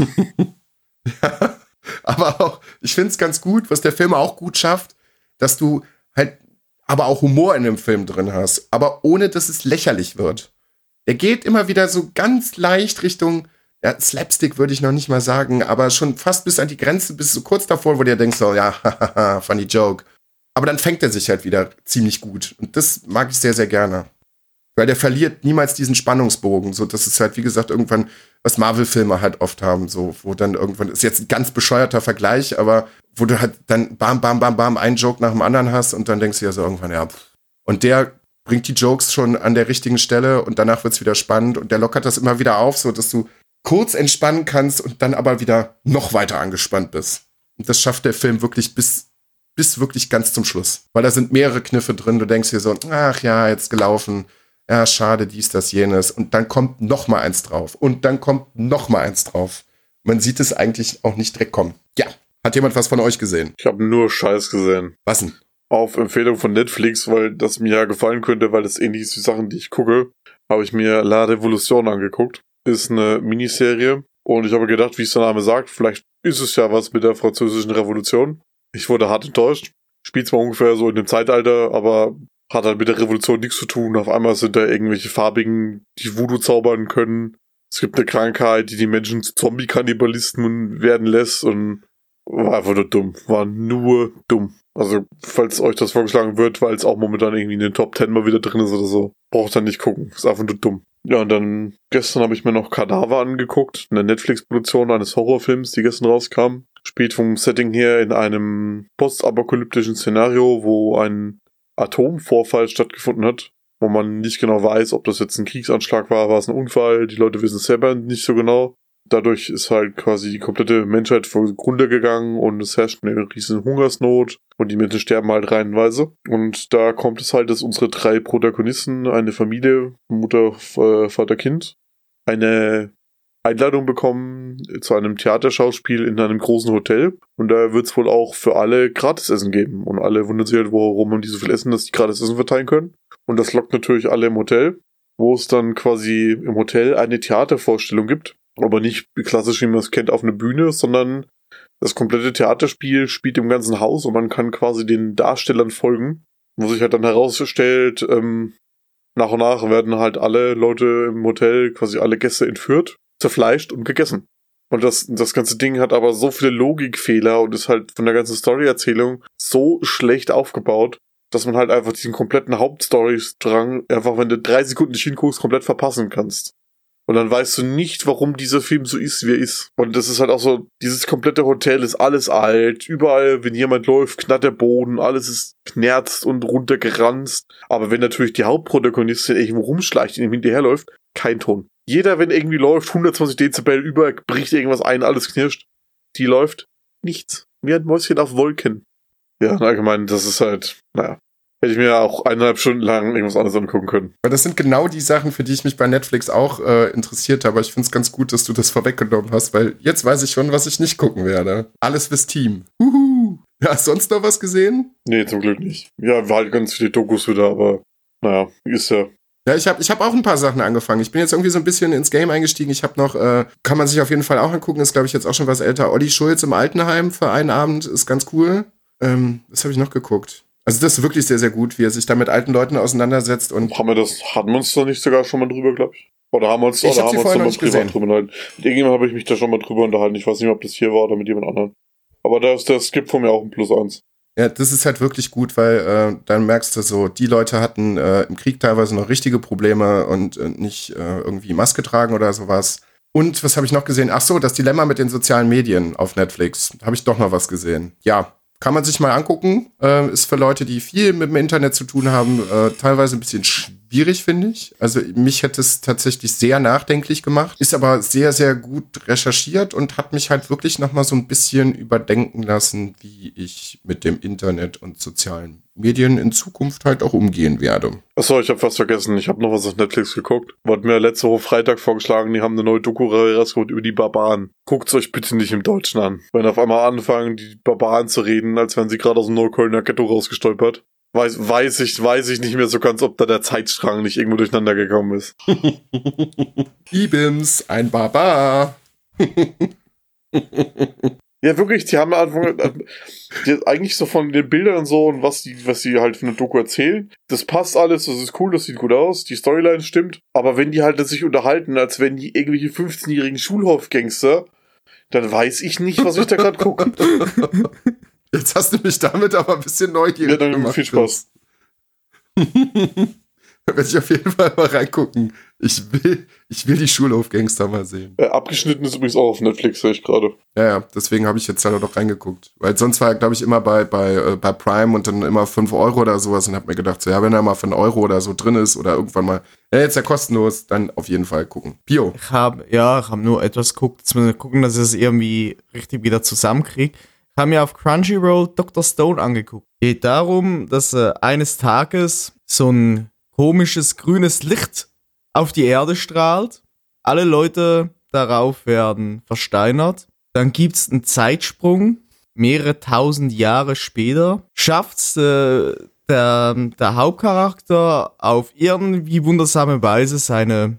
ja. Aber auch, ich finde es ganz gut, was der Film auch gut schafft, dass du halt aber auch Humor in dem Film drin hast, aber ohne dass es lächerlich wird. Er geht immer wieder so ganz leicht Richtung ja, Slapstick würde ich noch nicht mal sagen, aber schon fast bis an die Grenze, bis so kurz davor, wo du denkst, so, ja, hahaha, funny joke. Aber dann fängt er sich halt wieder ziemlich gut. Und das mag ich sehr, sehr gerne. Weil der verliert niemals diesen Spannungsbogen. So, das ist halt, wie gesagt, irgendwann, was Marvel-Filme halt oft haben, so, wo dann irgendwann, ist jetzt ein ganz bescheuerter Vergleich, aber wo du halt dann bam, bam, bam, bam, einen Joke nach dem anderen hast und dann denkst du ja so irgendwann, ja, pff. Und der bringt die Jokes schon an der richtigen Stelle und danach wird's wieder spannend und der lockert das immer wieder auf, so dass du kurz entspannen kannst und dann aber wieder noch weiter angespannt bist. Und das schafft der Film wirklich bis, bis wirklich ganz zum Schluss. Weil da sind mehrere Kniffe drin. Du denkst dir so, ach ja, jetzt gelaufen. Ja, schade, dies, das, jenes. Und dann kommt noch mal eins drauf. Und dann kommt noch mal eins drauf. Man sieht es eigentlich auch nicht direkt kommen. Ja. Hat jemand was von euch gesehen? Ich habe nur Scheiß gesehen. Was denn? Auf Empfehlung von Netflix, weil das mir ja gefallen könnte, weil das ähnlich ist wie Sachen, die ich gucke, habe ich mir La Revolution angeguckt ist eine Miniserie. Und ich habe gedacht, wie es der Name sagt, vielleicht ist es ja was mit der französischen Revolution. Ich wurde hart enttäuscht. Spielt zwar ungefähr so in dem Zeitalter, aber hat halt mit der Revolution nichts zu tun. Auf einmal sind da irgendwelche Farbigen, die Voodoo zaubern können. Es gibt eine Krankheit, die die Menschen zu Zombie-Kannibalisten werden lässt und war einfach nur dumm. War nur dumm. Also, falls euch das vorgeschlagen wird, weil es auch momentan irgendwie in den Top 10 mal wieder drin ist oder so, braucht dann nicht gucken. Ist einfach nur dumm. Ja, und dann gestern habe ich mir noch Kadaver angeguckt, eine Netflix-Produktion eines Horrorfilms, die gestern rauskam. Spielt vom Setting her in einem postapokalyptischen Szenario, wo ein Atomvorfall stattgefunden hat, wo man nicht genau weiß, ob das jetzt ein Kriegsanschlag war, war es ein Unfall, die Leute wissen es selber nicht so genau. Dadurch ist halt quasi die komplette Menschheit zugrunde gegangen und es herrscht eine riesen Hungersnot und die Menschen sterben halt reihenweise. Und da kommt es halt, dass unsere drei Protagonisten, eine Familie, Mutter, Vater, Kind, eine Einladung bekommen zu einem Theaterschauspiel in einem großen Hotel. Und da wird es wohl auch für alle Gratisessen geben. Und alle wundern sich halt, warum haben die so viel Essen, dass die Gratisessen verteilen können. Und das lockt natürlich alle im Hotel, wo es dann quasi im Hotel eine Theatervorstellung gibt. Aber nicht klassisch, wie man es kennt, auf einer Bühne, sondern das komplette Theaterspiel spielt im ganzen Haus und man kann quasi den Darstellern folgen. Wo sich halt dann herausstellt, ähm, nach und nach werden halt alle Leute im Hotel, quasi alle Gäste entführt, zerfleischt und gegessen. Und das, das ganze Ding hat aber so viele Logikfehler und ist halt von der ganzen Storyerzählung so schlecht aufgebaut, dass man halt einfach diesen kompletten Hauptstory-Strang einfach, wenn du drei Sekunden nicht hinguckst, komplett verpassen kannst. Und dann weißt du nicht, warum dieser Film so ist, wie er ist. Und das ist halt auch so, dieses komplette Hotel ist alles alt. Überall, wenn jemand läuft, knarrt der Boden, alles ist knerzt und runtergeranzt. Aber wenn natürlich die Hauptprotagonistin irgendwo rumschleicht und ihm hinterherläuft, kein Ton. Jeder, wenn irgendwie läuft, 120 Dezibel über, bricht irgendwas ein, alles knirscht. Die läuft nichts. Wie ein Mäuschen auf Wolken. Ja, allgemein, das ist halt, naja, Hätte ich mir auch eineinhalb Stunden lang irgendwas anderes angucken können. Aber das sind genau die Sachen, für die ich mich bei Netflix auch äh, interessiert habe. Ich finde es ganz gut, dass du das vorweggenommen hast, weil jetzt weiß ich schon, was ich nicht gucken werde. Alles fürs Team. Uhu. Ja, sonst noch was gesehen? Nee, zum Glück nicht. Ja, war halt ganz viele Dokus wieder, aber naja, ist ja. Ja, ich habe ich hab auch ein paar Sachen angefangen. Ich bin jetzt irgendwie so ein bisschen ins Game eingestiegen. Ich habe noch, äh, kann man sich auf jeden Fall auch angucken, ist glaube ich jetzt auch schon was älter. Olli Schulz im Altenheim für einen Abend ist ganz cool. Ähm, das habe ich noch geguckt. Also das ist wirklich sehr, sehr gut, wie er sich da mit alten Leuten auseinandersetzt und. Haben wir das, hatten wir uns da nicht sogar schon mal drüber, glaube ich? Oder haben wir uns, Ich oder hab haben wir uns da mal nicht privat gesehen. drüber unterhalten? Mit irgendjemandem habe ich mich da schon mal drüber unterhalten. Ich weiß nicht mehr, ob das hier war oder mit jemand anderem. Aber das, das gibt von mir auch ein Plus eins. Ja, das ist halt wirklich gut, weil äh, dann merkst du so, die Leute hatten äh, im Krieg teilweise noch richtige Probleme und äh, nicht äh, irgendwie Maske tragen oder sowas. Und was habe ich noch gesehen? Ach so, das Dilemma mit den sozialen Medien auf Netflix. Habe ich doch noch was gesehen. Ja, kann man sich mal angucken. Äh, ist für Leute, die viel mit dem Internet zu tun haben, äh, teilweise ein bisschen schwierig, finde ich. Also mich hätte es tatsächlich sehr nachdenklich gemacht. Ist aber sehr, sehr gut recherchiert und hat mich halt wirklich noch mal so ein bisschen überdenken lassen, wie ich mit dem Internet und sozialen Medien in Zukunft halt auch umgehen werde. Achso, ich habe fast vergessen. Ich habe noch was auf Netflix geguckt. Wurde mir letzte Woche Freitag vorgeschlagen, die haben eine neue Doku-Reihe rausgeholt über die Barbaren. Guckt's euch bitte nicht im Deutschen an. Wenn auf einmal anfangen, die Barbaren zu reden, als wären sie gerade aus dem Neuköllner Ghetto rausgestolpert. Weiß, weiß ich, weiß ich nicht mehr so ganz, ob da der Zeitstrang nicht irgendwo durcheinander gekommen ist. Ibims, ein Barbar. Ja, wirklich, die haben einfach, die, eigentlich so von den Bildern und so und was die, was die halt für eine Doku erzählen, das passt alles, das ist cool, das sieht gut aus, die Storyline stimmt, aber wenn die halt sich unterhalten, als wenn die irgendwelche 15-jährigen Schulhofgangster, dann weiß ich nicht, was ich da gerade gucke. Jetzt hast du mich damit aber ein bisschen neugierig Ja, dann gemacht. viel Spaß. Da werde ich auf jeden Fall mal reingucken. Ich will, ich will die Schulhofgangster mal sehen. Äh, abgeschnitten ist übrigens auch auf Netflix, sehe ich gerade. Ja, ja, deswegen habe ich jetzt auch noch reingeguckt. Weil sonst war er, glaube ich, immer bei, bei, äh, bei Prime und dann immer 5 Euro oder sowas und habe mir gedacht, so, ja, wenn er mal für einen Euro oder so drin ist oder irgendwann mal, ja, jetzt ja kostenlos, dann auf jeden Fall gucken. Pio. Ich habe ja, ich habe nur etwas geguckt. Jetzt muss ich gucken, dass ich es irgendwie richtig wieder zusammenkriege. Habe mir auf Crunchyroll Dr. Stone angeguckt. Geht darum, dass äh, eines Tages so ein komisches grünes Licht auf die Erde strahlt. Alle Leute darauf werden versteinert. Dann gibt's einen Zeitsprung. Mehrere tausend Jahre später schafft's äh, der, der Hauptcharakter auf irgendwie wundersame Weise seine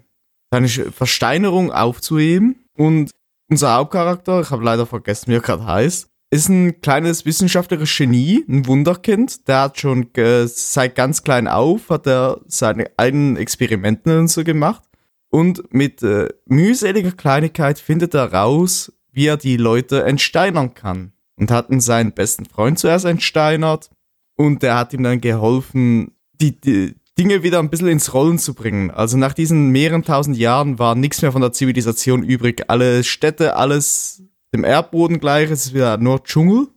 seine Versteinerung aufzuheben. Und unser Hauptcharakter, ich habe leider vergessen, wie er gerade heißt, ist ein kleines wissenschaftliches Genie, ein Wunderkind. Der hat schon seit ganz klein auf, hat er seine eigenen Experimente und so gemacht. Und mit äh, mühseliger Kleinigkeit findet er raus, wie er die Leute entsteinern kann. Und hat seinen besten Freund zuerst entsteinert. Und der hat ihm dann geholfen, die, die Dinge wieder ein bisschen ins Rollen zu bringen. Also nach diesen mehreren tausend Jahren war nichts mehr von der Zivilisation übrig. Alle Städte, alles dem Erdboden gleich, es ist wieder nur Dschungel.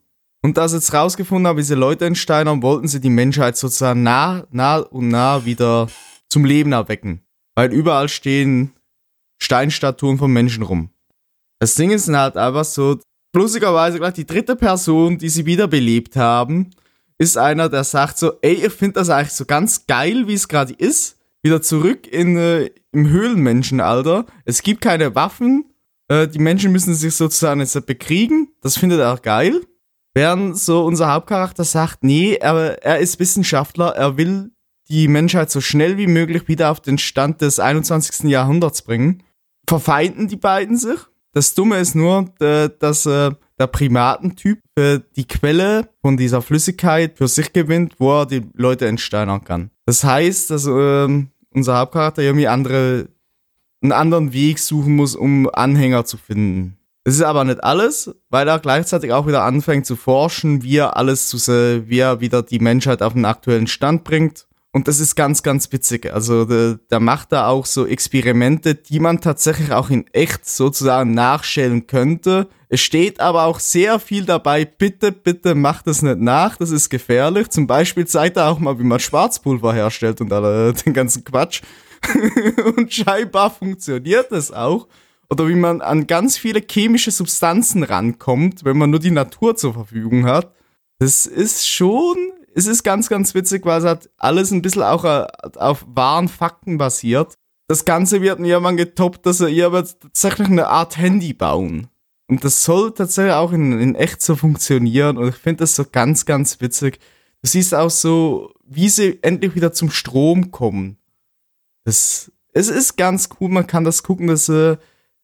Und da sie jetzt rausgefunden haben, wie sie Leute entsteinern, wollten sie die Menschheit sozusagen nah, nah und nah wieder zum Leben erwecken. Weil überall stehen Steinstatuen von Menschen rum. Das Ding ist halt einfach so, lustigerweise gleich die dritte Person, die sie wiederbelebt haben, ist einer, der sagt so, ey, ich finde das eigentlich so ganz geil, wie es gerade ist. Wieder zurück in, äh, im Höhlenmenschenalter. Es gibt keine Waffen Äh, die Menschen müssen sich sozusagen jetzt bekriegen. Das findet er geil. Während so unser Hauptcharakter sagt, nee, er, er ist Wissenschaftler, er will die Menschheit so schnell wie möglich wieder auf den Stand des 21. Jahrhunderts bringen. Verfeinden die beiden sich. Das Dumme ist nur, äh, dass äh, der Primatentyp die Quelle von dieser Flüssigkeit für sich gewinnt, wo er die Leute entsteinern kann. Das heißt, dass ähm, unser Hauptcharakter irgendwie andere, einen anderen Weg suchen muss, um Anhänger zu finden. Das ist aber nicht alles, weil er gleichzeitig auch wieder anfängt zu forschen, wie er alles zu, wie er wieder die Menschheit auf den aktuellen Stand bringt und das ist ganz, ganz witzig. Also der, der macht da auch so Experimente, die man tatsächlich auch in echt sozusagen nachstellen könnte. Es steht aber auch sehr viel dabei, bitte, bitte macht das nicht nach, das ist gefährlich. Zum Beispiel zeigt er auch mal, wie man Schwarzpulver herstellt und alle, den ganzen Quatsch. und scheinbar funktioniert das auch. Oder wie man an ganz viele chemische Substanzen rankommt, wenn man nur die Natur zur Verfügung hat. Das ist schon es ist ganz, ganz witzig, weil es hat alles ein bisschen auch äh, auf wahren Fakten basiert. Das Ganze wird irgendwann getoppt, dass er ihr tatsächlich eine Art Handy bauen. Und das soll tatsächlich auch in, in echt so funktionieren. Und ich finde das so ganz, ganz witzig. Du siehst auch so, wie sie endlich wieder zum Strom kommen. Das, es ist ganz cool, man kann das gucken. Das äh,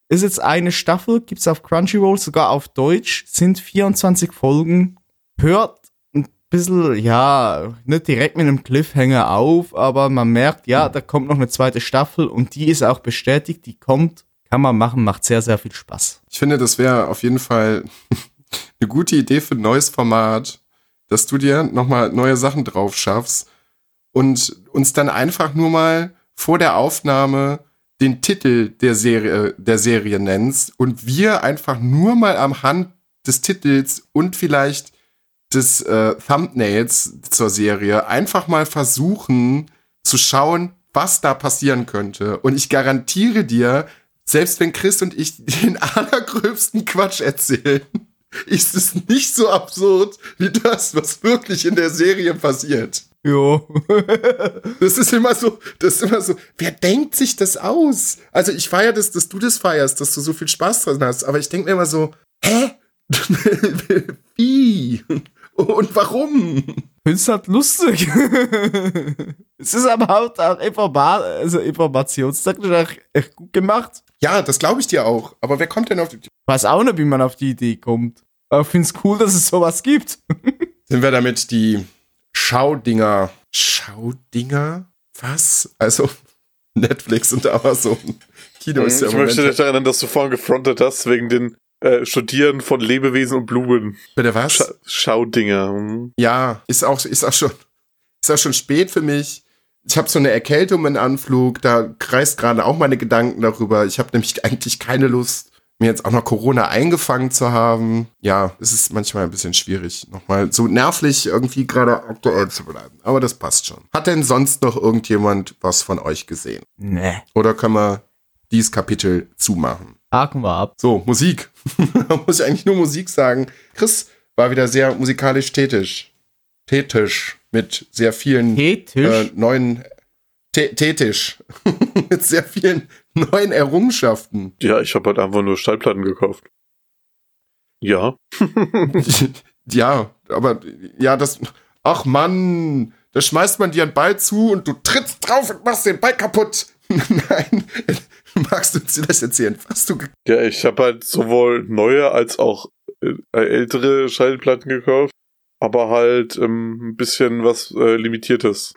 ist jetzt eine Staffel, gibt es auf Crunchyroll, sogar auf Deutsch, sind 24 Folgen. Hört bisschen, ja, nicht direkt mit einem Cliffhanger auf, aber man merkt, ja, da kommt noch eine zweite Staffel und die ist auch bestätigt, die kommt, kann man machen, macht sehr, sehr viel Spaß. Ich finde, das wäre auf jeden Fall eine gute Idee für ein neues Format, dass du dir nochmal neue Sachen drauf schaffst und uns dann einfach nur mal vor der Aufnahme den Titel der Serie, der Serie nennst und wir einfach nur mal am Hand des Titels und vielleicht des äh, Thumbnails zur Serie einfach mal versuchen zu schauen, was da passieren könnte. Und ich garantiere dir, selbst wenn Chris und ich den allergröbsten Quatsch erzählen, ist es nicht so absurd wie das, was wirklich in der Serie passiert. Jo. das ist immer so, das ist immer so, wer denkt sich das aus? Also ich feiere das, dass du das feierst, dass du so viel Spaß dran hast, aber ich denke mir immer so, hä? Wie? Und warum? Findest halt lustig. es ist aber halt auch Informa also informationstechnisch echt gut gemacht. Ja, das glaube ich dir auch. Aber wer kommt denn auf die Idee? Weiß auch nicht, wie man auf die Idee kommt. Aber ich finde es cool, dass es sowas gibt. Sind wir damit die Schaudinger. Schaudinger? Was? Also Netflix und Amazon. Kino ist ja Ich möchte dich erinnern, dass du vorhin gefrontet hast wegen den äh, Studieren von Lebewesen und Blumen. Bitte was? Scha Schaudinger. Hm. Ja, ist auch, ist auch schon, ist auch schon spät für mich. Ich habe so eine Erkältung in Anflug, da kreist gerade auch meine Gedanken darüber. Ich habe nämlich eigentlich keine Lust, mir jetzt auch noch Corona eingefangen zu haben. Ja, es ist manchmal ein bisschen schwierig, nochmal so nervlich irgendwie gerade aktuell zu bleiben. Aber das passt schon. Hat denn sonst noch irgendjemand was von euch gesehen? Nee. Oder können wir dieses Kapitel zumachen? Haken wir ab. So, Musik. da muss ich eigentlich nur Musik sagen. Chris war wieder sehr musikalisch tätig. Tätig. Mit sehr vielen äh, neuen. Tätig. mit sehr vielen neuen Errungenschaften. Ja, ich habe halt einfach nur Stallplatten gekauft. Ja. ja, aber ja, das. Ach Mann, da schmeißt man dir einen Ball zu und du trittst drauf und machst den Ball kaputt. Nein, magst du uns das erzählen, was du Ja, ich habe halt sowohl neue als auch äh, ältere Schallplatten gekauft, aber halt ähm, ein bisschen was äh, Limitiertes.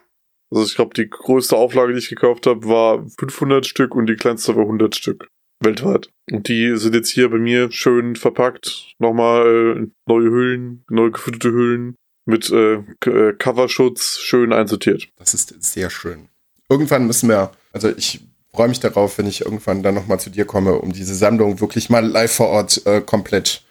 Also ich glaube, die größte Auflage, die ich gekauft habe, war 500 Stück und die kleinste war 100 Stück weltweit. Und die sind jetzt hier bei mir schön verpackt. Nochmal äh, neue Hüllen, neu gefütterte Hüllen mit äh, äh, Coverschutz schön einsortiert. Das ist sehr schön. Irgendwann müssen wir, also ich freue mich darauf, wenn ich irgendwann dann nochmal zu dir komme, um diese Sammlung wirklich mal live vor Ort äh, komplett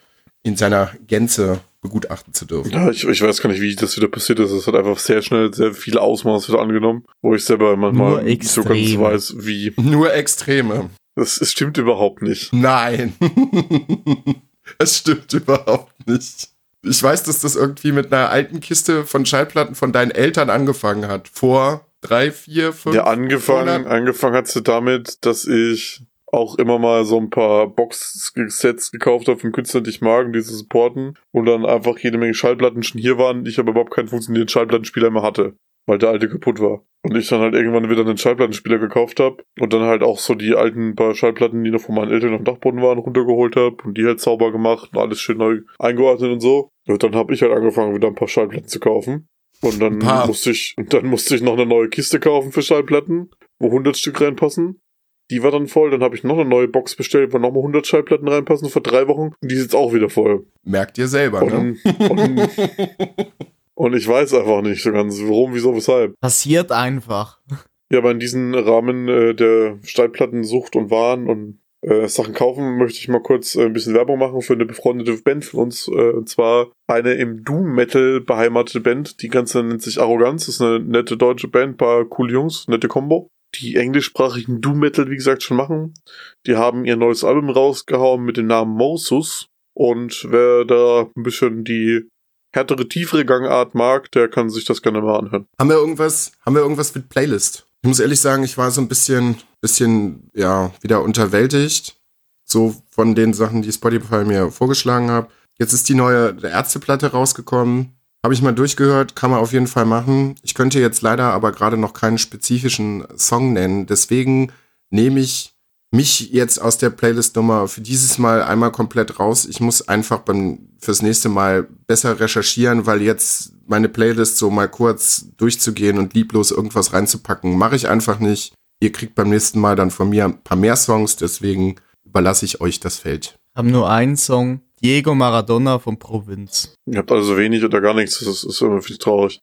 in seiner Gänze begutachten zu dürfen. Ja, ich, ich weiß gar nicht, wie das wieder passiert ist. Es hat einfach sehr schnell sehr viele Ausmaße wieder angenommen, wo ich selber manchmal nicht so ganz weiß, wie. Nur Extreme. Das, das stimmt überhaupt nicht. Nein. es stimmt überhaupt nicht. Ich weiß, dass das irgendwie mit einer alten Kiste von Schallplatten von deinen Eltern angefangen hat. Vor drei, vier, fünf. Ja, angefangen, Monaten. angefangen hat sie damit, dass ich auch immer mal so ein paar Box-Sets gekauft habe von Künstlern, die ich mag und die zu supporten. Und dann einfach jede Menge Schallplatten schon hier waren, ich aber überhaupt keinen funktionierenden Schallplattenspieler mehr hatte, weil der alte kaputt war. Und ich dann halt irgendwann wieder einen Schallplattenspieler gekauft habe und dann halt auch so die alten paar Schallplatten, die noch von meinen Eltern auf dem Dachboden waren, runtergeholt habe und die halt sauber gemacht und alles schön neu eingeordnet und so. Und dann habe ich halt angefangen, wieder ein paar Schallplatten zu kaufen. Und dann musste ich, und dann musste ich noch eine neue Kiste kaufen für Schallplatten, wo 100 Stück reinpassen. Die war dann voll, dann habe ich noch eine neue Box bestellt, wo nochmal 100 Schallplatten reinpassen für drei Wochen und die ist jetzt auch wieder voll. Merkt ihr selber, ne? Und, und, und ich weiß einfach nicht so ganz, warum, wieso, weshalb. Passiert einfach. Ja, aber in diesem Rahmen äh, der Schallplattensucht und Waren und äh, Sachen kaufen möchte ich mal kurz äh, ein bisschen Werbung machen für eine befreundete Band von uns. Äh, und zwar eine im Doom-Metal beheimatete Band. Die ganze nennt sich Arroganz. Das ist eine nette deutsche Band, paar coole Jungs, nette Combo. Die englischsprachigen Doom-Metal, wie gesagt, schon machen. Die haben ihr neues Album rausgehauen mit dem Namen Mosus. Und wer da ein bisschen die härtere, tiefere Gangart mag, der kann sich das gerne mal anhören. Haben wir irgendwas, haben wir irgendwas mit Playlist? Ich muss ehrlich sagen, ich war so ein bisschen, bisschen, ja, wieder unterwältigt. So von den Sachen, die Spotify mir vorgeschlagen hat. Jetzt ist die neue Ärzteplatte rausgekommen. Habe ich mal durchgehört, kann man auf jeden Fall machen. Ich könnte jetzt leider aber gerade noch keinen spezifischen Song nennen. Deswegen nehme ich mich jetzt aus der Playlist-Nummer für dieses Mal einmal komplett raus. Ich muss einfach beim, fürs nächste Mal besser recherchieren, weil jetzt meine Playlist so mal kurz durchzugehen und lieblos irgendwas reinzupacken, mache ich einfach nicht. Ihr kriegt beim nächsten Mal dann von mir ein paar mehr Songs, deswegen überlasse ich euch das Feld. Haben nur einen Song. Diego Maradona von Provinz. Ihr habt also wenig oder gar nichts, das ist, ist immer viel traurig.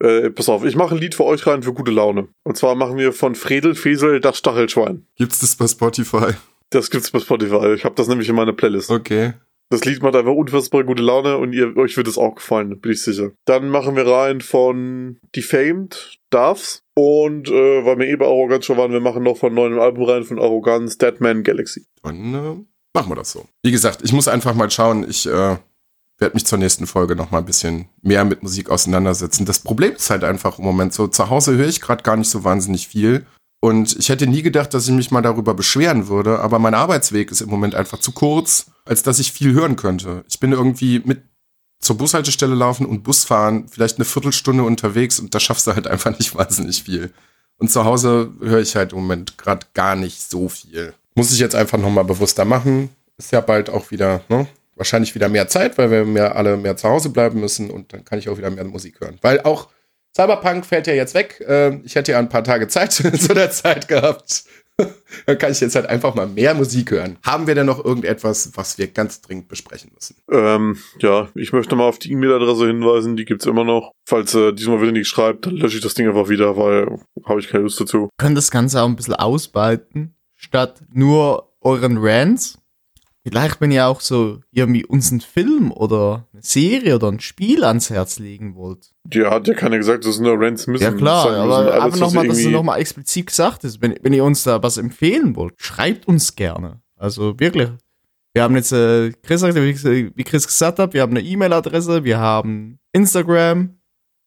Äh, pass auf, ich mache ein Lied für euch rein für gute Laune. Und zwar machen wir von Fredel Fesel das Stachelschwein. Gibt's das bei Spotify? Das gibt's bei Spotify. Ich habe das nämlich in meiner Playlist. Okay. Das Lied macht einfach unfassbar gute Laune und ihr, euch wird es auch gefallen, bin ich sicher. Dann machen wir rein von Defamed, Doves. Und äh, weil wir eh bei Arroganz schon waren, wir machen noch von neuem Album rein von Arroganz, Deadman Galaxy. Dann äh, machen wir das so. Wie gesagt, ich muss einfach mal schauen. Ich äh, werde mich zur nächsten Folge noch mal ein bisschen mehr mit Musik auseinandersetzen. Das Problem ist halt einfach im Moment so, zu Hause höre ich gerade gar nicht so wahnsinnig viel. Und ich hätte nie gedacht, dass ich mich mal darüber beschweren würde, aber mein Arbeitsweg ist im Moment einfach zu kurz, als dass ich viel hören könnte. Ich bin irgendwie mit zur Bushaltestelle laufen und Bus fahren, vielleicht eine Viertelstunde unterwegs und da schaffst du halt einfach nicht wahnsinnig viel. Und zu Hause höre ich halt im Moment gerade gar nicht so viel. Muss ich jetzt einfach nochmal bewusster machen. Ist ja bald auch wieder, ne? Wahrscheinlich wieder mehr Zeit, weil wir mehr, alle mehr zu Hause bleiben müssen und dann kann ich auch wieder mehr Musik hören. Weil auch Cyberpunk fällt ja jetzt weg. Äh, Ich hätte ja ein paar Tage Zeit zu der Zeit gehabt. Dann kann ich jetzt halt einfach mal mehr Musik hören. Haben wir denn noch irgendetwas, was wir ganz dringend besprechen müssen? Ähm, ja, ich möchte mal auf die E-Mail-Adresse hinweisen, die gibt's immer noch. Falls äh, diesmal wieder nicht schreibt, dann lösche ich das Ding einfach wieder, weil habe ich keine Lust dazu. Können das Ganze auch ein bisschen ausweiten, statt nur euren Rants. Vielleicht, wenn ihr auch so irgendwie uns einen Film oder eine Serie oder ein Spiel ans Herz legen wollt. Der hat ja keiner gesagt, das sind nur Rants müssen. Ja klar, müssen. aber Alles, aber nochmal, dass es nochmal explizit gesagt ist. Wenn, wenn ihr uns da was empfehlen wollt, schreibt uns gerne. Also wirklich. Wir haben jetzt, äh, Chris, wie Chris gesagt hat, wir haben eine E-Mail-Adresse, wir haben Instagram.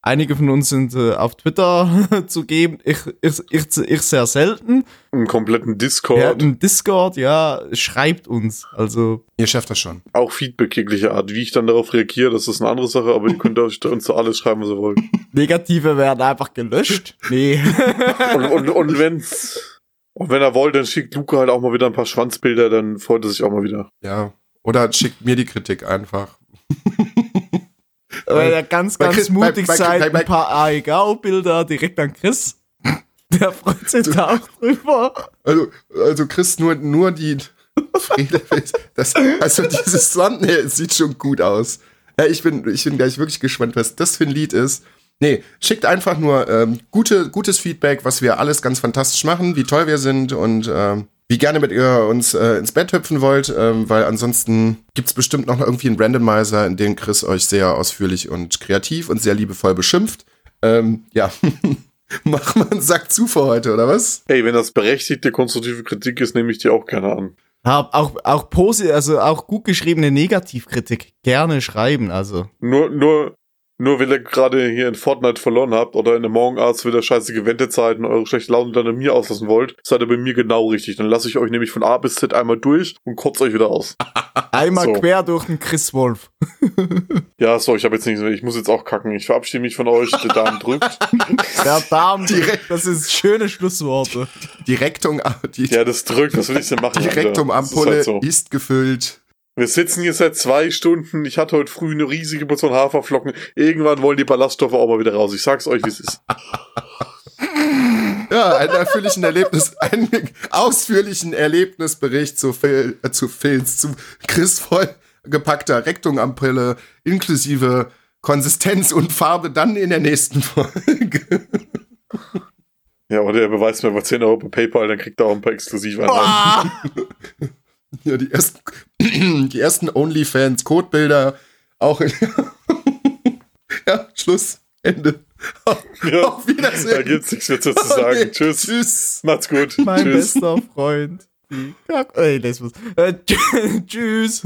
Einige von uns sind äh, auf Twitter zu geben. Ich, ich, ich, ich sehr selten. einen kompletten Discord. Wir hatten Discord, ja, schreibt uns. Also, Ihr schafft das schon. auch Feedback jeglicher Art. Wie ich dann darauf reagiere, das ist eine andere Sache, aber ihr könnt euch uns so alles schreiben, was ihr wollt. Negative werden einfach gelöscht. Nee. Und, und, und wenn's, und wenn er wollt, dann schickt Luca halt auch mal wieder ein paar Schwanzbilder, dann freut er sich auch mal wieder. Ja. Oder schickt mir die Kritik einfach. Weil er ganz, ganz Chris- mutig bei- bei- seid, bei- bei- ein paar AEGAU-Bilder direkt an Chris. Der freut sich da auch drüber. Also, also Chris, nur, nur die das, also dieses Thumbnail sieht schon gut aus. Ja, ich bin, ich bin gleich wirklich gespannt, was das für ein Lied ist. Nee, schickt einfach nur ähm, gute, gutes Feedback, was wir alles ganz fantastisch machen, wie toll wir sind und ähm, wie gerne mit ihr uns äh, ins Bett hüpfen wollt, ähm, weil ansonsten gibt's bestimmt noch irgendwie einen Randomizer, in dem Chris euch sehr ausführlich und kreativ und sehr liebevoll beschimpft. Ähm, ja, mach mal einen Sack zu für heute, oder was? Ey, wenn das berechtigte konstruktive Kritik ist, nehme ich die auch gerne an. Auch, auch posi also auch gut geschriebene Negativkritik gerne schreiben, also. Nur, nur, Nur weil ihr gerade hier in Fortnite verloren habt oder in Among Us wieder scheiße Wendezeit und eure schlechte Laune dann an mir auslassen wollt, seid ihr bei mir genau richtig. Dann lasse ich euch nämlich von A bis Z einmal durch und kotze euch wieder aus. Einmal So. quer durch den Chris Wolf. Ja, so, ich habe jetzt nichts mehr. Ich muss jetzt auch kacken. Ich verabschiede mich von euch. Der Darm drückt. Der Darm, Direkt. das ist schöne Schlussworte. Die Rektung, die, Ja, das drückt. Was will ich denn machen? die Alter? Rektumampulle Das ist halt so. ist gefüllt. Wir sitzen hier seit zwei Stunden. Ich hatte heute früh eine riesige Portion Haferflocken. Irgendwann wollen die Ballaststoffe auch mal wieder raus. Ich sag's euch, wie es ist. Ja, einen ausführlichen Erlebnis, einen ausführlichen Erlebnisbericht zu Phil, äh, zu Phils, zu Chris voll gepackter Rektungampulle inklusive Konsistenz und Farbe dann in der nächsten Folge. Ja, oder er beweist mir aber 10 Euro bei PayPal, dann kriegt er auch ein paar exklusive Einnahmen. Ah! Ja, die ersten, die ersten OnlyFans-Codebilder auch in. ja, Schluss, Ende. Ja, Auf Wiedersehen. da gibt's nichts mehr zu sagen. Okay, Tschüss. Tschüss. Macht's gut. Mein Tschüss. bester Freund. Ey, muss. Äh, tschüss.